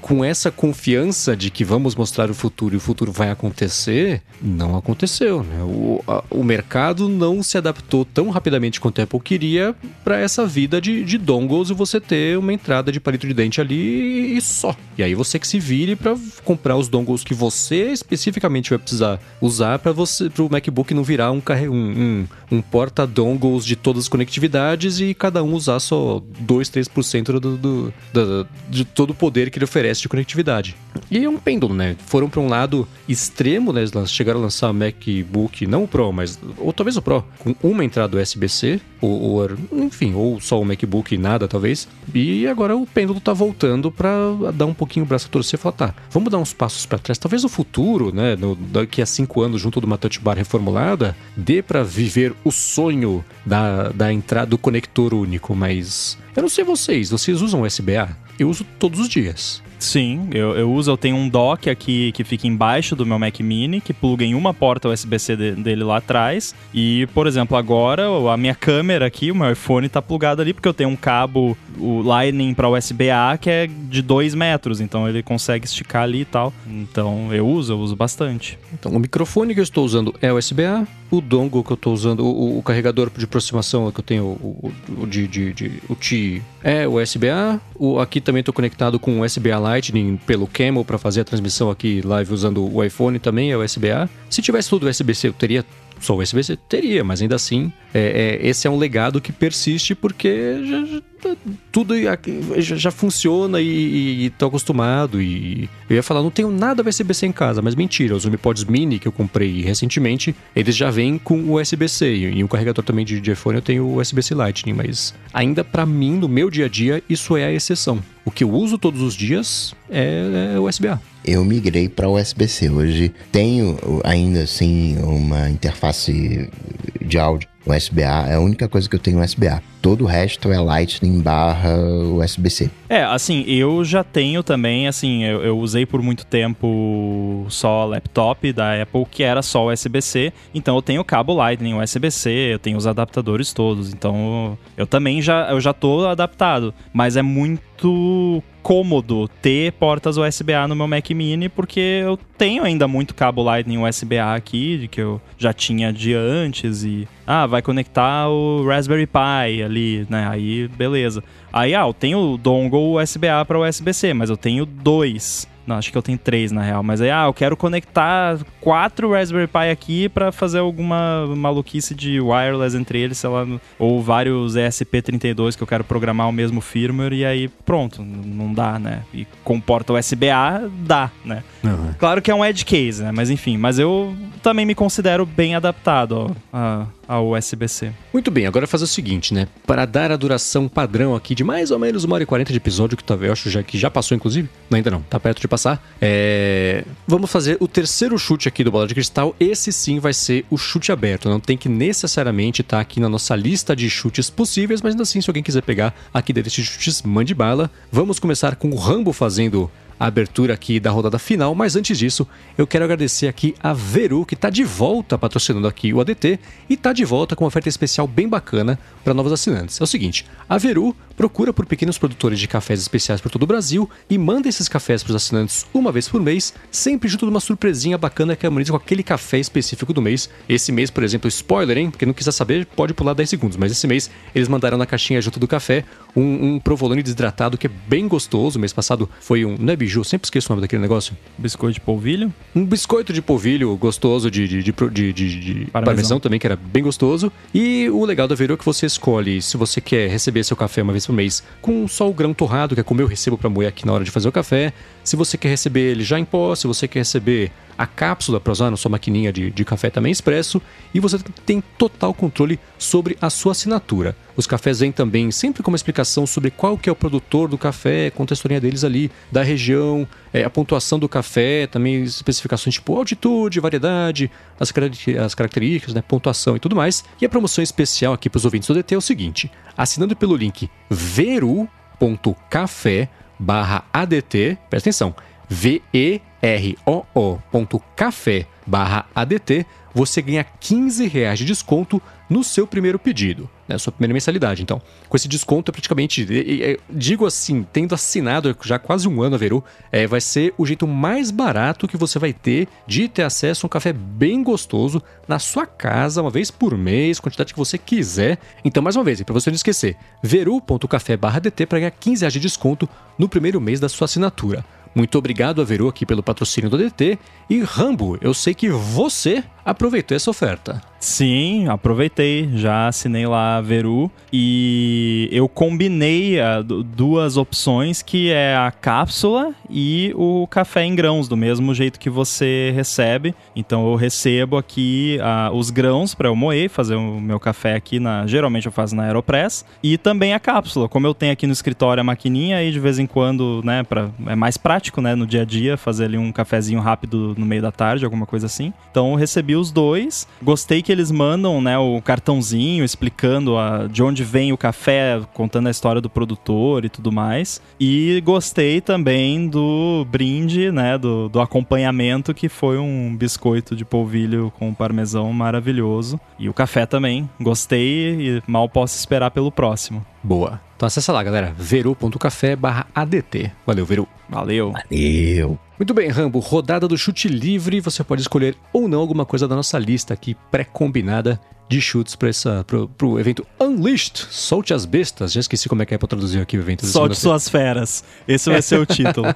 A: com essa confiança de que vamos mostrar o futuro e o futuro vai acontecer, não aconteceu. Né? O, a- o mercado não se adaptou tão rapidamente quanto a Apple queria para essa vida de, de dongles e você ter uma entrada de palito de dente ali e só. E aí você que se vire para comprar os dongles que você especificamente vai precisar usar para você para o MacBook não virar um, um, um, um porta dongles de todas as conectividades e cada um usar só 2, 3% do, do, do, de todo o poder que ele oferece de conectividade. E é um pêndulo, né? Foram para um lado extremo, né? Eles chegaram a lançar MacBook, não o Pro, mas ou talvez o Pro, com uma entrada USB-C, ou, ou enfim, ou só o MacBook e nada, talvez. E agora o pêndulo tá voltando para dar um pouquinho o braço a torcer e falar, tá, vamos dar uns passos para trás. Talvez no futuro, né, no, daqui a cinco anos, junto de uma touch bar reformulada, dê para viver o sonho da, da entrada do conector único, mas eu não sei vocês, vocês usam USB-A? Eu uso todos os dias.
B: Sim, eu, eu uso, eu tenho um dock aqui que fica embaixo do meu Mac Mini, que pluga em uma porta USB-C de- dele lá atrás. E, por exemplo, agora a minha câmera aqui, o meu iPhone tá plugado ali, porque eu tenho um cabo, o Lightning para USB-A, que é de 2 metros, então ele consegue esticar ali e tal. Então eu uso, eu uso bastante.
A: Então, o microfone que eu estou usando é USB-A, o dongle que eu estou usando, o, o carregador de aproximação que eu tenho, o, o- de, de, de- o T é USB-A, aqui também estou conectado com USB-A Lightning pelo Camel para fazer a transmissão aqui live usando o iPhone também é USB-A. Se tivesse tudo USB-C, eu teria só USB-C teria, mas ainda assim, é, é, esse é um legado que persiste porque já, já, tudo já, já funciona e, estou acostumado. E eu ia falar, não tenho nada USB-C em casa, mas mentira, os HomePods Mini que eu comprei recentemente, eles já vêm com USB-C e um carregador também de iPhone eu tenho USB-C Lightning, mas ainda para mim, no meu dia a dia, isso é a exceção. O que eu uso todos os dias é, é USB-A
C: eu migrei para USB-C. Hoje tenho ainda assim uma interface de áudio USB-A, é a única coisa que eu tenho USB-A. Todo o resto é Lightning barra USB-C.
B: É, assim, eu já tenho também, assim, eu, eu, usei por muito tempo só laptop da Apple que era só USB-C, então eu tenho cabo Lightning USB-C, eu tenho os adaptadores todos, então eu também já, eu já tô adaptado, mas é muito cômodo ter portas USB-A no meu Mac Mini, porque eu tenho ainda muito cabo Lightning USB-A aqui, que eu já tinha de antes, e ah, vai conectar o Raspberry Pi ali, né? Aí, beleza. Aí, ah, eu tenho o dongle USB-A para USB-C, mas eu tenho dois. Não, acho que eu tenho três na real. Mas aí, ah, eu quero conectar quatro Raspberry Pi aqui para fazer alguma maluquice de wireless entre eles, sei lá, ou vários ESP32 que eu quero programar o mesmo firmware e aí pronto, não dá, né? E com porta USB-A, dá, né? Uhum. Claro que é um edge case, né? Mas enfim, mas eu também me considero bem adaptado ó, a, ao USB-C.
A: Muito bem, agora fazer o seguinte, né? Para dar a duração padrão aqui de mais ou menos uma hora e quarenta de episódio, que talvez eu acho já, que já passou, inclusive. Não, ainda não, tá perto de passar. É... Vamos fazer o terceiro chute aqui do Bola de Cristal. Esse sim vai ser o chute aberto. Não tem que necessariamente estar tá aqui na nossa lista de chutes possíveis, mas ainda assim, se alguém quiser pegar aqui desses chutes, mande bala. Vamos começar com o Rambo fazendo a abertura aqui da rodada final, mas antes disso, eu quero agradecer aqui a Veru, que está de volta patrocinando aqui o ADT e está de volta com uma oferta especial bem bacana para novos assinantes. É o seguinte, a Veru procura por pequenos produtores de cafés especiais por todo o Brasil e manda esses cafés para os assinantes uma vez por mês, sempre junto de uma surpresinha bacana que harmoniza com aquele café específico do mês. Esse mês, por exemplo, spoiler, hein? Quem não quiser saber, pode pular 10 segundos, mas esse mês eles mandaram na caixinha junto do café um, um provolone desidratado que é bem gostoso. O mês passado foi um, não é biju, sempre esqueço o nome daquele negócio.
B: Biscoito de polvilho?
A: Um biscoito de polvilho gostoso de, de, de, de, de, parmesão. também, que era bem gostoso. E o legal da Veru é que você escolhe se você quer receber seu café uma vez por mês com só o grão torrado, que é como eu recebo para moer aqui na hora de fazer o café. Se você quer receber ele já em pó, se você quer receber a cápsula para usar na sua maquininha de, de café também expresso e você tem total controle sobre a sua assinatura. Os cafés vêm também sempre com uma explicação sobre qual que é o produtor do café, conta a historinha deles ali, da região, é, a pontuação do café, também especificações tipo altitude, variedade, as, as características, né, pontuação e tudo mais. E a promoção especial aqui para os ouvintes do DT é o seguinte, assinando pelo link veru.café barra ADT, presta atenção, V-E-R-O-O.café barra ADT, você ganha 15 reais de desconto no seu primeiro pedido, né, sua primeira mensalidade. Então, com esse desconto, é praticamente, digo assim, tendo assinado já quase um ano a Veru, é, vai ser o jeito mais barato que você vai ter de ter acesso a um café bem gostoso na sua casa, uma vez por mês, quantidade que você quiser. Então, mais uma vez, para você não esquecer, veru.café/dt para ganhar 15 reais de desconto no primeiro mês da sua assinatura. Muito obrigado a Veru aqui pelo patrocínio do DT. E Rambo, eu sei que você aproveitou essa oferta.
B: Sim, aproveitei. Já assinei lá a Veru e eu combinei a, duas opções que é a cápsula e o café em grãos, do mesmo jeito que você recebe. Então eu recebo aqui os grãos para eu moer, fazer o meu café aqui na. Geralmente eu faço na Aeropress. E também a cápsula. Como eu tenho aqui no escritório a maquininha, aí de vez em quando, né, pra, é mais prático, né, no dia a dia, fazer ali um cafezinho rápido no meio da tarde, alguma coisa assim. Então eu recebi os dois. Gostei que eles mandam, né, o cartãozinho explicando a, de onde vem o café, contando a história do produtor e tudo mais. E gostei também do brinde, né, do, do acompanhamento, que foi um biscoito de polvilho com parmesão maravilhoso. E o café também. Gostei e mal posso esperar pelo próximo.
A: Boa. Então acessa lá, galera, veru.café ADT. Valeu, Veru.
B: Valeu.
C: Valeu.
A: Muito bem, Rambo, rodada do chute livre. Você pode escolher ou não alguma coisa da nossa lista aqui pré-combinada de chutes para pro evento Unleashed. Solte as bestas. Já esqueci como é que é para traduzir aqui o evento.
B: Solte suas feras. Esse vai ser o título.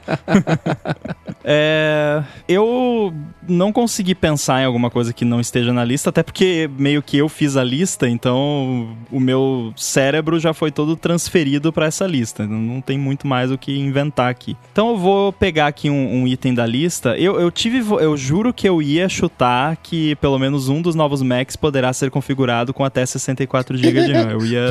B: é, eu não consegui pensar em alguma coisa que não esteja na lista, até porque meio que eu fiz a lista, então o meu cérebro já foi todo transferido para essa lista. Não tem muito mais o que inventar aqui. Então eu vou pegar aqui um, um item da lista. Eu, eu tive, eu juro que eu ia chutar que pelo menos um dos novos Macs poderá ser configurado com até 64 GB de RAM. Eu ia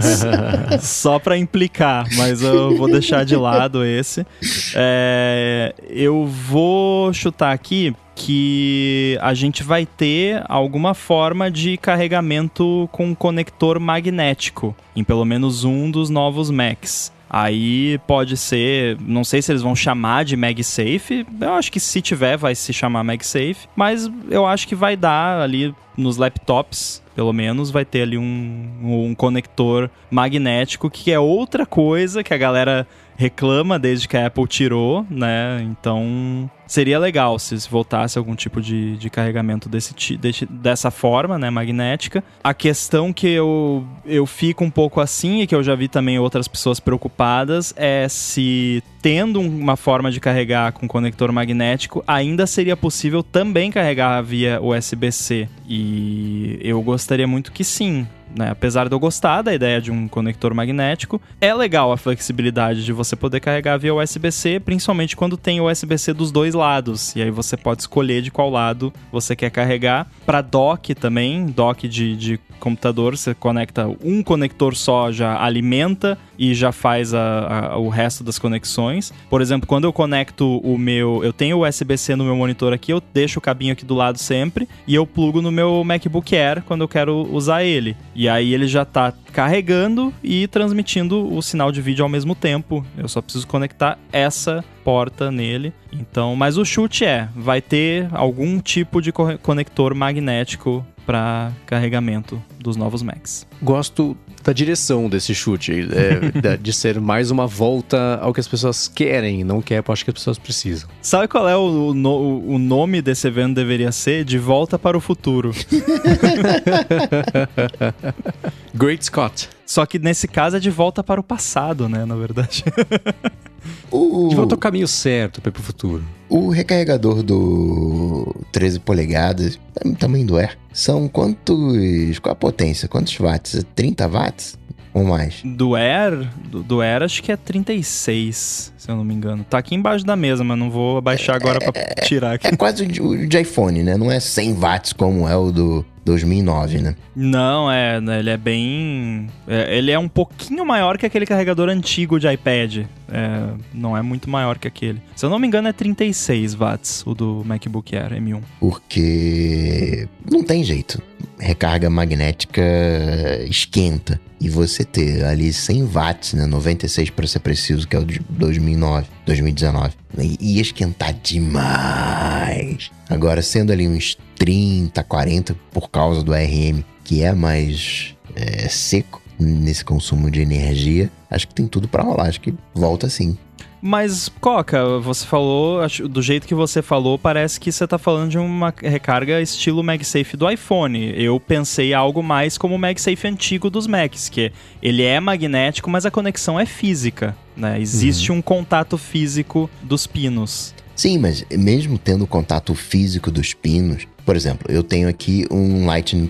B: só para implicar, mas eu vou deixar de lado esse. É, eu vou chutar aqui que a gente vai ter alguma forma de carregamento com conector magnético em pelo menos um dos novos Macs. Aí pode ser, não sei se eles vão chamar de MagSafe. Eu acho que se tiver vai se chamar MagSafe, mas eu acho que vai dar ali nos laptops, pelo menos, vai ter ali um, um conector magnético, que é outra coisa que a galera reclama desde que a Apple tirou, né? Então seria legal se voltasse algum tipo de, de carregamento desse, desse, dessa forma, né, magnética. A questão que eu, eu fico um pouco assim, e que eu já vi também outras pessoas preocupadas, é se tendo uma forma de carregar com conector magnético, ainda seria possível também carregar via USB-C. E eu gostaria muito que sim, né? Apesar de eu gostar da ideia de um conector magnético, é legal a flexibilidade de você poder carregar via USB-C, principalmente quando tem USB-C dos dois lados. E aí você pode escolher de qual lado você quer carregar. Para dock também, dock de, de computador, você conecta um conector só, já alimenta e já faz a, a, o resto das conexões. Por exemplo, quando eu conecto o meu. Eu tenho USB-C no meu monitor aqui, eu deixo o cabinho aqui do lado sempre e eu plugo no meu MacBook Air quando eu quero usar ele. E aí ele já está carregando e transmitindo o sinal de vídeo ao mesmo tempo. Eu só preciso conectar essa porta nele. Então, mas o chute é, vai ter algum tipo de conector magnético para carregamento dos novos Macs.
A: Gosto da direção desse chute, é, de ser mais uma volta ao que as pessoas querem, não que acho que as pessoas precisam.
B: Sabe qual é o, o, o nome desse evento deveria ser? De Volta para o Futuro.
A: Great Scott.
B: Só que nesse caso é de volta para o passado, né? Na verdade.
A: O... De volta ao caminho certo para o futuro.
C: O recarregador do 13 polegadas, tamanho do Air, são quantos. Qual a potência? Quantos watts? 30 watts? Ou mais?
B: Do Air, do, do Air acho que é 36, se eu não me engano. Tá aqui embaixo da mesa, mas não vou abaixar agora é, para tirar aqui.
C: É quase o de iPhone, né? Não é 100 watts como é o do 2009, né?
B: Não, é, né, ele é bem. É, ele é um pouquinho maior que aquele carregador antigo de iPad. É, não é muito maior que aquele. Se eu não me engano, é 36 watts o do MacBook Air M1.
C: Porque não tem jeito. Recarga magnética esquenta. E você ter ali 100 watts, né? 96 para ser preciso, que é o de 2009, 2019. Ia esquentar demais. Agora, sendo ali uns 30, 40 por causa do RM, que é mais é, seco nesse consumo de energia, acho que tem tudo para rolar. Acho que volta sim.
B: Mas, Coca, você falou, do jeito que você falou, parece que você tá falando de uma recarga estilo MagSafe do iPhone. Eu pensei algo mais como o MagSafe antigo dos Macs, que ele é magnético, mas a conexão é física, né? Existe uhum. um contato físico dos pinos.
C: Sim, mas mesmo tendo contato físico dos pinos, por exemplo, eu tenho aqui um Lightning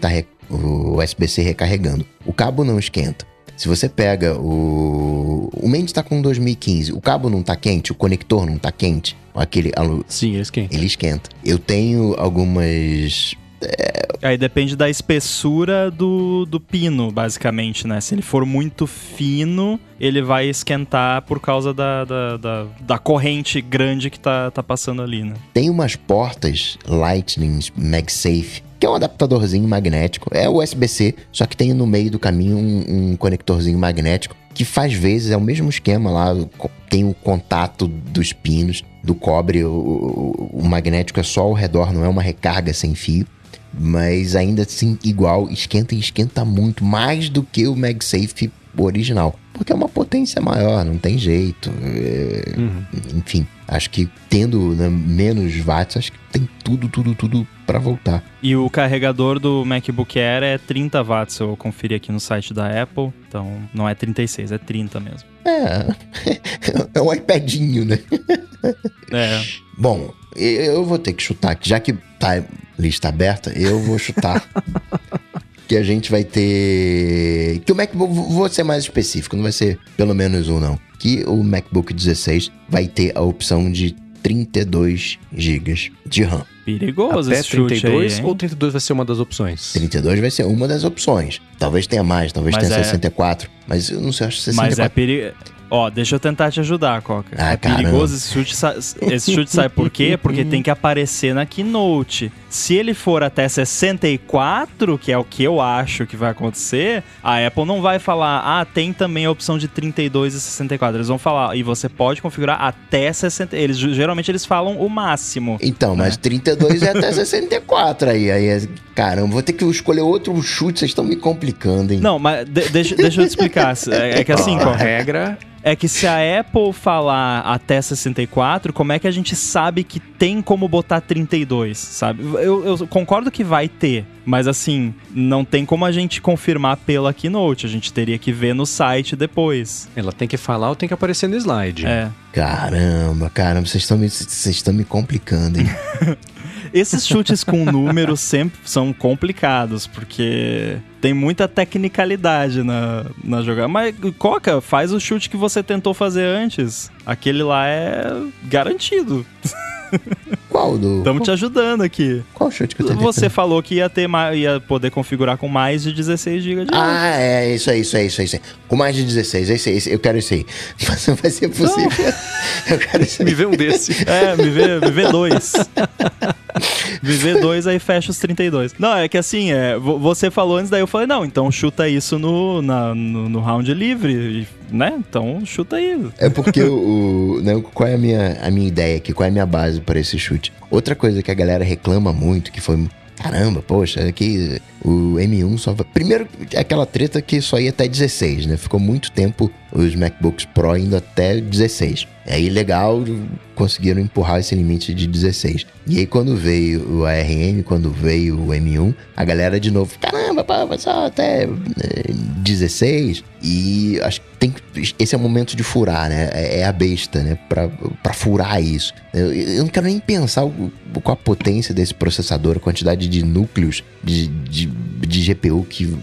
C: tá USB-C recarregando. O cabo não esquenta. Se você pega o. O Mendes tá com 2015, o cabo não tá quente, o conector não tá quente. Aquele.
A: Sim, ele esquenta.
C: Ele esquenta. Eu tenho algumas
B: é... Aí depende da espessura do, do pino, basicamente, né? Se ele for muito fino, ele vai esquentar por causa da, da, da, da corrente grande que tá, tá passando ali, né?
C: Tem umas portas Lightning MagSafe que é um adaptadorzinho magnético. É USB-C, só que tem no meio do caminho um, um, conectorzinho magnético que faz vezes é o mesmo esquema lá. Tem o contato dos pinos, do cobre. O, o, o magnético é só ao redor, não é uma recarga sem fio. Mas ainda assim, igual, esquenta e esquenta muito, mais do que o MagSafe original. Porque é uma potência maior, não tem jeito. É,
A: Uhum.
C: Enfim, acho que tendo né, menos watts, acho que tem tudo, tudo, tudo para voltar.
B: E o carregador do MacBook Air é 30 watts, eu conferi aqui no site da Apple. Então não é 36, é 30 mesmo.
C: É, é um iPadinho, né?
B: É.
C: Bom, eu vou ter que chutar já que tá lista aberta, eu vou chutar. que a gente vai ter. Que o MacBook. Vou ser mais específico, não vai ser pelo menos um, não. Que o MacBook 16 vai ter a opção de 32 GB de RAM.
B: Perigoso
A: Até
B: esse chute
A: 32
B: aí,
A: ou 32 vai ser uma das opções?
C: 32 vai ser uma das opções. Talvez tenha mais, talvez
B: Mas
C: tenha
B: é-
C: 64. Mas eu não sei, acho que 64.
B: Mas é perigoso. Ó, deixa eu tentar te ajudar, Coca.
C: Ah,
B: é
C: caramba.
B: perigoso esse chute. sa- Esse chute sabe por quê? Porque tem que aparecer na Keynote. Se ele for até 64, que é o que eu acho que vai acontecer, a Apple não vai falar, ah, tem também a opção de 32 e 64. Eles vão falar, e você pode configurar até 60. Eles geralmente eles falam o máximo.
C: Então, mas 32 é até 64 aí. aí é- Caramba, vou ter que escolher outro chute, vocês estão me complicando, hein?
B: Não, mas de- deixa, deixa eu te explicar. É, é que assim,
A: A
B: Coca,
A: regra
B: É que se a Apple falar até 64, como é que a gente sabe que tem como botar 32, sabe? Eu, eu concordo que vai ter, mas assim, não tem como a gente confirmar pela Keynote. A gente teria que ver no site depois.
A: ela tem que falar ou tem que aparecer no slide.
B: É.
C: Caramba, caramba, vocês estão me, vocês estão me complicando, hein?
B: Esses chutes com números sempre são complicados, porque tem muita tecnicalidade na, na jogada. Mas, Coca, faz o chute que você tentou fazer antes. Aquele lá é garantido.
C: Qual do.
B: Estamos te ajudando aqui.
C: Qual chute que eu tentei
B: Você falou que ia ter mais, ia poder configurar com mais de 16 GB de RAM.
C: Ah, é, isso aí, isso aí, isso aí, isso aí. Com mais de 16, esse, esse, eu quero isso aí. Mas não vai ser possível. Eu quero isso
A: Me
C: aí.
A: vê um desse.
B: É, me vê, me vê dois. me vê dois, aí fecha os 32. Não, é que assim, é, vo- você falou antes, daí eu falei, não, então chuta isso no, na- no, no round livre, e, né? Então chuta aí.
C: É porque o, né, qual é a minha, a minha ideia aqui, qual é a minha base para esse chute? Outra coisa que a galera reclama muito, que foi caramba, poxa, que o M1 só. Primeiro, é aquela treta que só ia até 16, né? Ficou muito tempo os MacBooks Pro indo até 16. Aí legal, conseguiram empurrar esse limite de 16. E aí quando veio o ARM, quando veio o M1, a galera de novo, caramba, pá, vai só até eh, 16. E acho que tem esse é o momento de furar, né? É, é a besta, né? Pra, pra furar isso. Eu, eu não quero nem pensar com a potência desse processador, a quantidade de núcleos de, de, de GPU que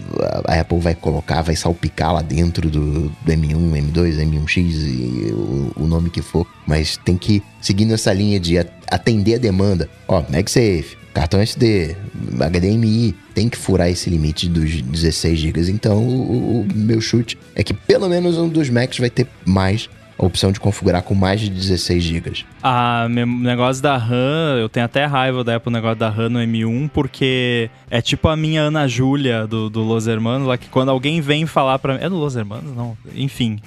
C: a Apple vai colocar, vai salpicar lá dentro do, do M1, M2, M1X e o, o nome que for. Mas tem que seguir nessa linha de atender a demanda. Ó, MagSafe, cartão SD, HDMI, tem que furar esse limite dos 16 GB. Então, o, o meu chute é que pelo menos um dos Macs vai ter mais a opção de configurar com mais de 16 GB.
B: Ah, meu negócio da RAM, eu tenho até raiva da Apple, o negócio da RAM no M1, porque é tipo a minha Ana Júlia do, do Los Hermanos, lá que quando alguém vem falar pra mim. É do Los Hermanos? Não. Enfim.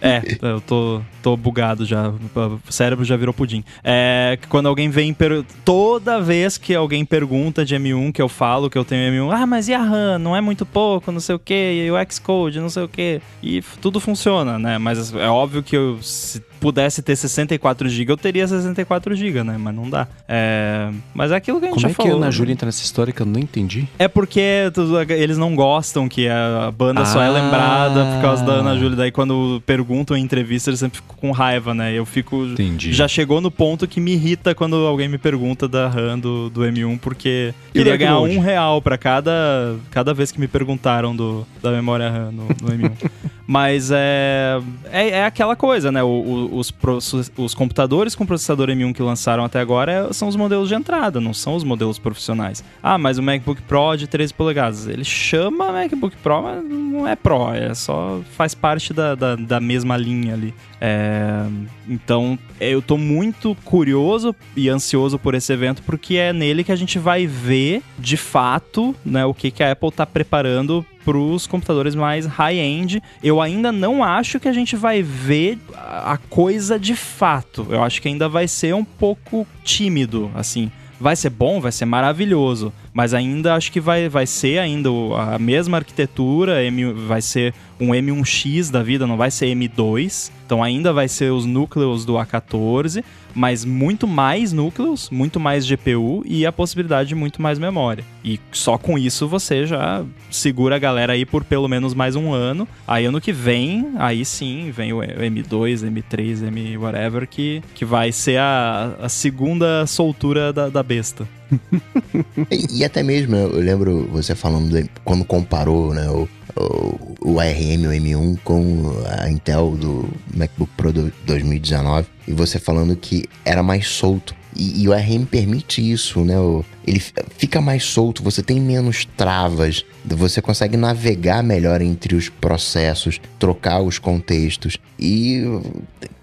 B: é, eu tô, tô bugado já. O cérebro já virou pudim. É que quando alguém vem. Per... Toda vez que alguém pergunta de M1, que eu falo que eu tenho M1, ah, mas e a RAM? Não é muito pouco, não sei o que, e o Xcode, não sei o que. E tudo funciona, né? Mas é óbvio que eu, se pudesse ter 64 GB, eu teria 64 GB, né? Mas não dá. É... Mas é aquilo que a gente
A: Como
B: já
A: é que a
B: falou.
A: Ana? Júlia entra nessa história que eu não entendi?
B: É porque eles não gostam que a banda só é
A: Ah.
B: lembrada por causa da Ana Júlia. Daí quando perguntam em entrevista, eles sempre ficam com raiva, né? Eu fico.
A: Entendi.
B: Já chegou no ponto que me irrita quando alguém me pergunta da RAM do, do M1, porque
A: E
B: queria ganhar um real pra cada, cada vez que me perguntaram do, da memória RAM no, no M1. Mas é, é, é aquela coisa, né? O- o- os, os computadores com processador M1 que lançaram até agora é- são os modelos de entrada, não são os modelos profissionais. Ah, mas o MacBook Pro de 13 polegadas. Ele chama MacBook Pro, mas não é Pro, é só faz parte da, da, da mesma linha ali. É, então, eu tô muito curioso e ansioso por esse evento, porque é nele que a gente vai ver, de fato, né, o que, que a Apple tá preparando para os computadores mais high-end. Eu ainda não acho que a gente vai ver a coisa de fato. Eu acho que ainda vai ser um pouco tímido, assim. Vai ser bom, vai ser maravilhoso, mas ainda acho que vai, vai ser ainda a mesma arquitetura, M, vai ser um M1X da vida, não vai ser M2. Então ainda vai ser os núcleos do A14, mas muito mais núcleos, muito mais GPU e a possibilidade de muito mais memória. E só com isso você já segura a galera aí por pelo menos mais um ano. Aí ano que vem, aí sim, vem o M2, M3, M whatever, que, que vai ser a, a segunda soltura da, da besta.
C: e, e, até mesmo, eu lembro você falando de, quando comparou né, o, o, o ARM, o M1 com a Intel do MacBook Pro do 2019 e você falando que era mais solto. E, e, o ARM permite isso, né? Ele fica mais solto, você tem menos travas, você consegue navegar melhor entre os processos, trocar os contextos. E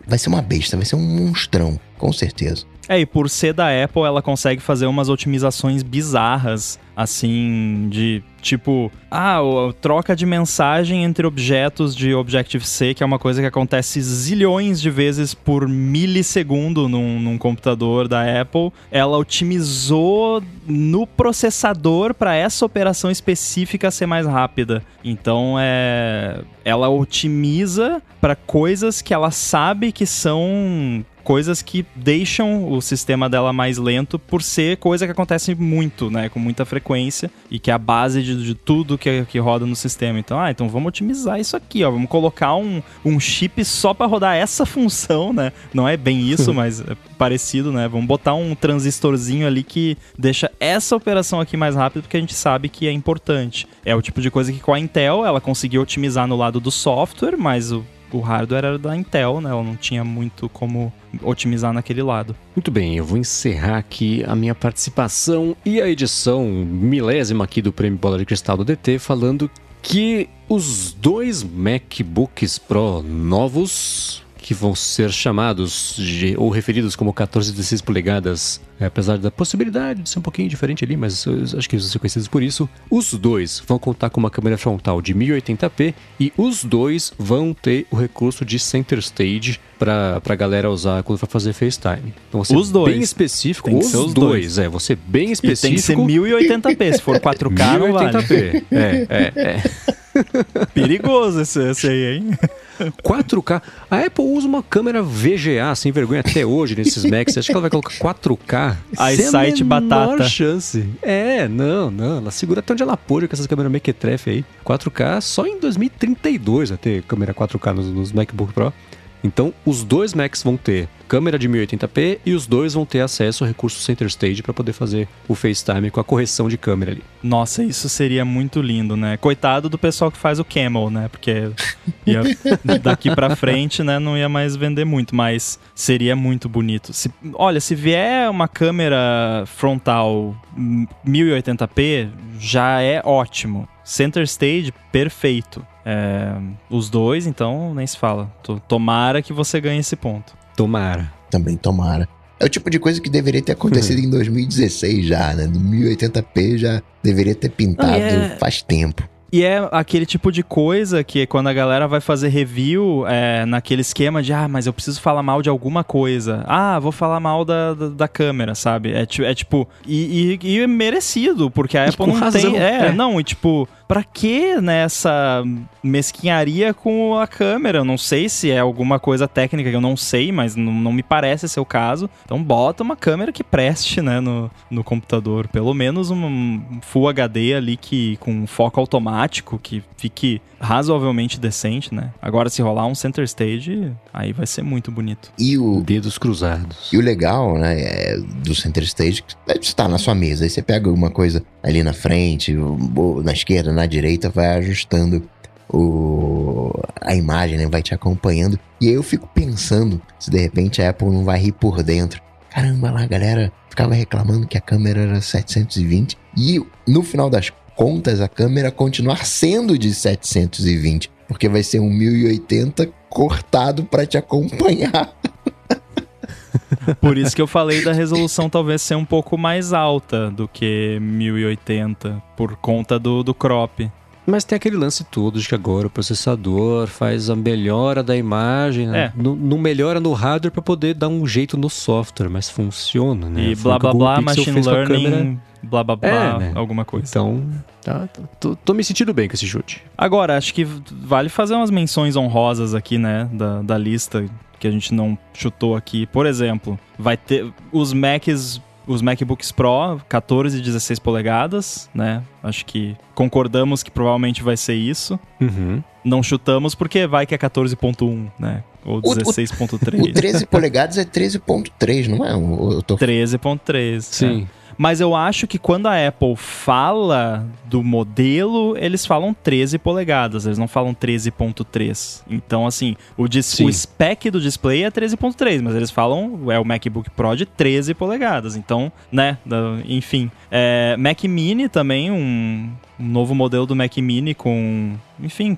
C: vai ser uma besta, vai ser um monstrão, com certeza.
B: É, e por ser da Apple, ela consegue fazer umas otimizações bizarras, assim, de tipo, ah, troca de mensagem entre objetos de Objective-C, que é uma coisa que acontece zilhões de vezes por milissegundo num, num computador da Apple. Ela otimizou no processador para essa operação específica ser mais rápida. Então, é, ela otimiza para coisas que ela sabe que são coisas que deixam o sistema dela mais lento por ser coisa que acontece muito, né? Com muita frequência e que é a base de, de tudo que, que roda no sistema. Então, ah, então vamos otimizar isso aqui, ó. Vamos colocar um, um chip só para rodar essa função, né? Não é bem isso, mas é parecido, né? Vamos botar um transistorzinho ali que deixa essa operação aqui mais rápida porque a gente sabe que é importante. É o tipo de coisa que com a Intel ela conseguiu otimizar no lado do software, mas o o hardware era da Intel, né? Ela não tinha muito como otimizar naquele lado.
A: Muito bem, eu vou encerrar aqui a minha participação e a edição milésima aqui do Prêmio Bola de Cristal do DT falando que os dois MacBooks Pro novos que vão ser chamados de, ou referidos como 14 e 16 polegadas, é, apesar da possibilidade de ser um pouquinho diferente ali, mas acho que eles vão ser conhecidos por isso. Os dois vão contar com uma câmera frontal de 1080p e os dois vão ter o recurso de Center Stage para a galera usar quando for fazer FaceTime.
B: Então, você os dois.
A: bem específico, os, os, dois, dois, é, você bem específico.
B: E tem que ser 1080p, se for 4K 1080p. não vale. 1080p,
A: é, é, é.
B: Perigoso esse, esse aí, hein?
A: 4K. A Apple usa uma câmera VGA sem vergonha até hoje nesses Macs. Acho que ela vai colocar 4K.
B: iSight batata.
A: chance. É, não, não. Ela segura até onde ela pôde com essas câmeras mequetrefe aí. 4K só em 2032 vai ter câmera 4K nos, nos MacBook Pro. Então, os dois Macs vão ter câmera de 1080p e os dois vão ter acesso ao recurso Center Stage para poder fazer o FaceTime com a correção de câmera ali.
B: Nossa, isso seria muito lindo, né? Coitado do pessoal que faz o Camel, né? Porque ia, daqui para frente, né, não ia mais vender muito, mas seria muito bonito. Se, olha, se vier uma câmera frontal 1080p, já é ótimo. Center Stage, perfeito. É, os dois, então, nem se fala. Tomara que você ganhe esse ponto.
A: Tomara.
C: Também tomara. É o tipo de coisa que deveria ter acontecido em 2016 já, né? No 1080p já deveria ter pintado é... faz tempo.
B: E é aquele tipo de coisa que quando a galera vai fazer review, é, naquele esquema de, ah, mas eu preciso falar mal de alguma coisa. Ah, vou falar mal da, da, da câmera, sabe? É, é tipo. E, e, e, merecido, porque a Apple não razão, tem. É, é, não, e tipo, pra que nessa mesquinharia com a câmera? Eu não sei se é alguma coisa técnica que eu não sei, mas não, não me parece ser o caso. Então bota uma câmera que preste, né, no, no computador. Pelo menos um Full HD ali que com foco automático, que fique razoavelmente decente, né? Agora, se rolar um center stage, aí vai ser muito bonito.
A: E o... Dedos cruzados.
C: E o legal, né, é, do center stage, é está na sua mesa. Aí você pega alguma coisa ali na frente, na esquerda, na direita, vai ajustando o, a imagem, né? Vai te acompanhando. E aí eu fico pensando se de repente a Apple não vai rir por dentro. Caramba, lá a galera ficava reclamando que a câmera era 720 e no final das contas a câmera continuar sendo de 720, porque vai ser um 1080 cortado para te acompanhar.
B: Por isso que eu falei da resolução talvez ser um pouco mais alta do que 1080, por conta do, do crop.
A: Mas tem aquele lance todo de que agora o processador faz a melhora da imagem, né? É. Não, melhora no hardware para poder dar um jeito no software, mas funciona, né?
B: E blá blá blá, machine learning blá blá blá,
A: É, né?
B: alguma coisa.
A: Então, tá, tô, tô me sentindo bem com esse chute.
B: Agora, acho que vale fazer umas menções honrosas aqui, né, da, da lista que a gente não chutou aqui. Por exemplo, vai ter os Macs, os MacBooks Pro 14 e 16 polegadas, né? Acho que concordamos que provavelmente vai ser isso.
A: Uhum.
B: Não chutamos porque vai que é 14.1, né? Ou
C: O- o-
B: 16.3.
C: O 13 polegadas é 13.3, não é? Eu eu tô
B: 13.3.
A: Sim.
B: é. Mas eu acho que quando a Apple fala do modelo, eles falam 13 polegadas, eles não falam 13.3. Então, assim, o, dis- o spec do display é 13.3, mas eles falam é o MacBook Pro de 13 polegadas. Então, né, enfim. É, Mac Mini também, um, um novo modelo do Mac Mini com, enfim,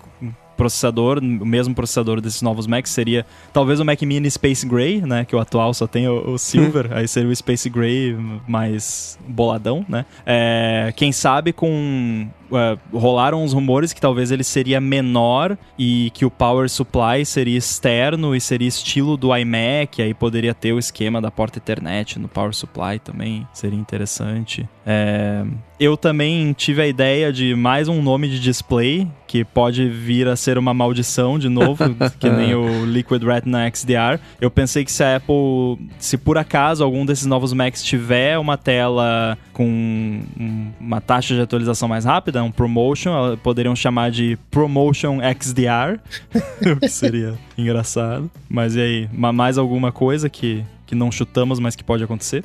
B: processador, o mesmo processador desses novos Macs seria talvez o Mac Mini Space Gray, né, que o atual só tem o, o Silver, aí seria o Space Gray mais boladão, né? É, quem sabe com é, rolaram uns rumores que talvez ele seria menor e que o power supply seria externo e seria estilo do iMac, aí poderia ter o esquema da porta Ethernet no power supply também, seria interessante. É, eu também tive a ideia de mais um nome de display que pode vir a ser uma maldição de novo, que nem o Liquid Retina XDR. Eu pensei que se a Apple, se por acaso algum desses novos Macs tiver uma tela com um- uma taxa de atualização mais rápida, um promotion, poderiam chamar de Promotion XDR, o que seria engraçado. Mas e aí, ma- mais alguma coisa que, que não chutamos, mas que pode acontecer?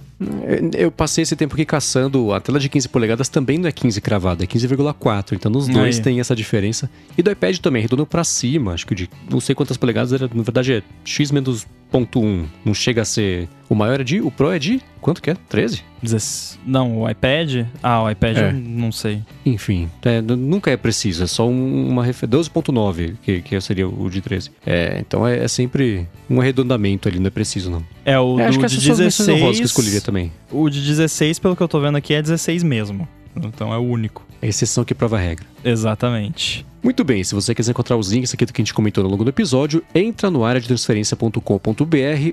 A: Eu passei esse tempo aqui caçando. A tela de 15 polegadas também não é 15 cravada, é 15,4. Então nos dois
B: Aí.
A: tem essa diferença. E do iPad também, redondo pra cima. Acho que de não sei quantas polegadas, era, na verdade é X menos ponto .1. Não chega a ser. O maior é de. O Pro é de. Quanto que é? 13?
B: Dezesse- Não, o iPad? Ah, o iPad
A: É.
B: eu não sei.
A: Enfim, é, nunca é preciso, é só um- uma referência. 12.9, que, que seria o de 13. É, então é, é sempre um arredondamento ali, não é preciso não.
B: É o
A: É, acho que
B: de
A: essas são as que eu
B: 16.
A: escolheria também.
B: O de 16, pelo que eu tô vendo aqui, é 16 mesmo. Então é o único.
A: É exceção que prova a regra.
B: Exatamente.
A: Muito bem, se você quiser encontrar os links aqui do que a gente comentou ao longo do episódio, entra no área de transferência.com.br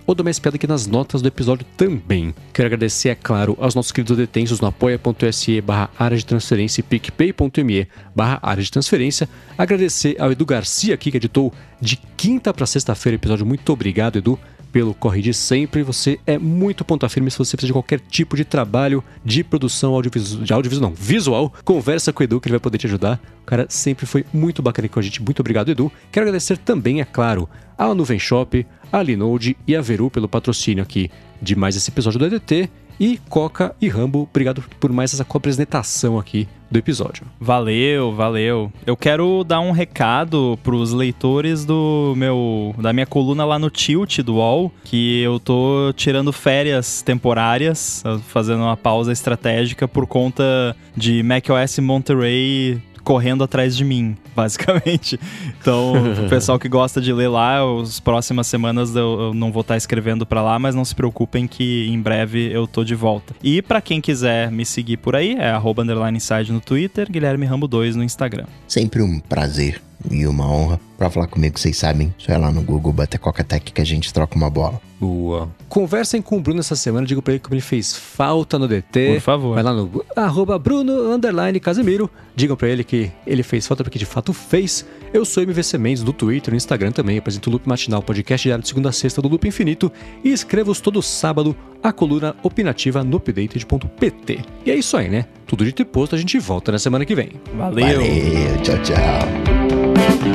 A: ou dá uma espiada aqui nas notas do episódio também. Quero agradecer, é claro, aos nossos queridos detentos no apoia.se barra área de transferência e picpay.me barra área de transferência. Agradecer ao Edu Garcia aqui que editou de quinta para sexta-feira o episódio. Muito obrigado, Edu pelo Corre de Sempre. Você é muito ponta firme se você precisa de qualquer tipo de trabalho de produção audiovisual, de audiovisual não, visual. Conversa com o Edu que ele vai poder te ajudar. O cara sempre foi muito bacana com a gente. Muito obrigado, Edu. Quero agradecer também, é claro, a Nuvem Shop, a Linode e a Veru pelo patrocínio aqui de mais esse episódio do EDT. E Coca e Rambo, obrigado por mais essa apresentação aqui do episódio.
B: Valeu, valeu. Eu quero dar um recado pros leitores do meu da minha coluna lá no Tilt do UOL, que eu tô tirando férias temporárias, fazendo uma pausa estratégica por conta de macOS Monterey correndo atrás de mim, basicamente. Então, o pessoal que gosta de ler lá, as próximas semanas eu, não vou estar escrevendo pra lá, mas não se preocupem que em breve eu tô de volta. E pra quem quiser me seguir por aí, é arroba no Twitter, Guilherme Rambo 2 no Instagram.
C: Sempre um prazer e uma honra. Pra falar comigo, vocês sabem, só é lá no Google, bater Coca-Tech que a gente troca uma bola.
A: Boa. Conversem com o Bruno essa semana, digo pra ele como ele fez falta no DT.
B: Por favor.
A: Vai lá no arroba Bruno underline Casemiro. Digam pra ele que ele fez falta porque de fato fez. Eu sou MVC Mendes do Twitter e no Instagram também. Apresento o Loop Matinal, podcast diário de segunda a sexta do Loop Infinito. E escrevo todo sábado a coluna opinativa no updated.pt. E é isso aí, né? Tudo dito e posto, a gente volta na semana que vem.
B: Valeu.
C: Valeu, tchau, tchau.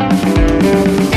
C: Thank you.